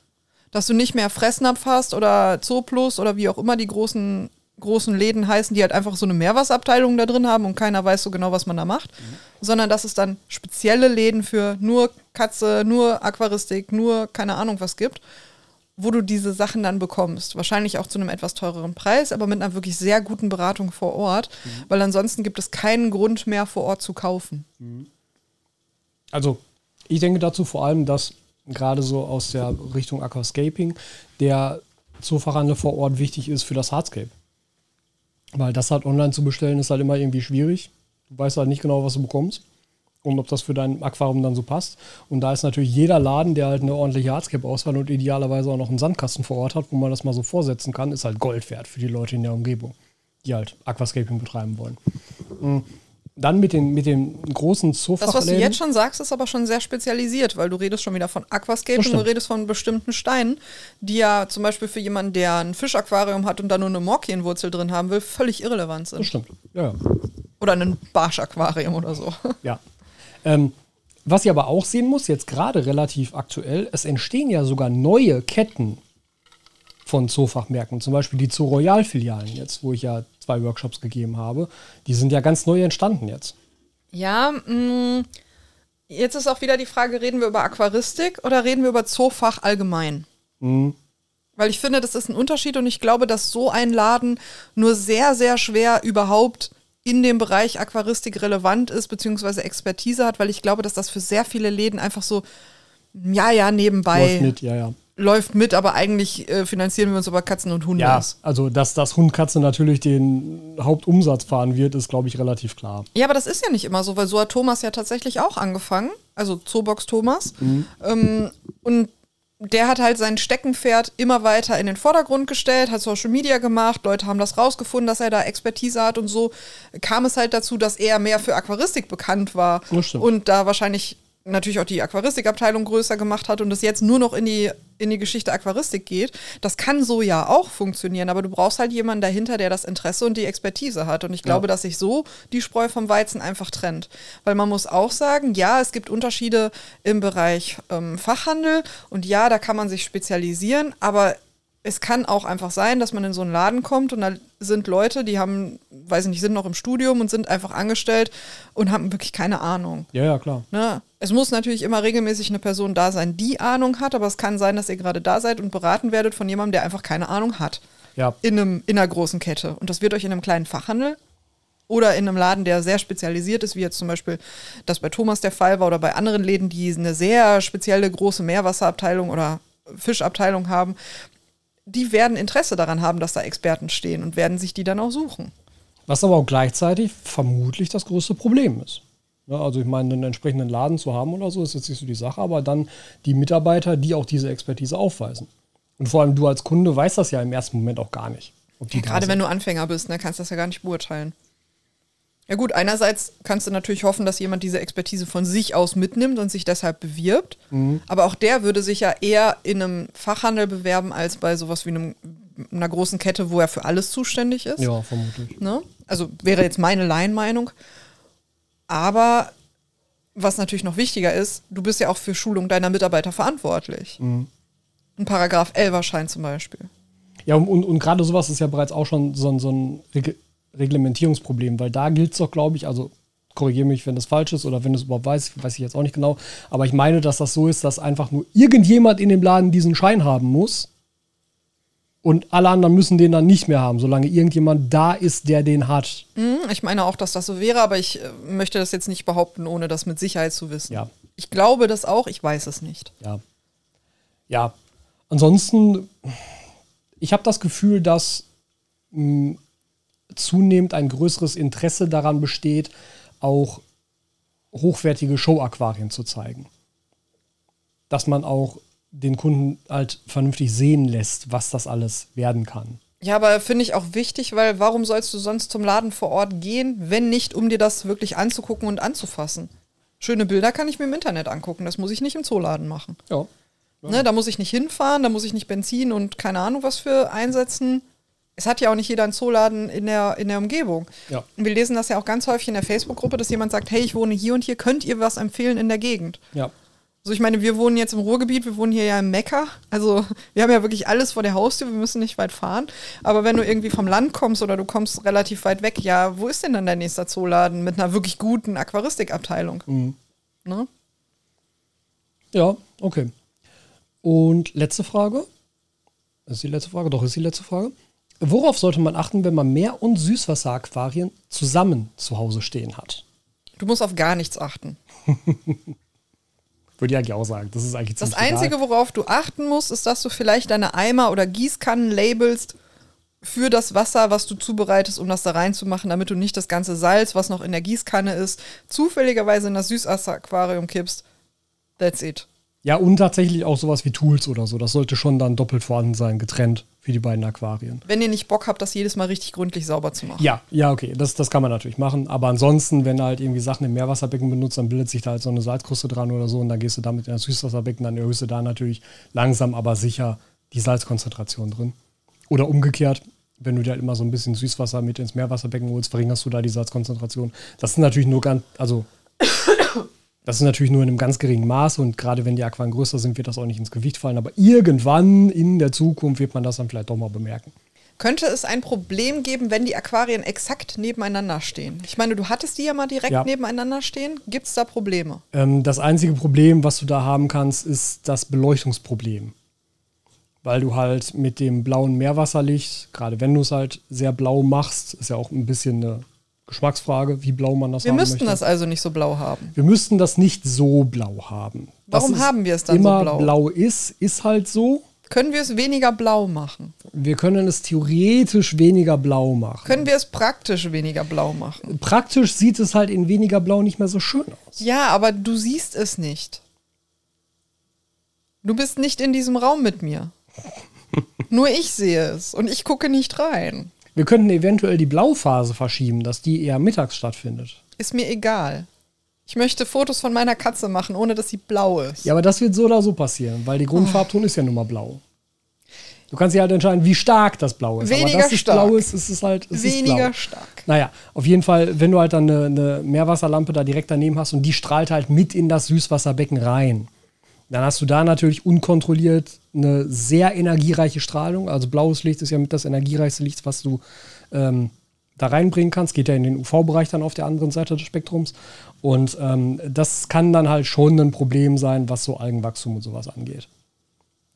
Dass du nicht mehr Fressnapf hast oder Zooplus oder wie auch immer die großen, großen Läden heißen, die halt einfach so eine Meerwasserabteilung da drin haben und keiner weiß so genau, was man da macht. Sondern dass es dann spezielle Läden für nur Katze, nur Aquaristik, nur keine Ahnung was gibt, wo du diese Sachen dann bekommst. Wahrscheinlich auch zu einem etwas teureren Preis, aber mit einer wirklich sehr guten Beratung vor Ort, weil ansonsten gibt es keinen Grund mehr vor Ort zu kaufen. Also, ich denke dazu vor allem, dass gerade so aus der Richtung Aquascaping der Zoofachhandel vor Ort wichtig ist für das Hardscape. Weil das halt online zu bestellen ist halt immer irgendwie schwierig. Du weißt halt nicht genau, was du bekommst und ob das für dein Aquarium dann so passt. Und da ist natürlich jeder Laden, der halt eine ordentliche Hardscape-Auswahl und idealerweise auch noch einen Sandkasten vor Ort hat, wo man das mal so vorsetzen kann, ist halt Gold wert für die Leute in der Umgebung, die halt Aquascaping betreiben wollen. Mhm. Dann mit den, mit den großen Das, was du jetzt schon sagst, ist aber schon sehr spezialisiert, weil du redest schon wieder von Das Aquascaping, stimmt. du redest von bestimmten Steinen, die ja zum Beispiel für jemanden, der ein Fischaquarium hat und da nur eine Morkienwurzel drin haben will, völlig irrelevant das sind. stimmt. Ja, ja. Oder ein Barschaquarium oder so. Ja. Ähm, was ich aber auch sehen muss, jetzt gerade relativ aktuell, es entstehen ja sogar neue Ketten von Zoofachmärkten. Zum Beispiel die Zoo Royal Filialen jetzt, wo ich ja zwei Workshops gegeben habe. Die sind ja ganz neu entstanden jetzt. Ja, mh, jetzt ist auch wieder die Frage, reden wir über Aquaristik oder reden wir über Zoofach allgemein? Weil ich finde, das ist ein Unterschied und ich glaube, dass so ein Laden nur sehr, sehr schwer überhaupt in dem Bereich Aquaristik relevant ist, beziehungsweise Expertise hat, weil ich glaube, dass das für sehr viele Läden einfach so, ja, ja, nebenbei Läuft mit, ja, ja. läuft mit, aber eigentlich äh, finanzieren wir uns über Katzen und Hunde. Ja, also dass das Hundkatze natürlich den Hauptumsatz fahren wird, ist, glaube ich, relativ klar. Ja, aber das ist ja nicht immer so, weil so hat Thomas ja tatsächlich auch angefangen, also Zoobox Thomas. Ähm, und der hat halt sein Steckenpferd immer weiter in den Vordergrund gestellt, hat Social Media gemacht, Leute haben das rausgefunden, dass er da Expertise hat und so kam es halt dazu, dass er mehr für Aquaristik bekannt war und da wahrscheinlich natürlich auch die Aquaristikabteilung größer gemacht hat und es jetzt nur noch in die, in die Geschichte Aquaristik geht. Das kann so ja auch funktionieren, aber du brauchst halt jemanden dahinter, der das Interesse und die Expertise hat. Und ich glaube, dass sich so die Spreu vom Weizen einfach trennt. Weil man muss auch sagen, ja, es gibt Unterschiede im Bereich ähm, Fachhandel und ja, da kann man sich spezialisieren, aber es kann auch einfach sein, dass man in so einen Laden kommt und da sind Leute, die haben, weiß ich nicht, sind noch im Studium und sind einfach angestellt und haben wirklich keine Ahnung. Ja, ja, klar. Ne? Es muss natürlich immer regelmäßig eine Person da sein, die Ahnung hat, aber es kann sein, dass ihr gerade da seid und beraten werdet von jemandem, der einfach keine Ahnung hat. Ja. In, einem, in einer großen Kette. Und das wird euch in einem kleinen Fachhandel oder in einem Laden, der sehr spezialisiert ist, wie jetzt zum Beispiel das bei Thomas der Fall war oder bei anderen Läden, die eine sehr spezielle große Meerwasserabteilung oder Fischabteilung haben, die werden Interesse daran haben, dass da Experten stehen und werden sich die dann auch suchen. Was aber auch gleichzeitig vermutlich das größte Problem ist. Also ich meine, einen entsprechenden Laden zu haben oder so, ist jetzt nicht so die Sache, aber dann die Mitarbeiter, die auch diese Expertise aufweisen. Und vor allem du als Kunde weißt das ja im ersten Moment auch gar nicht. Ob die Ja, gerade wenn du Anfänger bist, ne, kannst du das ja gar nicht beurteilen. Ja gut, einerseits kannst du natürlich hoffen, dass jemand diese Expertise von sich aus mitnimmt und sich deshalb bewirbt. Mhm. Aber auch der würde sich ja eher in einem Fachhandel bewerben, als bei sowas wie einem, einer großen Kette, wo er für alles zuständig ist. Ja, vermutlich. Ne? Also wäre jetzt meine Laienmeinung. Aber was natürlich noch wichtiger ist, du bist ja auch für Schulung deiner Mitarbeiter verantwortlich. Mhm. Ein Paragraph 11 Schein zum Beispiel. Ja, und, und, und gerade sowas ist ja bereits auch schon so, ein- so ein Reglementierungsproblem, weil da gilt es doch, glaube ich, also korrigiere mich, wenn das falsch ist oder wenn du es überhaupt weißt, weiß ich jetzt auch nicht genau, aber ich meine, dass das so ist, dass einfach nur irgendjemand in dem Laden diesen Schein haben muss und alle anderen müssen den dann nicht mehr haben, solange irgendjemand da ist, der den hat. Hm, Ich meine auch, dass das so wäre, aber ich äh, möchte das jetzt nicht behaupten, ohne das mit Sicherheit zu wissen. Ja. Ich glaube das auch, ich weiß es nicht. Ja. Ja. Ansonsten, ich habe das Gefühl, dass mh, zunehmend ein größeres Interesse daran besteht, auch hochwertige Show-Aquarien zu zeigen. Dass man auch den Kunden halt vernünftig sehen lässt, was das alles werden kann. Ja, aber finde ich auch wichtig, weil warum sollst du sonst zum Laden vor Ort gehen, wenn nicht, um dir das wirklich anzugucken und anzufassen? Schöne Bilder kann ich mir im Internet angucken, das muss ich nicht im Zooladen machen. Ja. Ne, da muss ich nicht hinfahren, da muss ich nicht Benzin und keine Ahnung was für einsetzen. Es hat ja auch nicht jeder einen Zooladen in der, in der Umgebung. Ja. Und wir lesen das ja auch ganz häufig in der Facebook-Gruppe, dass jemand sagt, hey, ich wohne hier und hier, könnt ihr was empfehlen in der Gegend? Ja. Also ich meine, wir wohnen jetzt im Ruhrgebiet, wir wohnen hier ja im Mekka. Also wir haben ja wirklich alles vor der Haustür, wir müssen nicht weit fahren. Aber wenn du irgendwie vom Land kommst oder du kommst relativ weit weg, ja, wo ist denn dann dein nächster Zooladen mit einer wirklich guten Aquaristikabteilung? Ne? Ja, okay. Und letzte Frage. Ist die letzte Frage? Doch, ist die letzte Frage. Worauf sollte man achten, wenn man Meer- und Süßwasseraquarien zusammen zu Hause stehen hat? Du musst auf gar nichts achten. Würde ich eigentlich auch sagen. Das ist eigentlich Das Einzige, egal. worauf du achten musst, ist, dass du vielleicht deine Eimer oder Gießkannen labelst für das Wasser, was du zubereitest, um das da reinzumachen, damit du nicht das ganze Salz, was noch in der Gießkanne ist, zufälligerweise in das Süßwasseraquarium kippst. That's it. Ja, und tatsächlich auch sowas wie Tools oder so. Das sollte schon dann doppelt vorhanden sein, getrennt für die beiden Aquarien. Wenn ihr nicht Bock habt, das jedes Mal richtig gründlich sauber zu machen. Ja, ja, okay, das, das kann man natürlich machen. Aber ansonsten, wenn du halt irgendwie Sachen im Meerwasserbecken benutzt, dann bildet sich da halt so eine Salzkruste dran oder so und dann gehst du damit in das Süßwasserbecken, dann erhöhst du da natürlich langsam, aber sicher die Salzkonzentration drin. Oder umgekehrt, wenn du dir halt immer so ein bisschen Süßwasser mit ins Meerwasserbecken holst, verringerst du da die Salzkonzentration. Das ist natürlich nur ganz, also das ist natürlich nur in einem ganz geringen Maße und gerade wenn die Aquarien größer sind, wird das auch nicht ins Gewicht fallen. Aber irgendwann in der Zukunft wird man das dann vielleicht doch mal bemerken. Könnte es ein Problem geben, wenn die Aquarien exakt nebeneinander stehen? Ich meine, du hattest die ja mal direkt Ja. nebeneinander stehen. Gibt es da Probleme? Ähm, das einzige Problem, was du da haben kannst, ist das Beleuchtungsproblem. Weil du halt mit dem blauen Meerwasserlicht, gerade wenn du es halt sehr blau machst, ist ja auch ein bisschen eine Geschmacksfrage, wie blau man das Wir haben müssten möchte. das also nicht so blau haben. Wir müssten das nicht so blau haben. Warum Dass haben wir es dann so immer blau? blau ist, ist halt so. Können wir es weniger blau machen? Wir können es theoretisch weniger blau machen. Können wir es praktisch weniger blau machen? Praktisch sieht es halt in weniger blau nicht mehr so schön aus. Ja, aber du siehst es nicht. Du bist nicht in diesem Raum mit mir. Nur ich sehe es und ich gucke nicht rein. Wir könnten eventuell die Blauphase verschieben, dass die eher mittags stattfindet. Ist mir egal. Ich möchte Fotos von meiner Katze machen, ohne dass sie blau ist. Ja, aber das wird so oder so passieren, weil die Grundfarbton ist ja nun mal blau. Du kannst dir halt entscheiden, wie stark das Blau ist. Weniger aber dass es stark. blau ist, ist es halt es ist Weniger blau. stark. Naja, auf jeden Fall, wenn du halt dann eine, eine Meerwasserlampe da direkt daneben hast und die strahlt halt mit in das Süßwasserbecken rein, dann hast du da natürlich unkontrolliert eine sehr energiereiche Strahlung. Also blaues Licht ist ja mit das energiereichste Licht, was du ähm, da reinbringen kannst. Geht ja in den UV-Bereich dann auf der anderen Seite des Spektrums. Und ähm, das kann dann halt schon ein Problem sein, was so Algenwachstum und sowas angeht.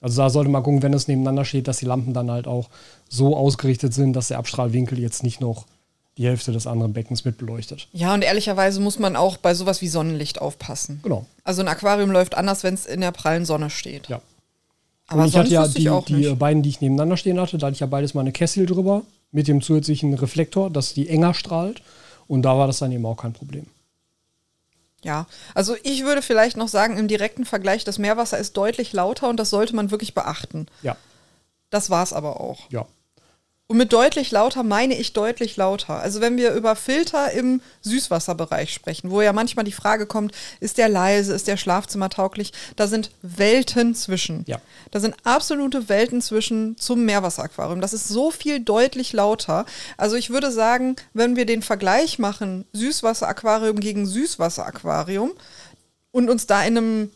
Also da sollte man gucken, wenn es nebeneinander steht, dass die Lampen dann halt auch so ausgerichtet sind, dass der Abstrahlwinkel jetzt nicht noch die Hälfte des anderen Beckens mit beleuchtet. Ja, und ehrlicherweise muss man auch bei sowas wie Sonnenlicht aufpassen. Genau. Also ein Aquarium läuft anders, wenn es in der prallen Sonne steht. Ja. Aber und ich hatte ja die, die beiden, die ich nebeneinander stehen hatte, da hatte ich ja beides mal eine Kessel drüber mit dem zusätzlichen Reflektor, dass die enger strahlt. Und da war das dann eben auch kein Problem. Ja, also ich würde vielleicht noch sagen, im direkten Vergleich, das Meerwasser ist deutlich lauter und das sollte man wirklich beachten. Ja, Das war's aber auch. ja. Und mit deutlich lauter meine ich deutlich lauter. Also wenn wir über Filter im Süßwasserbereich sprechen, wo ja manchmal die Frage kommt, ist der leise, ist der schlafzimmertauglich, da sind Welten zwischen. Ja. Da sind absolute Welten zwischen zum Meerwasseraquarium. Das ist so viel deutlich lauter. Also ich würde sagen, wenn wir den Vergleich machen, Süßwasseraquarium gegen Süßwasseraquarium und uns da in, einem,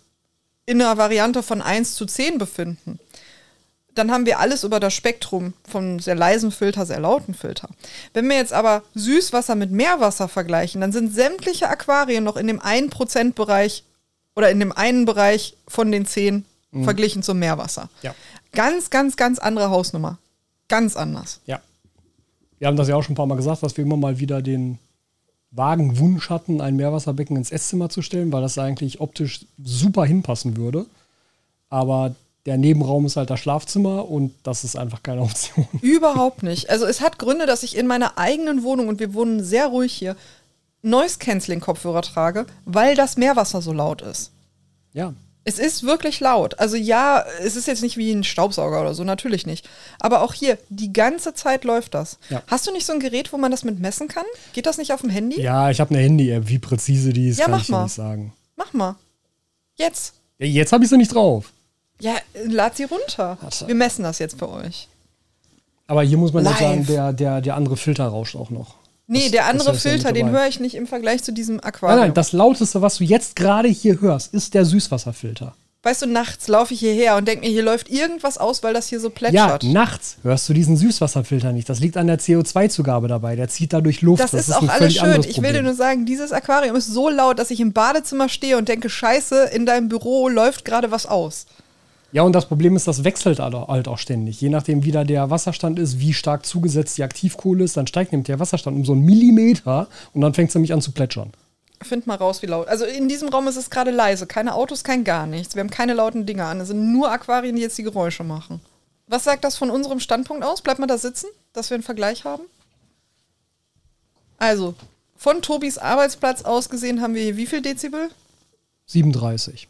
in einer Variante von 1 zu 10 befinden, dann haben wir alles über das Spektrum vom sehr leisen Filter, sehr lauten Filter. Wenn wir jetzt aber Süßwasser mit Meerwasser vergleichen, dann sind sämtliche Aquarien noch in dem 1%-Bereich oder in dem einen Bereich von den 10 verglichen zum Meerwasser. Ja. Ganz, ganz, ganz andere Hausnummer. Ganz anders. Ja. Wir haben das ja auch schon ein paar Mal gesagt, dass wir immer mal wieder den vagen Wunsch hatten, ein Meerwasserbecken ins Esszimmer zu stellen, weil das eigentlich optisch super hinpassen würde. Aber der Nebenraum ist halt das Schlafzimmer und das ist einfach keine Option. Überhaupt nicht. Also es hat Gründe, dass ich in meiner eigenen Wohnung, und wir wohnen sehr ruhig hier, Noise-Canceling-Kopfhörer trage, weil das Meerwasser so laut ist. Ja. Es ist wirklich laut. Also ja, es ist jetzt nicht wie ein Staubsauger oder so, natürlich nicht. Aber auch hier, die ganze Zeit läuft das. Ja. Hast du nicht so ein Gerät, wo man das mit messen kann? Geht das nicht auf dem Handy? Ja, ich habe eine Handy-App. Wie präzise die ist, Ja, kann mach ich mal. nicht sagen. Mach mal. Jetzt. Ja, jetzt habe ich sie nicht drauf. Ja, lad sie runter. Warte. Wir messen das jetzt für euch. Aber hier muss man Live. jetzt sagen, der, der, der andere Filter rauscht auch noch. Nee, Das- der das andere ist ja Filter, den höre ich nicht im Vergleich zu diesem Nein, Aquarium. nein, das lauteste, was du jetzt gerade hier hörst, ist der Süßwasserfilter. weißt du, nachts laufe ich hierher und denke mir, hier läuft irgendwas aus, weil das hier so Ja, plätschert. nachts hörst du diesen Süßwasserfilter nicht. Das liegt an der CO2-Zugabe dabei. Der zieht dadurch Luft. das, ist ein auch alles schön. Ich will dir nur sagen, dieses Aquarium ist so laut, dass ich im Badezimmer stehe und denke, scheiße, in deinem Büro läuft gerade was aus. Ja, und das Problem ist, das wechselt halt auch ständig. Je nachdem, wie da der Wasserstand ist, wie stark zugesetzt die Aktivkohle ist, dann steigt nämlich der Wasserstand um so einen Millimeter und dann fängt es nämlich an zu plätschern. Find mal raus, wie laut. Also in diesem Raum ist es gerade leise. Keine Autos, kein gar nichts. Wir haben keine lauten Dinge an. Es sind nur Aquarien, die jetzt die Geräusche machen. Was sagt das von unserem Standpunkt aus? Bleibt man da sitzen, dass wir einen Vergleich haben? Also, von Tobis Arbeitsplatz aus gesehen haben wir hier wie viel Dezibel? 37.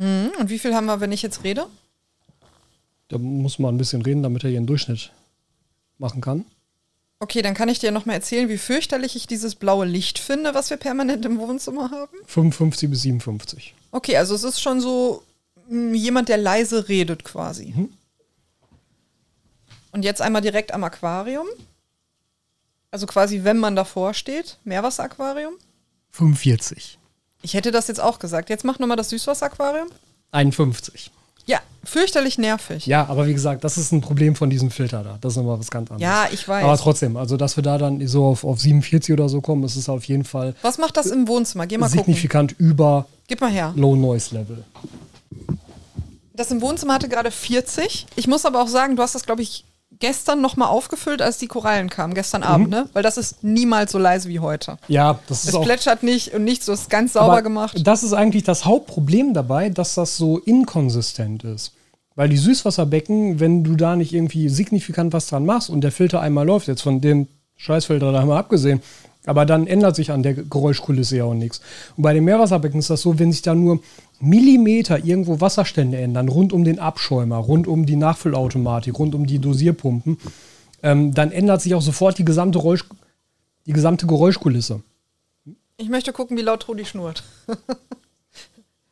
Hm, Und wie viel haben wir, wenn ich jetzt rede? Da muss man ein bisschen reden, damit er hier einen Durchschnitt machen kann. Okay, dann kann ich dir nochmal erzählen, wie fürchterlich ich dieses blaue Licht finde, was wir permanent im Wohnzimmer haben. 55 bis 57. Okay, also es ist schon so mh, jemand, der leise redet quasi. Und jetzt einmal direkt am Aquarium. Also quasi, wenn man davor steht, Meerwasseraquarium. 45. Ich hätte das jetzt auch gesagt. Jetzt mach nochmal das Süßwasseraquarium. 51. Ja, fürchterlich nervig. Ja, aber wie gesagt, das ist ein Problem von diesem Filter da. Das ist nochmal was ganz anderes. Ja, ich weiß. Aber trotzdem, also dass wir da dann so auf, auf 47 oder so kommen, ist es auf jeden Fall Was macht das im Wohnzimmer? Geh mal gucken. signifikant über Gib mal her. Low Noise Level. Das im Wohnzimmer hatte gerade 40. Ich muss aber auch sagen, du hast das, glaube ich, gestern nochmal aufgefüllt, als die Korallen kamen. Gestern Abend, ne? Weil das ist niemals so leise wie heute. Ja, das ist Es auch. plätschert nicht und nichts, hast es ganz sauber gemacht. Das ist eigentlich das Hauptproblem dabei, dass das so inkonsistent ist. Weil die Süßwasserbecken, wenn du da nicht irgendwie signifikant was dran machst und der Filter einmal läuft, jetzt von dem Scheißfilter da haben wir abgesehen, aber dann ändert sich an der Geräuschkulisse ja auch nichts. Und bei den Meerwasserbecken ist das so, wenn sich da nur Millimeter irgendwo Wasserstände ändern, rund um den Abschäumer, rund um die Nachfüllautomatik, rund um die Dosierpumpen, ähm, dann ändert sich auch sofort die gesamte, Räusch die gesamte Geräuschkulisse. Ich möchte gucken, wie laut Trudi schnurrt.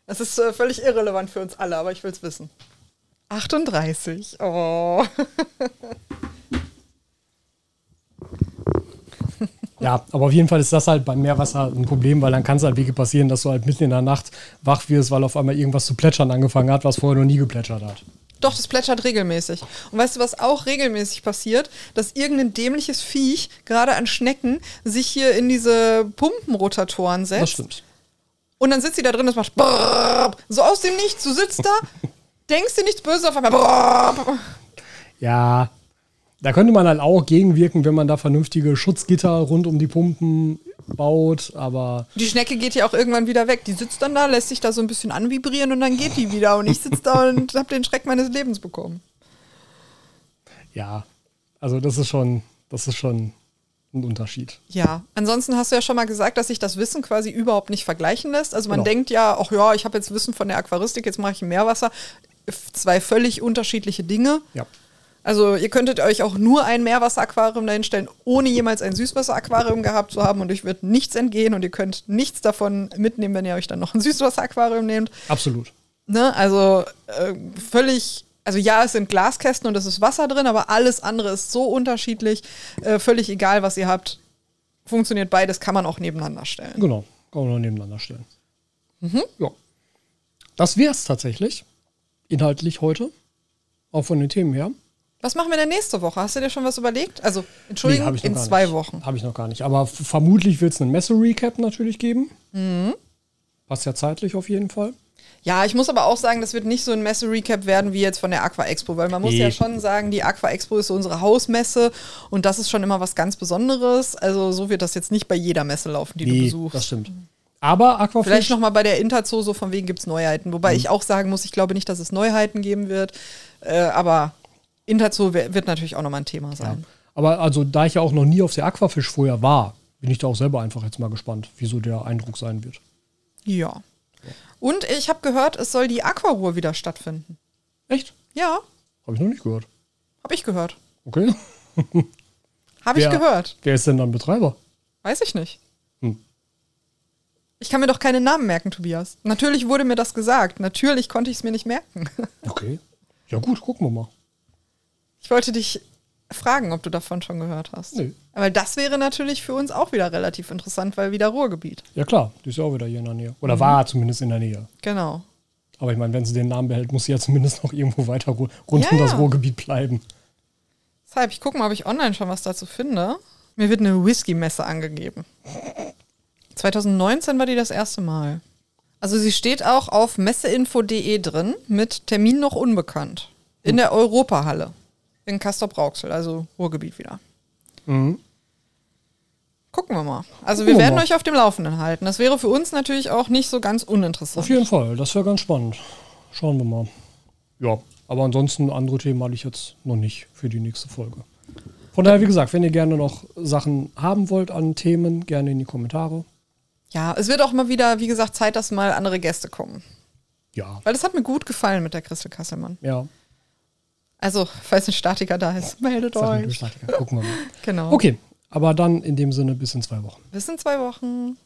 Das ist äh, völlig irrelevant für uns alle, aber ich will es wissen. 38. Oh. Ja, aber auf jeden Fall ist das halt beim Meerwasser ein Problem, weil dann kann es halt wirklich passieren, dass du halt mitten in der Nacht wach wirst, weil auf einmal irgendwas zu plätschern angefangen hat, was vorher noch nie geplätschert hat. Doch, das plätschert regelmäßig. Und weißt du, was auch regelmäßig passiert? Dass irgendein dämliches Viech, gerade an Schnecken, sich hier in diese Pumpenrotatoren setzt. Das stimmt. Und dann sitzt sie da drin, das macht brrrr, so aus dem Nichts. Du sitzt da, denkst dir nichts Böses auf einmal. brrrr. Ja, da könnte man halt auch gegenwirken, wenn man da vernünftige Schutzgitter rund um die Pumpen baut, aber Die Schnecke geht ja auch irgendwann wieder weg. Die sitzt dann da, lässt sich da so ein bisschen anvibrieren und dann geht die wieder. Und ich sitze da und habe den Schreck meines Lebens bekommen. ja, also das ist schon, das ist schon ein Unterschied. Ja, ansonsten hast du ja schon mal gesagt, dass sich das Wissen quasi überhaupt nicht vergleichen lässt. Also man Genau. denkt ja, ach ja, ich habe jetzt Wissen von der Aquaristik, jetzt mache ich Meerwasser. Zwei völlig unterschiedliche Dinge. Ja. Also ihr könntet euch auch nur ein Meerwasseraquarium dahinstellen, ohne jemals ein Süßwasseraquarium gehabt zu haben und euch wird nichts entgehen und ihr könnt nichts davon mitnehmen, wenn ihr euch dann noch ein Süßwasseraquarium nehmt. Absolut. Ne? Also äh, völlig, also ja, es sind Glaskästen und es ist Wasser drin, aber alles andere ist so unterschiedlich, äh, völlig egal, was ihr habt. Funktioniert beides, kann man auch nebeneinander stellen. Genau, kann man noch nebeneinander stellen. Ja. Das wäre es tatsächlich, inhaltlich heute, auch von den Themen her. Was machen wir denn nächste Woche? Hast du dir schon was überlegt? Also, Entschuldigung, noch in zwei nicht. Wochen. Habe ich noch gar nicht. Aber vermutlich wird es einen Messe-Recap natürlich geben. Mhm. Passt ja zeitlich auf jeden Fall. Ja, ich muss aber auch sagen, das wird nicht so ein Messe-Recap werden wie jetzt von der Aqua Expo, weil man muss Nee. ja schon sagen, die Aqua Expo ist so unsere Hausmesse und das ist schon immer was ganz Besonderes. Also so wird das jetzt nicht bei jeder Messe laufen, die du Nee, besuchst. das stimmt. Aber Aquafish, Vielleicht noch mal bei der Interzoo so von wegen gibt es Neuheiten. Wobei ich auch sagen muss, ich glaube nicht, dass es Neuheiten geben wird. Äh, aber Interzoo wird natürlich auch noch mal ein Thema ja. sein. Aber also, da ich ja auch noch nie auf der Aquafish vorher war, bin ich da auch selber einfach jetzt mal gespannt, wieso der Eindruck sein wird. Ja. Und ich habe gehört, es soll die Aquaruhr wieder stattfinden. Echt? Ja, Habe ich noch nicht gehört. habe ich gehört. Okay. Habe ich gehört. Wer ist denn dann Betreiber? Weiß ich nicht. Hm. Ich kann mir doch keine Namen merken, Tobias. Natürlich wurde mir das gesagt. Natürlich konnte ich es mir nicht merken. Okay. Ja gut, gucken wir mal. Ich wollte dich fragen, ob du davon schon gehört hast. Nö. Weil das wäre natürlich für uns auch wieder relativ interessant, weil wieder Ruhrgebiet. Ja klar, die ist ja auch wieder hier in der Nähe. Oder war zumindest in der Nähe. Genau. Aber ich meine, wenn sie den Namen behält, muss sie ja zumindest noch irgendwo weiter ru- rund Ja, um das ja. Ruhrgebiet bleiben. Deshalb, ich gucke mal, ob ich online schon was dazu finde. Mir wird eine Whisky-Messe angegeben. 2019 war die das erste Mal. Also sie steht auch auf messeinfo.de drin mit Termin noch unbekannt. In der Europahalle. In Castrop-Rauxel, also Ruhrgebiet wieder. Mhm. Gucken wir mal. Also Gucken wir wir werden mal. euch auf dem Laufenden halten. Das wäre für uns natürlich auch nicht so ganz uninteressant. Auf jeden Fall, das wäre ganz spannend. Schauen wir mal. Ja, aber ansonsten andere Themen hatte ich jetzt noch nicht für die nächste Folge. Von daher, wie gesagt, wenn ihr gerne noch Sachen haben wollt an Themen, gerne in die Kommentare. Ja, es wird auch mal wieder, wie gesagt, Zeit, dass mal andere Gäste kommen. Ja, Weil das hat mir gut gefallen mit der Christel Kasselmann. ja. Also, falls ein Statiker da ist, meldet Sachen euch. Statiker. Gucken wir mal. Genau. Okay, aber dann in dem Sinne bis in zwei Wochen. Bis in zwei Wochen.